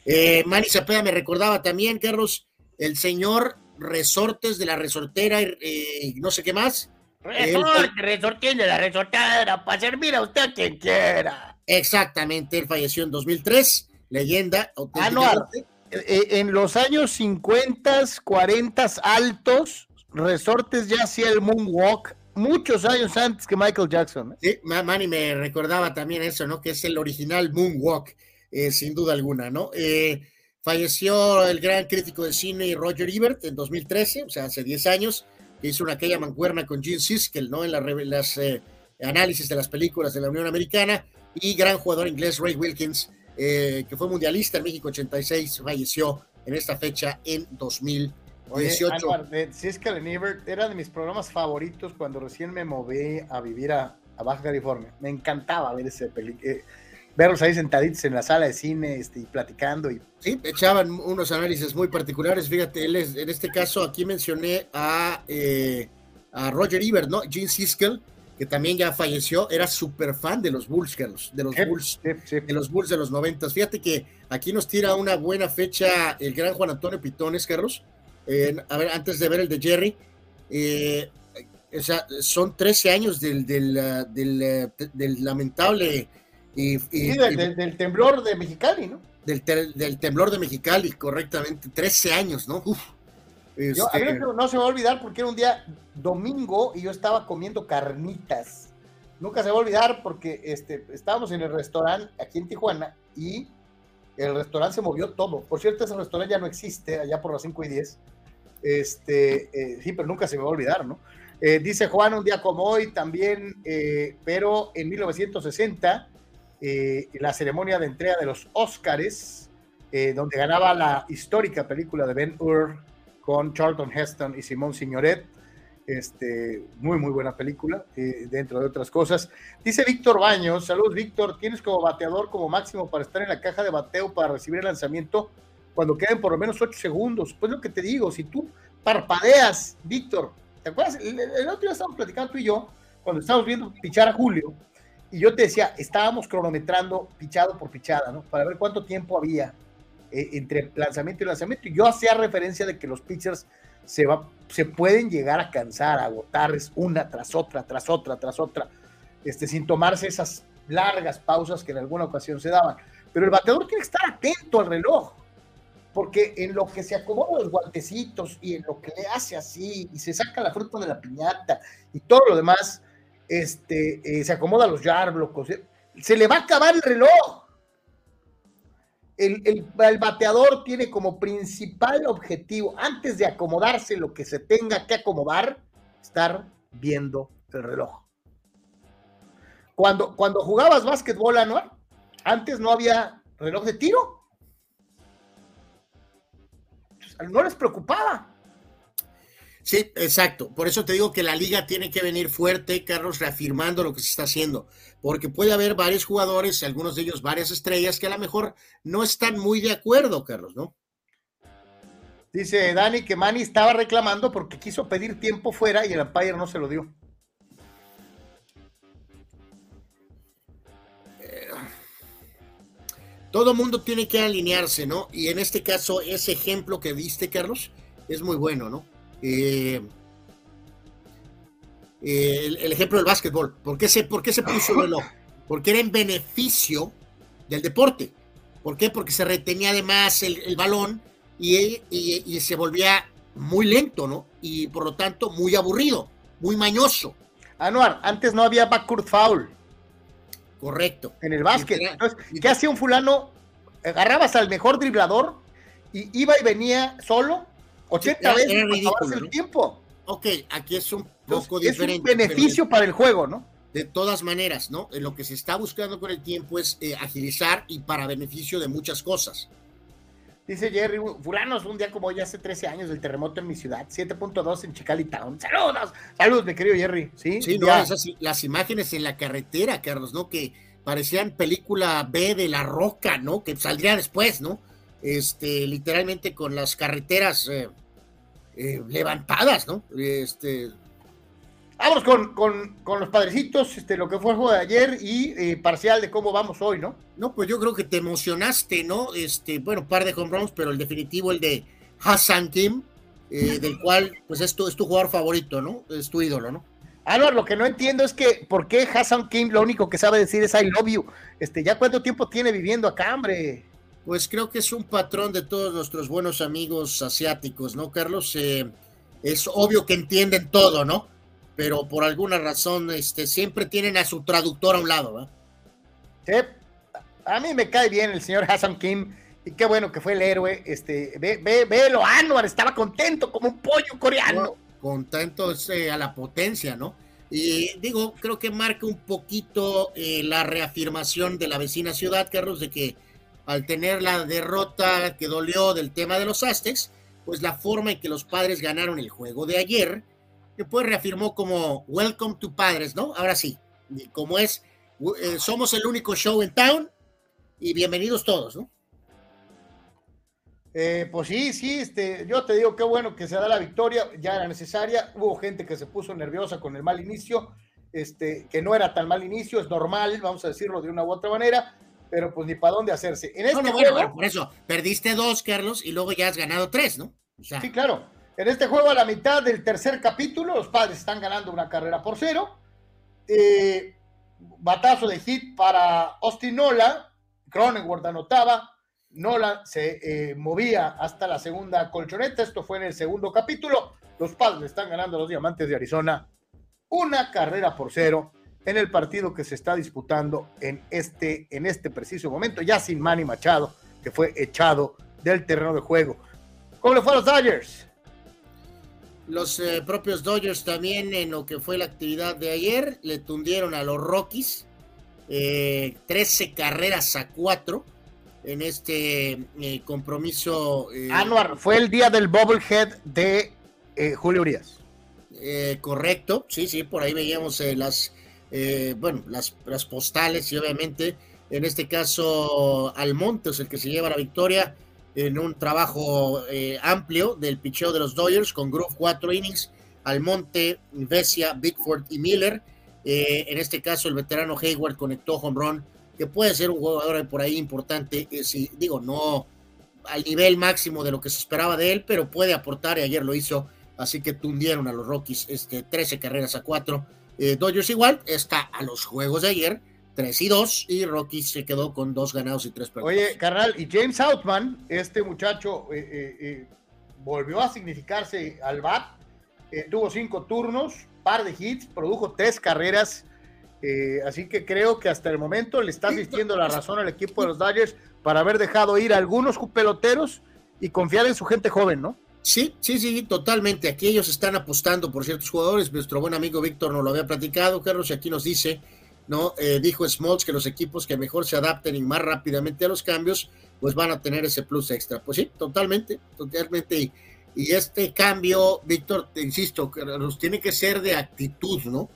Eh, Manny Zapeda me recordaba también, Carlos, el señor Resortes de la Resortera y no sé qué más. Resorte, de la Resortera, para servir a usted quien quiera. Exactamente, él falleció en 2003, leyenda. Auténticamente. Eh, en los años 50, 40 altos, Resortes ya hacía el moonwalk muchos años antes que Michael Jackson. ¿eh? Sí, Manny me recordaba también eso, ¿no? Que es el original moonwalk, eh, sin duda alguna, ¿no? falleció el gran crítico de cine Roger Ebert en 2013, o sea, hace 10 años, que hizo una aquella mancuerna con Gene Siskel, ¿no? En las análisis de las películas de la Unión Americana, y gran jugador inglés Ray Wilkins, eh, que fue mundialista en México 86, falleció en esta fecha en 2018. era de mis programas favoritos cuando recién me moví a vivir a, Baja California. Me encantaba ver ese película. Eh, verlos ahí sentaditos en la sala de cine este, y platicando. Y... Sí, echaban unos análisis muy particulares. Fíjate, él es, en este caso aquí mencioné a, eh, a Roger Ebert, ¿no? Gene Siskel, que también ya falleció, era súper fan de los Bulls, Carlos, de los Bulls, de los Bulls de los noventas. Fíjate que aquí nos tira una buena fecha el gran Juan Antonio Pitones, Carlos. a ver, antes de ver el de Jerry, eh, o sea, son 13 años del, del, del, uh, del lamentable y, del, temblor de Mexicali, ¿no? Del, del, temblor de Mexicali, correctamente, 13 años, ¿no? Uf. Este, no se va a olvidar porque era un día domingo y yo estaba comiendo carnitas. Nunca se va a olvidar porque este, estábamos en el restaurante aquí en Tijuana y el restaurante se movió todo. Por cierto, ese restaurante ya no existe allá por las 5 y 10. Este, eh, sí, pero nunca se me va a olvidar, ¿no? Eh, dice Juan, un día como hoy también, eh, pero en 1960, la ceremonia de entrega de los Óscares, donde ganaba la histórica película de Ben Hur, con Charlton Heston y Simón Signoret. Este, muy, muy buena película, eh, dentro de otras cosas. Dice Víctor Baños, saludos Víctor, tienes como bateador como máximo para estar en la caja de bateo para recibir el lanzamiento cuando queden por lo menos 8 segundos. Pues lo que te digo, si tú parpadeas, Víctor, ¿te acuerdas? El, otro día estábamos platicando tú y yo, cuando estábamos viendo pichar a Julio, y yo te decía, estábamos cronometrando pichado por pichada, ¿no? Para ver cuánto tiempo había eh, entre lanzamiento y lanzamiento. Yo hacía referencia de que los pitchers se, va, se pueden llegar a cansar, a agotarles una tras otra, tras otra, tras otra, este, sin tomarse esas largas pausas que en alguna ocasión se daban. Pero el bateador tiene que estar atento al reloj, porque en lo que se acomoda los guantecitos y en lo que le hace así y se saca la fruta de la piñata y todo lo demás, este, eh, se acomoda los yarblocos, se le va a acabar el reloj el, el, bateador tiene como principal objetivo, antes de acomodarse lo que se tenga que acomodar, estar viendo el reloj. Cuando, cuando jugabas básquetbol, Anuar, antes no había reloj de tiro. No les preocupaba. Sí, exacto. Por eso te digo que la liga tiene que venir fuerte, Carlos, reafirmando lo que se está haciendo. Porque puede haber varios jugadores, algunos de ellos varias estrellas, que a lo mejor no están muy de acuerdo, Carlos, ¿no? Dice Dani que Manny estaba reclamando porque quiso pedir tiempo fuera y el umpire no se lo dio. Eh, todo mundo tiene que alinearse, ¿no? Y en este caso, ese ejemplo que viste, Carlos, es muy bueno, ¿no? Eh, eh, el, ejemplo del básquetbol. ¿Por qué, se, ¿Por qué se puso el reloj? Porque era en beneficio del deporte. ¿Por qué? Porque se retenía además el, el balón y, y, se volvía muy lento, ¿no? Y por lo tanto muy aburrido, muy mañoso. Anuar, antes no había backcourt foul. Correcto. En el básquet. Entonces, ¿qué hacía un fulano? Agarrabas al mejor driblador y iba y venía solo 80 veces el tiempo. Ok, aquí es un poco diferente. Es un beneficio para el juego, ¿no? De todas maneras, ¿no? Lo que se está buscando con el tiempo es eh, agilizar y para beneficio de muchas cosas. Dice Jerry, fulanos, un día como hoy hace 13 años del terremoto en mi ciudad, 7.2 en Chicali Town. Saludos, saludos, mi querido Jerry. Sí, sí no, las imágenes en la carretera, Carlos, ¿no? Que parecían película B de La Roca, ¿no? Que saldría después, ¿no? Este, literalmente con las carreteras eh, eh, levantadas, ¿no? Este... Vamos con, con, los padrecitos, este, lo que fue el juego de ayer y eh, parcial de cómo vamos hoy, ¿no? No, pues yo creo que te emocionaste, ¿no? Este, bueno, par de home runs, pero el definitivo, el de Hassan Kim, eh, (laughs) del cual, pues es tu, es tu jugador favorito, ¿no? Es tu ídolo, ¿no? Álvaro, lo que no entiendo es que, ¿por qué Hassan Kim lo único que sabe decir es I love you? Este, ¿ya cuánto tiempo tiene viviendo acá, hombre? Pues creo que es un patrón de todos nuestros buenos amigos asiáticos, ¿no, Carlos? Eh, es obvio que entienden todo, ¿no? Pero por alguna razón este, siempre tienen a su traductor a un lado, ¿no? Sí, a mí me cae bien el señor Hassan Kim y qué bueno que fue el héroe. Este, ve, ve, vélo, Anwar estaba contento como un pollo coreano. contento a la potencia, ¿no? Y digo, creo que marca un poquito eh, la reafirmación de la vecina ciudad, Carlos, de que al tener la derrota que dolió del tema de los Aztecs, pues la forma en que los padres ganaron el juego de ayer, después reafirmó como Welcome to Padres, ¿no? Ahora sí, como es, eh, somos el único show en town y bienvenidos todos, ¿no? Eh, pues sí, sí, este, yo te digo qué bueno que se da la victoria, ya era necesaria, hubo gente que se puso nerviosa con el mal inicio, este, que no era tan mal inicio, es normal, vamos a decirlo de una u otra manera, pero pues ni para dónde hacerse. En este juego, por eso, perdiste dos, Carlos, y luego ya has ganado tres, ¿no? sí, claro. En este juego, a la mitad del tercer capítulo, los padres están ganando una carrera por cero. Eh, batazo de hit para Austin Nola. Cronenworth anotaba. Nola se eh, movía hasta la segunda colchoneta. Esto fue en el segundo capítulo. Los padres están ganando a los diamantes de Arizona. Una carrera por cero en el partido que se está disputando en este, en este preciso momento, ya sin Manny Machado, que fue echado del terreno de juego. ¿Cómo le fue a los Dodgers? Los eh, propios Dodgers también en lo que fue la actividad de ayer le tundieron a los Rockies 13 eh, carreras a 4 en este eh, compromiso. Anuar, fue el día del bobblehead de Julio Urias. correcto, sí, sí, por ahí veíamos las eh, bueno, las, postales y obviamente en este caso Almonte es el que se lleva la victoria en un trabajo eh, amplio del picheo de los Dodgers con Groove 4 innings, Almonte, Vesia, Bigford y Miller. Eh, en este caso el veterano Hayward conectó home run, que puede ser un jugador por ahí importante, si digo, no al nivel máximo de lo que se esperaba de él, pero puede aportar y ayer lo hizo, así que tundieron a los Rockies este, 13 carreras a 4 eh, Dodgers igual, está a los juegos de ayer, 3 y 2, y Rockies se quedó con dos ganados y tres perdidos. Oye, carnal, y James Outman, este muchacho eh, eh, volvió a significarse al BAT, tuvo cinco turnos, par de hits, produjo tres carreras, Eh, así que creo que hasta el momento le está asistiendo la razón al equipo de los Dodgers para haber dejado ir a algunos peloteros y confiar en su gente joven, ¿no? Sí, sí, sí, totalmente. Aquí ellos están apostando por ciertos jugadores. Nuestro buen amigo Víctor nos lo había platicado, Carlos, y aquí nos dice, ¿no? Eh, dijo Smoltz que los equipos que mejor se adapten y más rápidamente a los cambios, pues van a tener ese plus extra. Pues sí, totalmente, totalmente. Y, este cambio, Víctor, te insisto, nos tiene que ser de actitud, ¿no?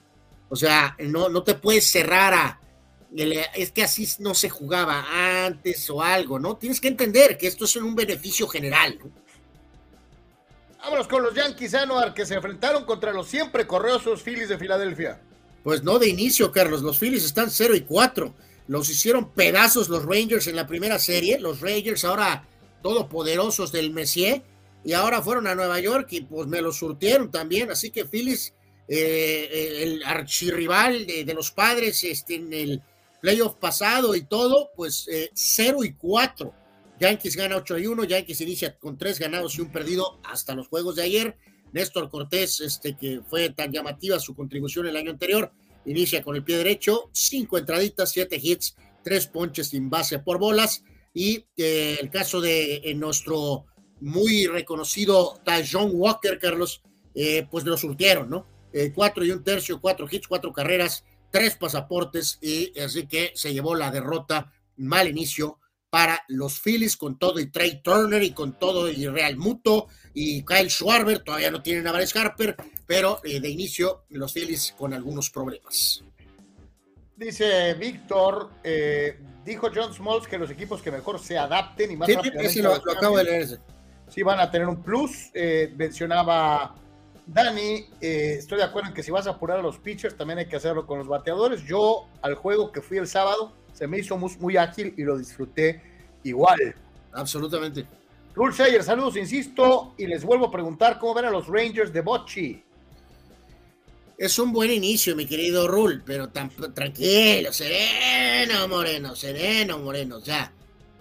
O sea, no, no te puedes cerrar a, es que así no se jugaba antes o algo, ¿no? Tienes que entender que esto es un beneficio general, ¿no? Vámonos con los Yankees Anuar que se enfrentaron contra los siempre correosos Phillies de Filadelfia. Pues no de inicio, Carlos. Los Phillies están 0 y 4. Los hicieron pedazos los Rangers en la primera serie. Los Rangers ahora todopoderosos del Messier. Y ahora fueron a Nueva York y pues me los surtieron también. Así que Phillies, eh, eh, el archirrival de, los padres este, en el playoff pasado y todo, pues 0 eh, y 4 Yankees gana 8 y 1, Yankees inicia con 3 ganados y un perdido hasta los juegos de ayer. Néstor Cortés, este que fue tan llamativa su contribución el año anterior, inicia con el pie derecho, 5 entraditas, 7 hits, 3 ponches sin base por bolas. Y eh, el caso de eh, nuestro muy reconocido John Walker, Carlos, eh, pues lo surtieron, ¿no? 4 y un tercio, 4 hits, 4 carreras, 3 pasaportes, y así que se llevó la derrota, mal inicio para los Phillies con todo y Trey Turner y con todo y Real Muto y Kyle Schwarber, todavía no tienen a Bryce Harper, pero eh, de inicio los Phillies con algunos problemas. Dice Víctor, eh, dijo John Smalls que los equipos que mejor se adapten y más sí, rápidamente. Sí, lo, lo acabo de leer. Sí, van a tener un plus. Eh, mencionaba Dani, eh, estoy de acuerdo en que si vas a apurar a los pitchers, también hay que hacerlo con los bateadores. Yo, al juego que fui el sábado, se me hizo muy, ágil y lo disfruté igual. Absolutamente. Rule Sayer, saludos, insisto, y les vuelvo a preguntar cómo ven a los Rangers de Bocci. Es un buen inicio, mi querido Rule, pero tan, tranquilo, sereno, Moreno, sereno, Moreno, ya.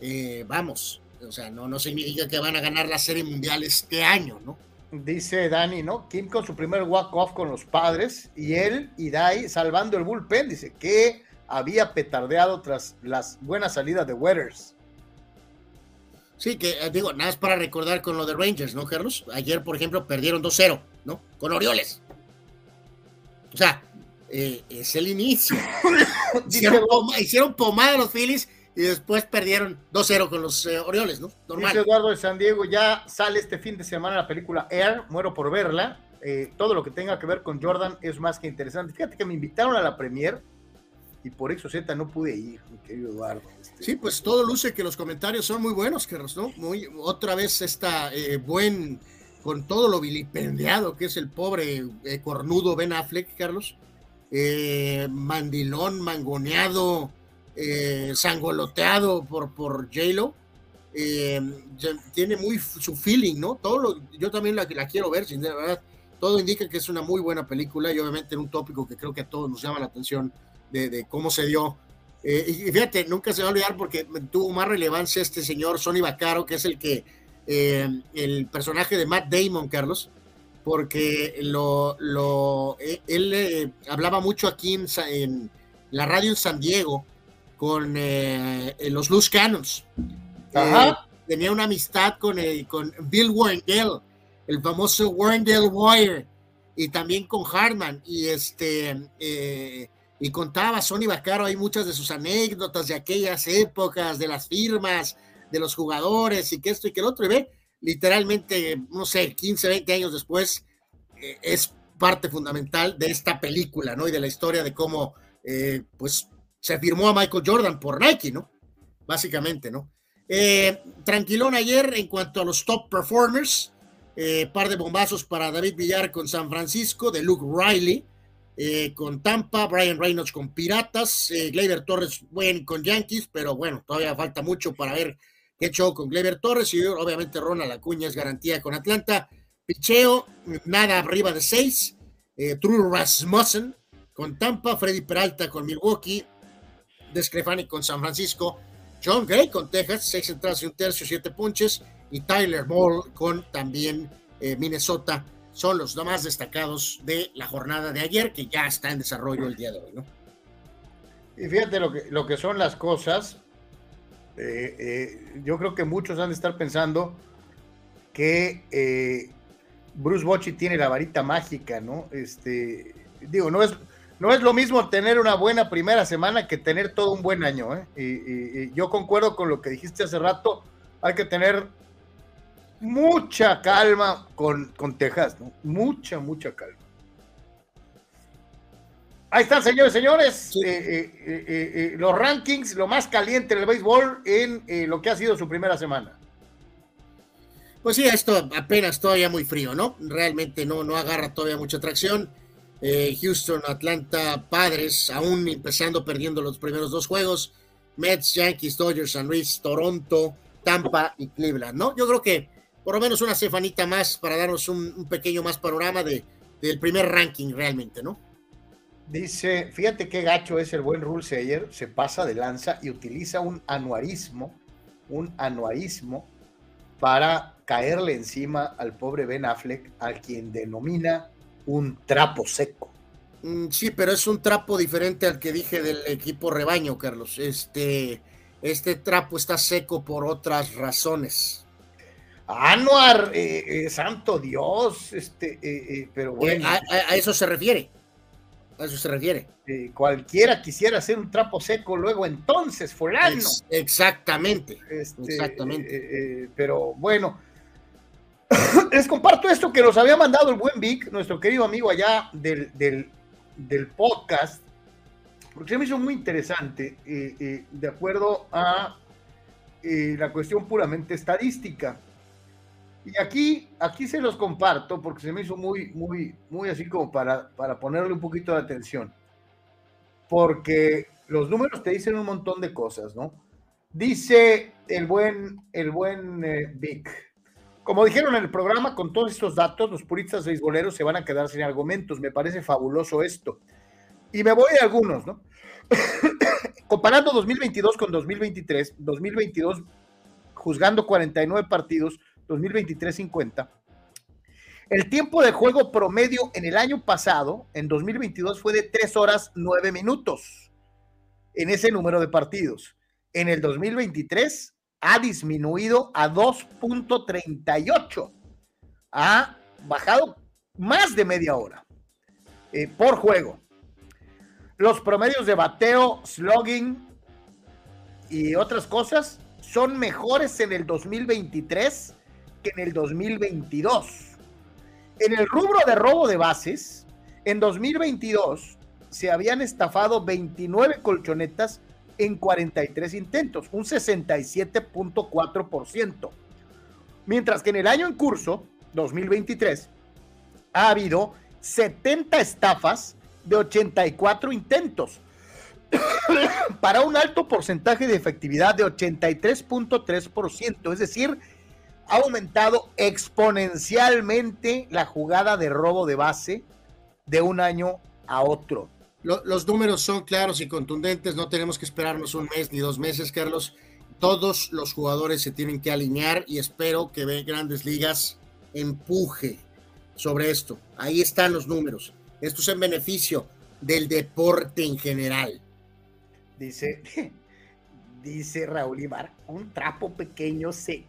Eh, vamos, o sea, no, no significa que van a ganar la Serie Mundial este año, ¿no? Dice Dani, ¿no? Kim con su primer walk-off con los padres y él y Dai salvando el bullpen. Dice que había petardeado tras las buenas salidas de Weathers. Sí, que eh, digo, nada es para recordar con lo de Rangers, ¿no, Carlos? Ayer, por ejemplo, perdieron 2-0, ¿no? Con Orioles. O sea, eh, es el inicio. (laughs) hicieron, pomada los Phillies y después perdieron 2-0 con los eh, Orioles, ¿no? Normal. Dice Eduardo de San Diego, ya sale este fin de semana la película Air, muero por verla. todo lo que tenga que ver con Jordan es más que interesante. Fíjate que me invitaron a la premier y por eso Z no pude ir, mi querido Eduardo. Este. Sí, pues todo luce que los comentarios son muy buenos, Carlos, ¿no? Muy, otra vez está eh, buen, con todo lo vilipendiado que es el pobre eh, cornudo Ben Affleck, Carlos. Eh, mandilón, mangoneado, sangoloteado por, por J-Lo. tiene muy su feeling, ¿no? Todo lo, yo también la, la quiero ver, sin verdad. Todo indica que es una muy buena película y obviamente en un tópico que creo que a todos nos llama la atención de, cómo se dio. Eh, y fíjate, nunca se va a olvidar porque tuvo más relevancia este señor Sonny Vaccaro, que es el que, eh, el personaje de Matt Damon, Carlos, porque lo, lo, eh, él hablaba mucho aquí en, la radio en San Diego con los Loose Cannons. tenía una amistad con, con Bill Warrendale, el famoso Warrendale Wire, y también con Hartman. Y este, y contaba Sonny Vaccaro hay muchas de sus anécdotas de aquellas épocas, de las firmas, de los jugadores y que esto y que el otro, y ve, literalmente, no sé, 15, 20 años después, eh, es parte fundamental de esta película, ¿no? Y de la historia de cómo, eh, pues, se firmó a Michael Jordan por Nike, ¿no? Básicamente, ¿no? Eh, tranquilón ayer en cuanto a los top performers, par de bombazos para David Villar con San Francisco, de Luke Riley, eh, con Tampa, Brian Reynolds con Piratas, eh, Gleyber Torres buen con Yankees, pero bueno, todavía falta mucho para ver qué show con Gleyber Torres y obviamente Ronald Acuña es garantía con Atlanta. Picheo, nada arriba de seis. Eh, True Rasmussen con Tampa, Freddy Peralta con Milwaukee, Descrefani con San Francisco, John Gray con Texas, seis entradas y un tercio, siete punches, y Tyler Ball con también eh, Minnesota son los más destacados de la jornada de ayer, que ya está en desarrollo el día de hoy, ¿no? Y fíjate lo que, lo que son las cosas. Eh, eh, yo creo que muchos han de estar pensando que eh, Bruce Bochy tiene la varita mágica, ¿no? Este, digo, no es, no es lo mismo tener una buena primera semana que tener todo un buen año, ¿eh? Y, yo concuerdo con lo que dijiste hace rato, hay que tener mucha calma con, con Texas, ¿no? Mucha, mucha calma. Ahí están, señores, señores, eh, eh, eh, los rankings, lo más caliente del béisbol en lo que ha sido su primera semana. Pues sí, esto apenas todavía muy frío, ¿no? Realmente no, no agarra todavía mucha atracción. Houston, Atlanta, Padres, aún empezando perdiendo los primeros dos juegos. Mets, Yankees, Dodgers, San Luis, Toronto, Tampa y Cleveland, ¿no? Yo creo que por lo menos una cefanita más para darnos un, pequeño más panorama de, del primer ranking realmente, ¿no? Dice, fíjate qué gacho es el buen Rule Sayer, se pasa de lanza y utiliza un anuarismo, un anuarismo para caerle encima al pobre Ben Affleck, al quien denomina un trapo seco. Mm, sí, pero es un trapo diferente al que dije del equipo rebaño, Carlos. Este, este trapo está seco por otras razones. Anuar, eh, eh, santo Dios, este, eh, pero bueno. a, eso se refiere. A eso se refiere. cualquiera quisiera hacer un trapo seco luego entonces, fulano. exactamente. Este, exactamente. Pero bueno, (coughs) les comparto esto que nos había mandado el buen Vic, nuestro querido amigo allá del, del, podcast, porque se me hizo muy interesante, de acuerdo a la cuestión puramente estadística. Y aquí, aquí se los comparto porque se me hizo muy, muy, muy así como para, para ponerle un poquito de atención. Porque los números te dicen un montón de cosas, ¿no? Dice el buen, el buen eh, Vic. Como dijeron en el programa, con todos estos datos, los puristas beisboleros se van a quedar sin argumentos. Me parece fabuloso esto. Y me voy de algunos, ¿no? (coughs) Comparando 2022 con 2023, 2022 juzgando 49 partidos, 2023-50. El tiempo de juego promedio en el año pasado, en 2022, fue de 3 horas 9 minutos en ese número de partidos. En el 2023 ha disminuido a 2.38. Ha bajado más de media hora eh, por juego. Los promedios de bateo, slugging y otras cosas son mejores en el 2023 que en el 2022. En el rubro de robo de bases, en 2022 se habían estafado 29 colchonetas en 43 intentos, un 67.4%. Mientras que en el año en curso, 2023, ha habido 70 estafas de 84 intentos, (coughs) para un alto porcentaje de efectividad de 83.3%, es decir, ha aumentado exponencialmente la jugada de robo de base de un año a otro. Los números son claros y contundentes, no tenemos que esperarnos un mes ni dos meses, Carlos. Todos los jugadores se tienen que alinear y espero que Grandes Ligas empuje sobre esto. Ahí están los números. Esto es en beneficio del deporte en general. Dice, (laughs) dice Raúl Ibar, un trapo pequeño se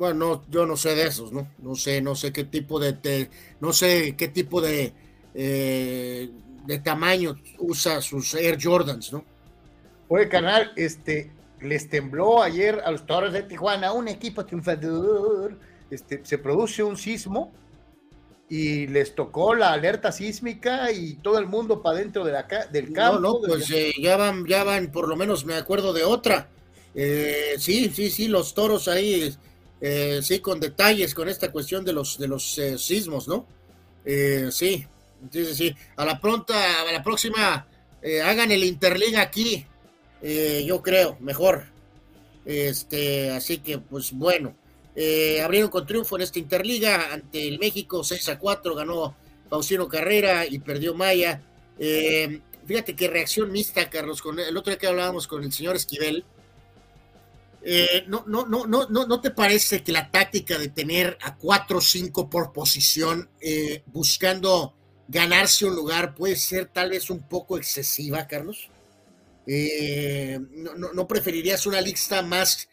bueno, yo no sé de esos, ¿no? No sé, no sé qué tipo de, no sé qué tipo de, eh, de tamaño usa sus Air Jordans, ¿no? Oye, canal, este, les tembló ayer a los Torres de Tijuana, un equipo triunfador, este, se produce un sismo y les tocó la alerta sísmica y todo el mundo para dentro de la, del campo. No, no, pues eh, ya van, ya van, por lo menos me acuerdo de otra. Eh, sí, sí, sí, los toros ahí eh, sí, con detalles con esta cuestión de los, de los eh, sismos, ¿no? Eh, sí, sí, sí, A la pronta, a la próxima, hagan el Interliga aquí, yo creo, mejor. Este, así que, pues bueno, abrieron con triunfo en esta Interliga ante el México, 6 a 4, ganó Faustino Carrera y perdió Maya. fíjate qué reacción mixta, Carlos, con el otro día que hablábamos con el señor Esquivel, eh, no, no, no, no, no, te parece que la táctica de tener a 4 o 5 por posición eh, buscando ganarse un lugar puede ser tal vez un poco excesiva, Carlos? Eh, no, preferirías una lista más,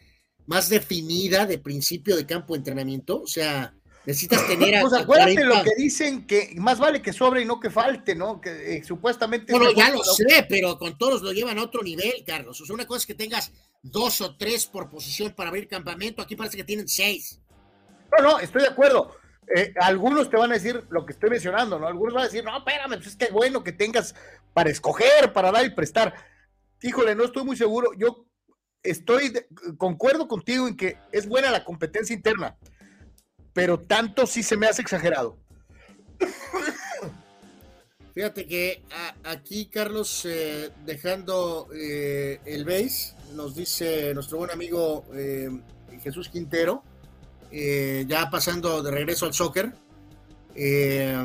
más definida de principio de campo de entrenamiento? O sea, necesitas tener a. Pues acuérdate lo que dicen que más vale que sobre y no que falte, ¿no? Que eh, supuestamente. Bueno, ya lo sé, pero con todos lo llevan a otro nivel, Carlos. O sea, una cosa es que tengas dos o tres por posición para abrir campamento. Aquí parece que tienen seis. No, no, estoy de acuerdo. Eh, algunos te van a decir lo que estoy mencionando, ¿no? Algunos van a decir, no, espérame, pues es que bueno que tengas para escoger, para dar y prestar. Híjole, no estoy muy seguro. Yo estoy, concuerdo contigo en que es buena la competencia interna, pero tanto sí se me hace exagerado. Fíjate que aquí, Carlos, eh, dejando eh, el base, nos dice nuestro buen amigo Jesús Quintero, eh, ya pasando de regreso al soccer, eh,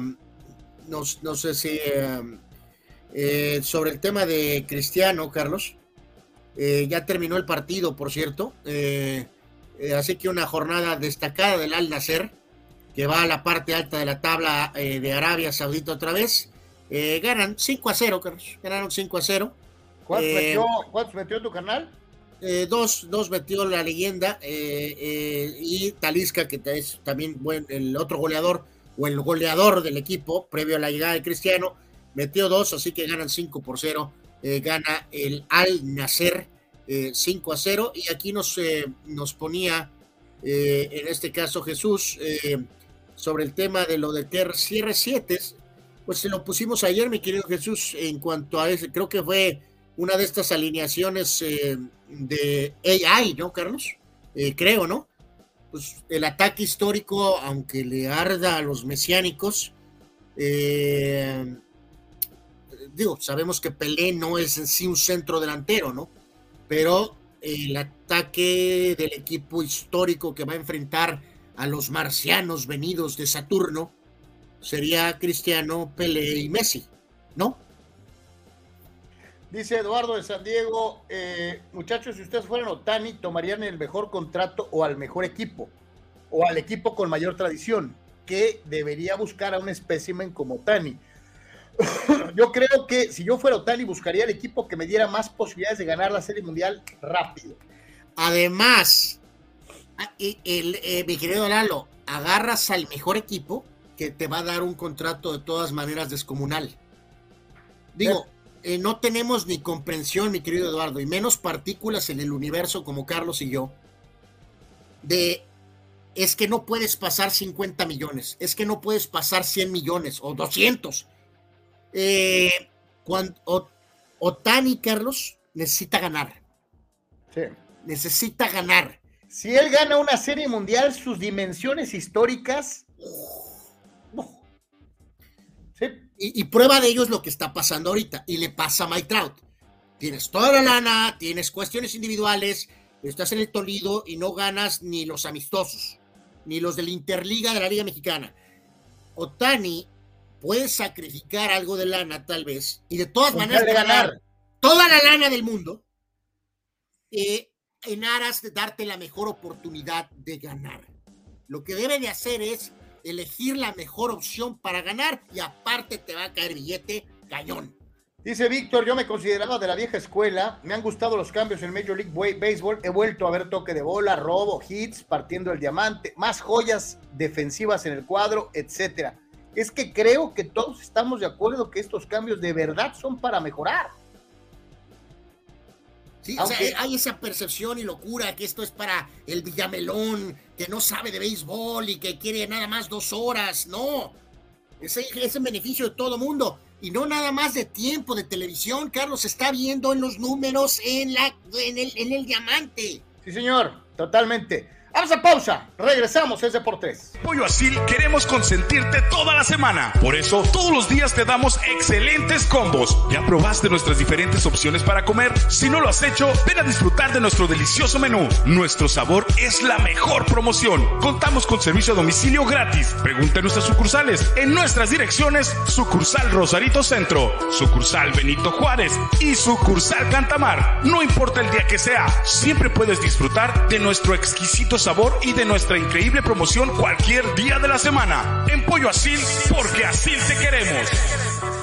no, sé si eh, sobre el tema de Cristiano, Carlos, ya terminó el partido, por cierto, así que una jornada destacada del Al Nasser, que va a la parte alta de la tabla de Arabia Saudita otra vez. Ganan 5 a 0, Carlos, ganaron 5 a 0. ¿Cuántos metió tu canal? Eh, dos, dos metió la leyenda eh, eh, y Talisca, que es también buen, el otro goleador o el goleador del equipo previo a la llegada de Cristiano, metió dos, así que ganan 5 por 0. gana el Al Nacer 5 a 0. Y aquí nos, nos ponía, en este caso Jesús, sobre el tema de lo de ter cierre 7. Pues se lo pusimos ayer, mi querido Jesús, en cuanto a ese, creo que fue una de estas alineaciones eh, de AI, ¿no, Carlos? Eh, creo, ¿no? Pues el ataque histórico, aunque le arda a los mesiánicos, eh, digo, sabemos que Pelé no es en sí un centro delantero, ¿no? Pero el ataque del equipo histórico que va a enfrentar a los marcianos venidos de Saturno sería Cristiano, Pelé y Messi, ¿no? Dice Eduardo de San Diego, eh, muchachos, si ustedes fueran Otani, tomarían el mejor contrato o al mejor equipo, o al equipo con mayor tradición, que debería buscar a un espécimen como Otani. (coughs) yo creo que si yo fuera Otani, buscaría el equipo que me diera más posibilidades de ganar la Serie Mundial rápido. Además, ah, el, eh, mi querido Lalo, agarras al mejor equipo que te va a dar un contrato de todas maneras descomunal. Digo, eh, no tenemos ni comprensión, mi querido Eduardo, y menos partículas en el universo como Carlos y yo, de es que no puedes pasar 50 millones, es que no puedes pasar 100 millones o 200. Eh, cuando, Otani, Carlos, necesita ganar. Sí. Necesita ganar. Si él gana una serie mundial, sus dimensiones históricas Y, prueba de ello es lo que está pasando ahorita. Y le pasa a Mike Trout. Tienes toda la lana, tienes cuestiones individuales, estás en el Tolido y no ganas ni los amistosos, ni los de la Interliga de la Liga Mexicana. Otani puede sacrificar algo de lana, tal vez, y de todas maneras ganar toda la lana del mundo eh, en aras de darte la mejor oportunidad de ganar. Lo que debe de hacer es elegir la mejor opción para ganar y aparte te va a caer billete cañón. Dice Víctor, yo me consideraba de la vieja escuela, me han gustado los cambios en Major League Baseball, he vuelto a ver toque de bola, robo, hits, partiendo el diamante, más joyas defensivas en el cuadro, etcétera. Es que creo que todos estamos de acuerdo que estos cambios de verdad son para mejorar. Sí, o sea, hay esa percepción y locura que esto es para el Villamelón, que no sabe de béisbol y que quiere nada más dos horas. No, ese es en beneficio de todo mundo. Y no nada más de tiempo de televisión, Carlos, está viendo en los números en, la, en, el, en el diamante. Sí, señor, totalmente. Vamos a pausa, regresamos, es Deportes. Pollo Asil queremos consentirte toda la semana. Por eso, todos los días te damos excelentes combos. ¿Ya probaste nuestras diferentes opciones para comer? Si no lo has hecho, ven a disfrutar de nuestro delicioso menú. Nuestro sabor es la mejor promoción. Contamos con servicio a domicilio gratis. Pregunta en nuestras sucursales. En nuestras direcciones, sucursal Rosarito Centro, sucursal Benito Juárez y sucursal Cantamar. No importa el día que sea, siempre puedes disfrutar de nuestro exquisito sabor y de nuestra increíble promoción cualquier día de la semana. En Pollo Asil, porque así te queremos.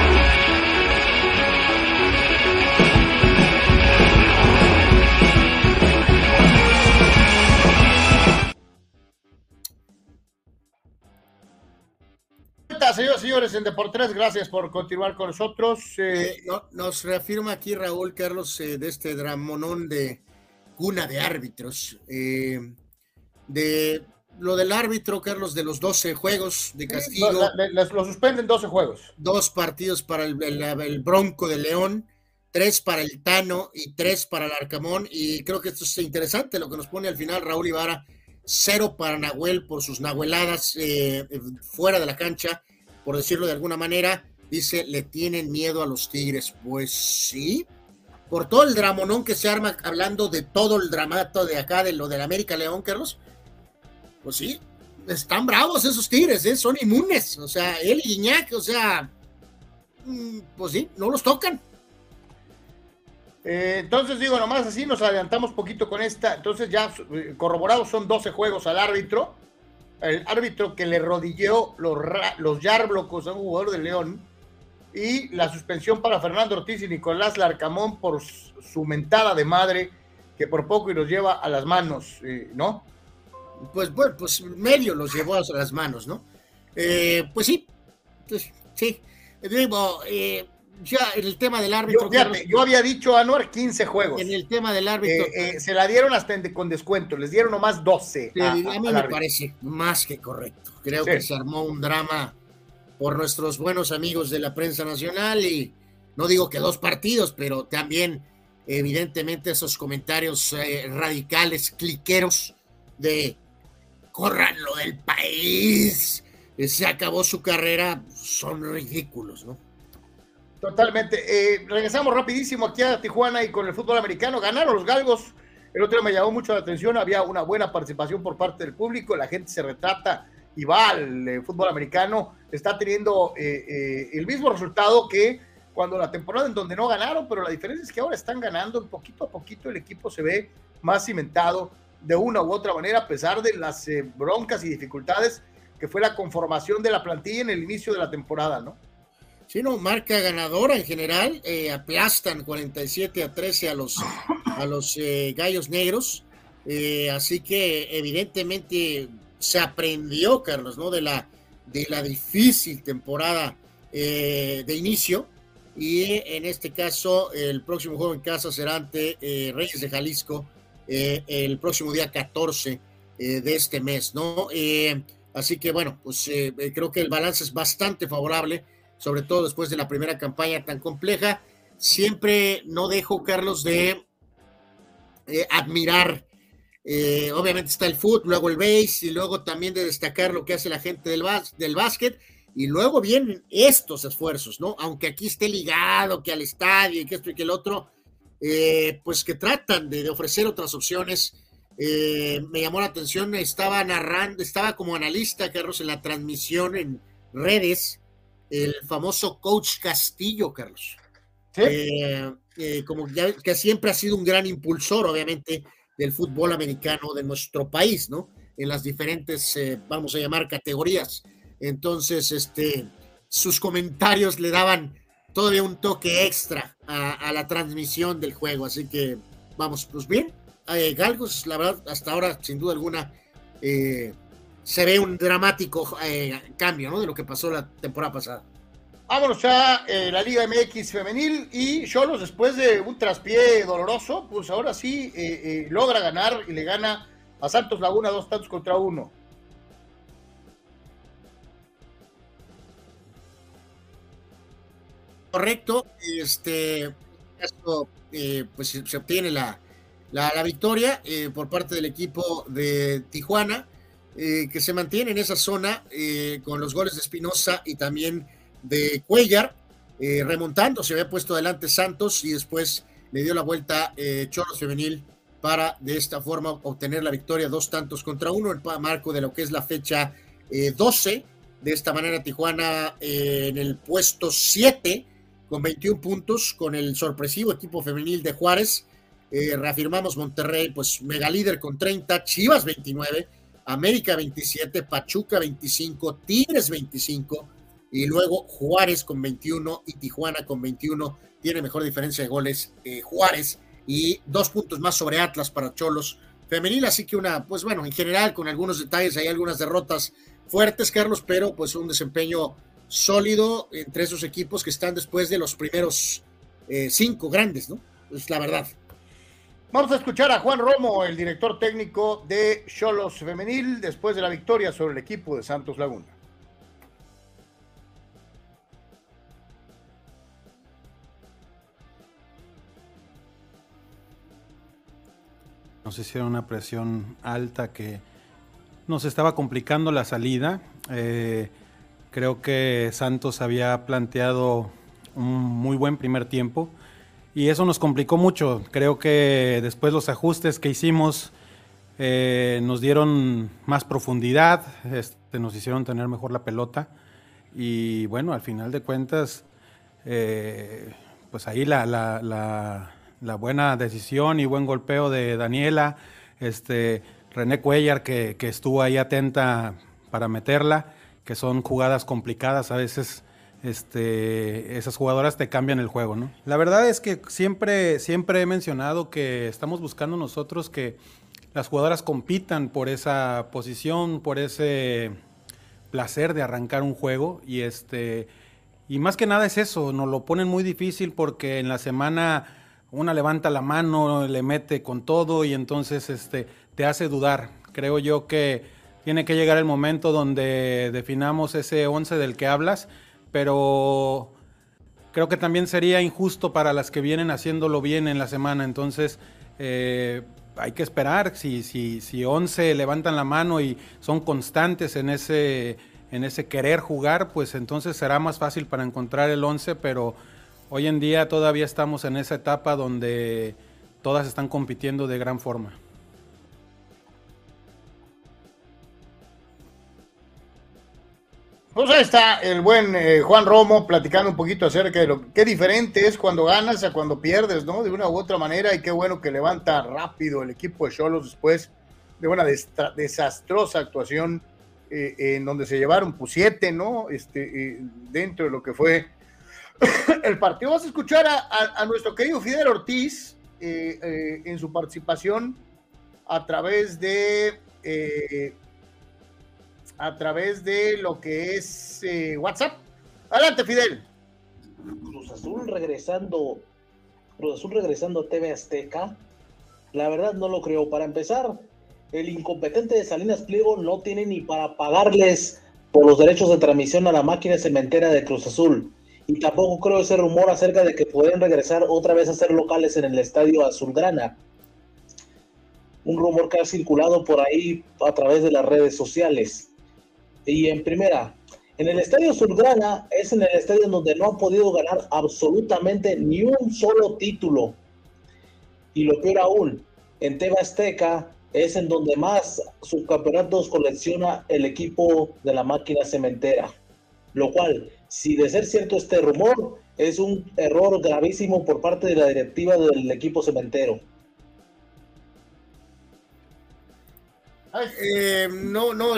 Señoras y señores, en Deportes, gracias por continuar con nosotros. Eh, nos reafirma aquí Raúl Carlos eh, de este dramonón de cuna de árbitros. Eh, de lo del árbitro, Carlos, de los 12 juegos de castigo. lo, suspenden 12 juegos. Dos partidos para el, Bronco de León, tres para el Tano y tres para el Arcamón. Y creo que esto es interesante lo que nos pone al final Raúl Ibarra. Cero para Nahuel por sus nahueladas fuera de la cancha por decirlo de alguna manera, dice, le tienen miedo a los Tigres. Pues sí, por todo el dramonón que se arma hablando de todo el dramato de acá, de lo del América León, Carlos. Pues sí, están bravos esos Tigres, ¿eh? son inmunes. O sea, él y Iñak, o sea, mm, pues sí, no los tocan. Eh, entonces digo, nomás así nos adelantamos poquito con esta. Entonces ya eh, corroborados son 12 juegos al árbitro el árbitro que le rodilleó los, los yarblocos a un jugador de León y la suspensión para Fernando Ortiz y Nicolás Larcamón por su mentada de madre que por poco y los lleva a las manos, eh, ¿no? Pues bueno, pues medio los llevó a las manos, ¿no? Eh, pues sí, pues, sí. Digo, eh, ya en el tema del árbitro. Yo, había dicho a Anuar 15 juegos. En el tema del árbitro. Eh, eh, se la dieron hasta con descuento, les dieron nomás 12. a, mí me parece más que correcto. Creo que se armó un drama por nuestros buenos amigos de la prensa nacional y no digo que dos partidos, pero también evidentemente esos comentarios eh, radicales, cliqueros de corran lo del país, se acabó su carrera, son ridículos, ¿no? Totalmente. Eh, regresamos rapidísimo aquí a Tijuana y con el fútbol americano. Ganaron los galgos. El otro me llamó mucho la atención. Había una buena participación por parte del público. La gente se retrata y va al eh, fútbol americano. Está teniendo eh, el mismo resultado que cuando la temporada en donde no ganaron, pero la diferencia es que ahora están ganando. Poquito a poquito el equipo se ve más cimentado de una u otra manera, a pesar de las broncas y dificultades que fue la conformación de la plantilla en el inicio de la temporada, ¿no? Sí, no, marca ganadora en general, eh, aplastan 47 a 13 a los, a los eh, gallos negros, eh, así que evidentemente se aprendió, Carlos, ¿no? De la, de la difícil temporada de inicio, y en este caso el próximo juego en casa será ante Reyes de Jalisco el próximo día 14 de este mes, ¿no? así que bueno, pues creo que el balance es bastante favorable sobre todo después de la primera campaña tan compleja. Siempre no dejo, Carlos, de eh, admirar. Eh, obviamente está el fútbol, luego el base y luego también de destacar lo que hace la gente del, del básquet. Y luego vienen estos esfuerzos, ¿no? Aunque aquí esté ligado que al estadio y que esto y que el otro, eh, pues que tratan de, ofrecer otras opciones. me llamó la atención, estaba narrando, estaba como analista, Carlos, en la transmisión en redes el famoso coach Castillo, Carlos. Eh, eh, como que siempre ha sido un gran impulsor, obviamente, del fútbol americano de nuestro país, ¿no? En las diferentes, eh, vamos a llamar, categorías. Entonces, este, sus comentarios le daban todavía un toque extra a, la transmisión del juego. Así que, vamos, pues bien, Galgos, la verdad, hasta ahora, sin duda alguna, se ve un dramático eh, cambio ¿no? de lo que pasó la temporada pasada. Vámonos a eh, la Liga MX femenil y Cholos después de un traspié doloroso, pues ahora sí eh, logra ganar y le gana a Santos Laguna dos tantos contra uno. Correcto, este pues se obtiene la, la, la victoria por parte del equipo de Tijuana eh, que se mantiene en esa zona eh, con los goles de Espinosa y también de Cuellar. eh, remontando, se había puesto adelante Santos y después le dio la vuelta eh, Choros Femenil para de esta forma obtener la victoria dos tantos contra uno, el marco de lo que es la fecha 12. Eh, de esta manera Tijuana en el puesto 7 con 21 puntos con el sorpresivo equipo femenil de Juárez. reafirmamos Monterrey, pues mega líder con 30, Chivas 29, América 27, Pachuca 25, Tigres 25 y luego Juárez con 21 y Tijuana con 21. Tiene mejor diferencia de goles eh, Juárez y dos puntos más sobre Atlas para Cholos femenil. Así que una, pues bueno, en general con algunos detalles, hay algunas derrotas fuertes, Carlos, pero pues un desempeño sólido entre esos equipos que están después de los primeros eh, cinco grandes, ¿no? Es la verdad. Vamos a escuchar a Juan Romo, el director técnico de Cholos Femenil, después de la victoria sobre el equipo de Santos Laguna. Nos hicieron una presión alta que nos estaba complicando la salida. Eh, creo que Santos había planteado un muy buen primer tiempo y eso nos complicó mucho. Creo que después los ajustes que hicimos eh, nos dieron más profundidad, este, nos hicieron tener mejor la pelota y bueno, al final de cuentas, eh, pues ahí la, la buena decisión y buen golpeo de Daniela, este, René Cuellar que, estuvo ahí atenta para meterla, que son jugadas complicadas, a veces este, esas jugadoras te cambian el juego, ¿no? La verdad es que siempre, siempre he mencionado que estamos buscando nosotros que las jugadoras compitan por esa posición, por ese placer de arrancar un juego y este y más que nada es eso, nos lo ponen muy difícil porque en la semana una levanta la mano, le mete con todo y entonces este, te hace dudar. Creo yo que tiene que llegar el momento donde definamos ese 11 del que hablas, pero creo que también sería injusto para las que vienen haciéndolo bien en la semana. Entonces, eh, hay que esperar. Si, si, si 11 levantan la mano y son constantes en ese, en ese querer jugar, pues entonces será más fácil para encontrar el 11, pero Hoy en día todavía estamos en esa etapa donde todas están compitiendo de gran forma. Pues ahí está el buen eh, Juan Romo platicando un poquito acerca de lo que diferente es cuando ganas a cuando pierdes, ¿no? De una u otra manera, y qué bueno que levanta rápido el equipo de Cholos después de una desastrosa actuación eh, en donde se llevaron pues siete, ¿no? Este, eh, dentro de lo que fue (coughs) el partido. Vamos a escuchar a, nuestro querido Fidel Ortiz en su participación a través de a través de lo que es WhatsApp. Adelante, Fidel. Cruz Azul regresando, Cruz Azul regresando a TV Azteca. La verdad no lo creo. Para empezar, el incompetente de Salinas Pliego no tiene ni para pagarles por los derechos de transmisión a la máquina cementera de Cruz Azul y tampoco creo ese rumor acerca de que pueden regresar otra vez a ser locales en el estadio Azulgrana. Un rumor que ha circulado por ahí a través de las redes sociales. Y en primera, en el estadio Azulgrana es en el estadio donde no han podido ganar absolutamente ni un solo título. Y lo peor aún, en Teba Azteca es en donde más subcampeonatos colecciona el equipo de la máquina cementera. Lo cual si de ser cierto este rumor, es un error gravísimo por parte de la directiva del equipo cementero. Eh, no, no,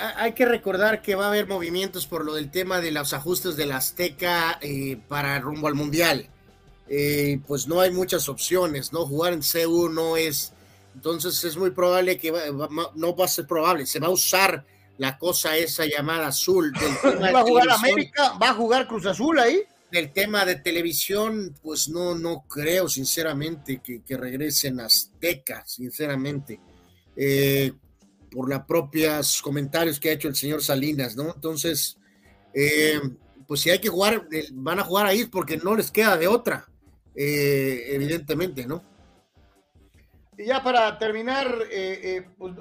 hay, que recordar que va a haber movimientos por lo del tema de los ajustes de la Azteca eh, para rumbo al Mundial. Eh, pues no hay muchas opciones, ¿no? Jugar en CU no es, entonces es muy probable que no va a ser probable, se va a usar la cosa esa llamada azul. (laughs) ¿Va a jugar América? ¿Va a jugar Cruz Azul ahí? Del tema de televisión, pues no, no creo sinceramente que, que regresen Azteca, sinceramente. Eh, por los propios comentarios que ha hecho el señor Salinas, ¿no? Entonces, eh, pues si hay que jugar, eh, van a jugar ahí porque no les queda de otra, evidentemente, ¿no? Y ya para terminar, pues,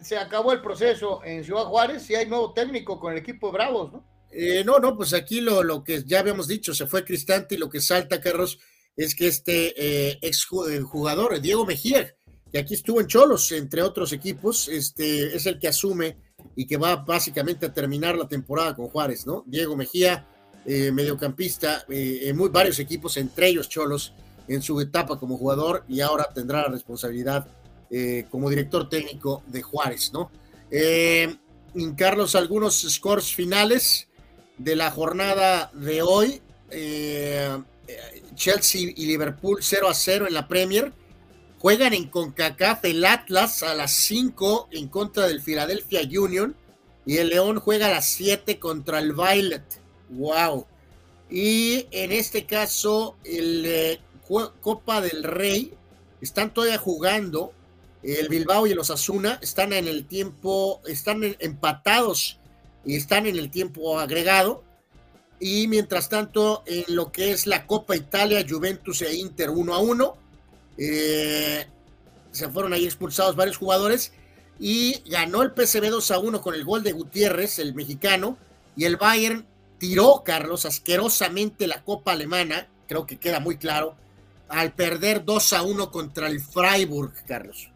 se acabó el proceso en Ciudad Juárez y hay nuevo técnico con el equipo de Bravos, ¿no? Eh, no, no, pues aquí lo, lo, que ya habíamos dicho, se fue Cristante y lo que salta, Carlos, es que este eh, ex eh, jugador, Diego Mejía, que aquí estuvo en Cholos, entre otros equipos, este, es el que asume y que va básicamente a terminar la temporada con Juárez, ¿no? Diego Mejía, eh, mediocampista en muy, varios equipos, entre ellos Cholos, en su etapa como jugador y ahora tendrá la responsabilidad como director técnico de Juárez, ¿no? Carlos, algunos scores finales de la jornada de hoy. Chelsea y Liverpool 0 a 0 en la Premier. Juegan en CONCACAF el Atlas a las 5 en contra del Philadelphia Union. Y el León juega a las 7 contra el Violet. ¡Wow! Y en este caso, el eh, Copa del Rey están todavía jugando. El Bilbao y el Osasuna están en el tiempo, están empatados y están en el tiempo agregado. Y mientras tanto, en lo que es la Copa Italia, Juventus e Inter 1 a 1. Eh, se fueron ahí expulsados varios jugadores. Y ganó el PSV 2 a 1 con el gol de Gutiérrez, el mexicano. Y el Bayern tiró, Carlos, asquerosamente la Copa Alemana. Creo que queda muy claro. Al perder 2 a 1 contra el Freiburg, Carlos.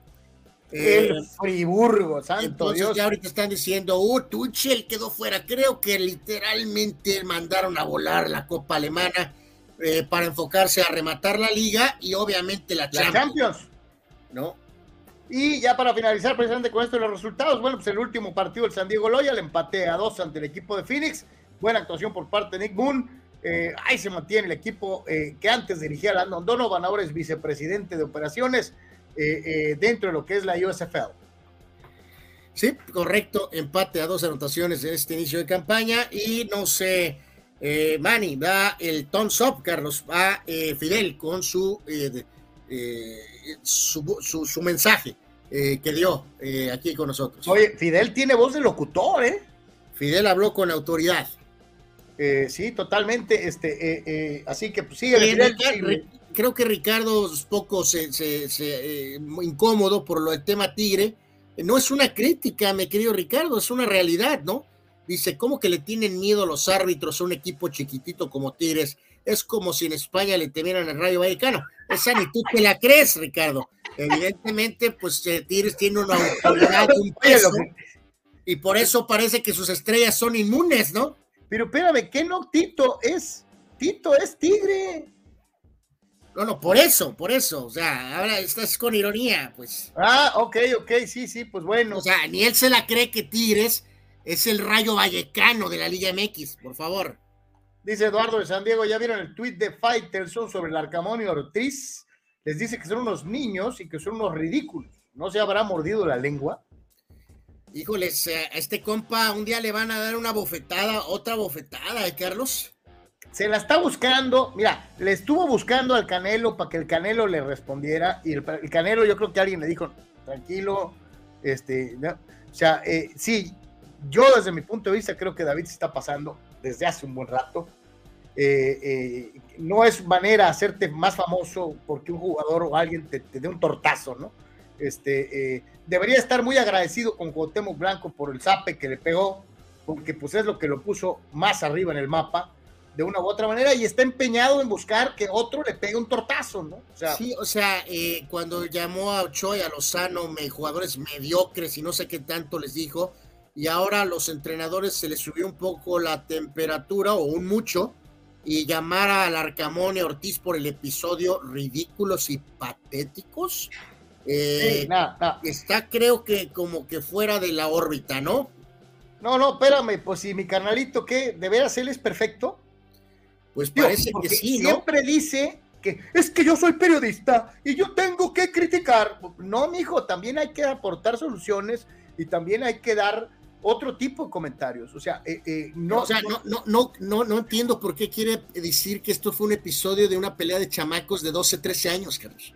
El eh, Friburgo, santo entonces ya ahorita están diciendo, uh, Tuchel quedó fuera. Creo que literalmente mandaron a volar la Copa Alemana eh, para enfocarse a rematar la liga y obviamente la, Champions. ¿No? Y ya para finalizar precisamente con esto los resultados, bueno, pues el último partido del San Diego Loyal, empate a dos ante el equipo de Phoenix, buena actuación por parte de Nick Moon, eh, ahí se mantiene el equipo que antes dirigía Landon Donovan, ahora es vicepresidente de operaciones, eh, eh, dentro de lo que es la USFL. Sí, correcto, empate a dos anotaciones en este inicio de campaña y no sé, eh, Manny va el thumbs up, Carlos, va Fidel con su, su, su, mensaje que dio aquí con nosotros. Oye, Fidel tiene voz de locutor, ¿eh? Fidel habló con autoridad. sí, totalmente, este, así que pues, sigue creo que Ricardo es poco se, se, eh, incómodo por lo del tema Tigre. No es una crítica, mi querido Ricardo, es una realidad, ¿no? Dice, ¿cómo que le tienen miedo los árbitros a un equipo chiquitito como Tigres? Es como si en España le temieran el Rayo Vallecano. Esa ni tú te la crees, Ricardo. Evidentemente, pues eh, Tigres tiene una autoridad, un (laughs) peso, y por eso parece que sus estrellas son inmunes, ¿no? Pero espérame, ¿qué no Tito es? Tito es Tigre. No, no, por eso, por eso. O sea, ahora estás con ironía, pues. Ah, ok, ok, sí, sí, pues bueno. O sea, ni él se la cree que Tigres es el rayo vallecano de la Liga MX, por favor. Dice Eduardo de San Diego, ¿ya vieron el tweet de Fighterson sobre el Arcamón y Ortiz? Les dice que son unos niños y que son unos ridículos. ¿No se habrá mordido la lengua? Híjoles, a este compa un día le van a dar una bofetada, otra bofetada, ¿eh, Carlos? se la está buscando, mira, le estuvo buscando al Canelo para que el Canelo le respondiera y el, Canelo yo creo que alguien le dijo, tranquilo, este, o sea, eh, sí, yo desde mi punto de vista creo que David se está pasando desde hace un buen rato. Eh, eh, no es manera hacerte más famoso porque un jugador o alguien te, dé un tortazo, ¿no? Este, debería estar muy agradecido con Cuauhtémoc Blanco por el zape que le pegó, porque pues es lo que lo puso más arriba en el mapa de una u otra manera y está empeñado en buscar que otro le pegue un tortazo, ¿no? Sí, o sea, eh, cuando llamó a Ochoa y a Lozano me, jugadores mediocres y no sé qué tanto les dijo, y ahora a los entrenadores se les subió un poco la temperatura o un mucho, y llamar al Arcamón y Ortiz por el episodio ridículos y patéticos, eh, está creo que como que fuera de la órbita, ¿no? No, no, espérame, pues si mi carnalito, ¿qué? ¿De veras él es perfecto? Pues parece que sí, ¿no? Siempre dice que es que yo soy periodista y yo tengo que criticar. No, mijo, también hay que aportar soluciones y también hay que dar otro tipo de comentarios. O sea, eh, eh, no, o sea, no, no, no, no, no entiendo por qué quiere decir que esto fue un episodio de una pelea de chamacos de 12, 13 años, Carlos.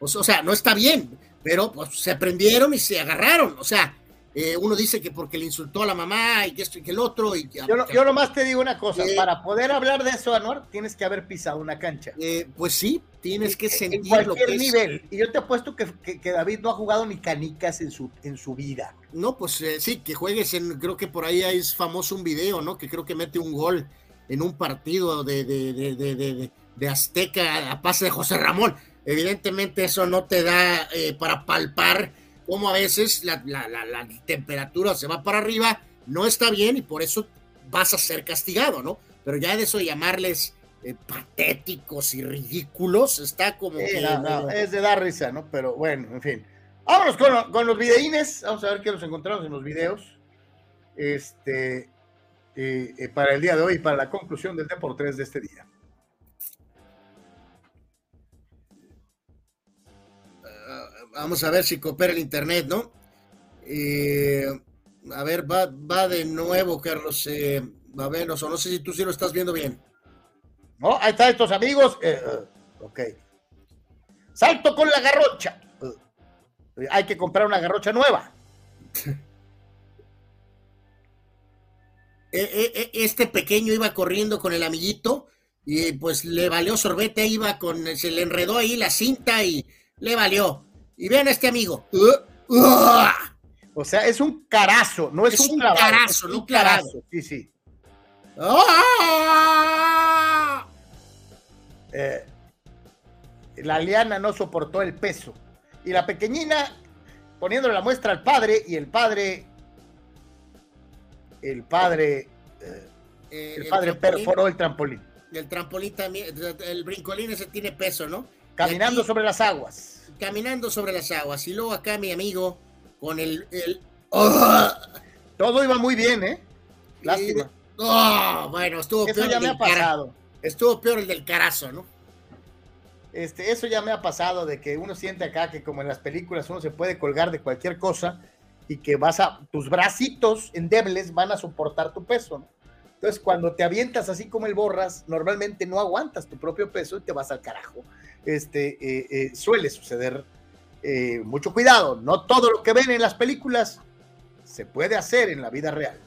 O sea, no está bien, pero pues, se aprendieron y se agarraron. O sea, eh, uno dice que porque le insultó a la mamá y que esto y que el otro. Y yo, no, yo nomás te digo una cosa, eh, para poder hablar de eso, Anuar, tienes que haber pisado una cancha. Eh, pues sí, tienes que sentir en cualquier nivel. Y yo te apuesto que, que, David no ha jugado ni canicas en su, en su vida. No, pues eh, sí, que juegues en, creo que por ahí es famoso un video, ¿no? Que creo que mete un gol en un partido de, de, de, de Azteca a pase de José Ramón. Evidentemente eso no te da para palpar cómo a veces la, la, la, temperatura se va para arriba, no está bien y por eso vas a ser castigado, ¿no? Pero ya de eso llamarles eh, patéticos y ridículos está como... es de dar risa, ¿no? Pero bueno, en fin. Vámonos con, con, los videínes, vamos a ver qué nos encontramos en los videos. Este, eh, para el día de hoy, para la conclusión del Deportes de este día. Vamos a ver si coopera el internet, ¿no? Eh, a ver, va, va de nuevo, Carlos. Eh, a ver, no, no sé si tú sí lo estás viendo bien. No, ahí están estos amigos. Eh, ok. Salto con la garrocha. hay que comprar una garrocha nueva. (laughs) este pequeño iba corriendo con el amiguito y pues le valió sorbete, iba con, se le enredó ahí la cinta y le valió. Y vean a este amigo. O sea, es un carazo, no es, un, carazo, no un carazo. Sí, sí. ¡Ah! Eh, la liana no soportó el peso. Y la pequeñina poniéndole la muestra al padre y el padre el padre eh, eh, el, padre perforó el trampolín. El trampolín también, el brincolín ese tiene peso, ¿no? Caminando sobre las aguas caminando sobre las aguas. Y luego acá mi amigo con el... Todo iba muy bien, ¿eh? Lástima. Oh, bueno, estuvo peor. ya me ha pasado. Estuvo peor el del carazo, ¿no? Este, eso ya me ha pasado de que uno siente acá que como en las películas uno se puede colgar de cualquier cosa y que vas a, tus bracitos endebles van a soportar tu peso, ¿no? Entonces, cuando te avientas así como el borras, normalmente no aguantas tu propio peso y te vas al carajo este, eh, eh, suele suceder. Eh, mucho cuidado, no todo lo que ven en las películas se puede hacer en la vida real.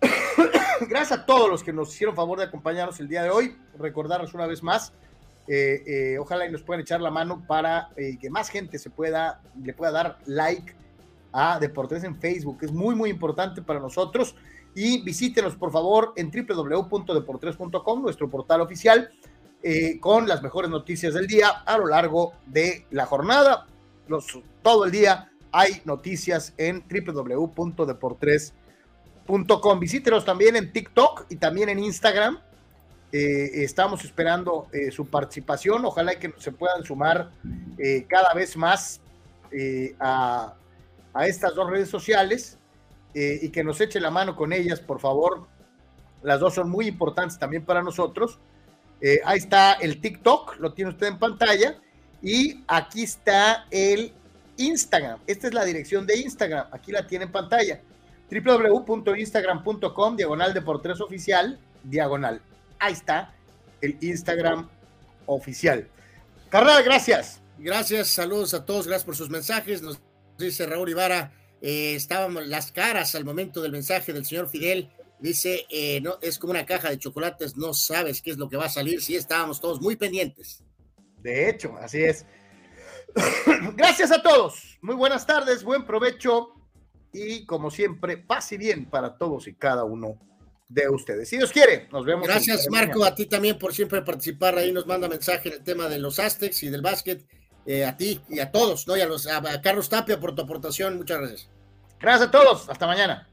(coughs) Gracias a todos los que nos hicieron favor de acompañarnos el día de hoy. Recordarnos una vez más, ojalá y nos puedan echar la mano para que más gente se pueda, le pueda dar like a Deportes en Facebook. Es muy, muy importante para nosotros. Y visítenos, por favor, en www.deportes.com, nuestro portal oficial eh, con las mejores noticias del día a lo largo de la jornada. Todo el día hay noticias en www.deportres.com. Visítenos también en TikTok y también en Instagram. Eh, estamos esperando eh, su participación. Ojalá que se puedan sumar cada vez más a, a, estas dos redes sociales y que nos eche la mano con ellas, por favor. Las dos son muy importantes también para nosotros. Eh, ahí está el TikTok, lo tiene usted en pantalla. Y aquí está el Instagram. Esta es la dirección de Instagram. Aquí la tiene en pantalla. www.instagram.com, diagonal de por oficial, diagonal. Ahí está el Instagram oficial. Carnal, gracias. Gracias, saludos a todos, gracias por sus mensajes. Nos dice Raúl Ibarra, eh, estábamos las caras al momento del mensaje del señor Fidel Dice, eh, no, es como una caja de chocolates, no sabes qué es lo que va a salir. Sí, estábamos todos muy pendientes. De hecho, así es. (coughs) Gracias a todos. Muy buenas tardes, buen provecho y como siempre, paz y bien para todos y cada uno de ustedes. Si Dios quiere, nos vemos. Gracias, Marco, a ti también por siempre participar. Ahí nos manda mensaje en el tema de los Aztecs y del básquet. Eh, a ti y a todos, ¿no? Y a, los, a Carlos Tapia por tu aportación. Muchas gracias. Gracias a todos. Hasta mañana.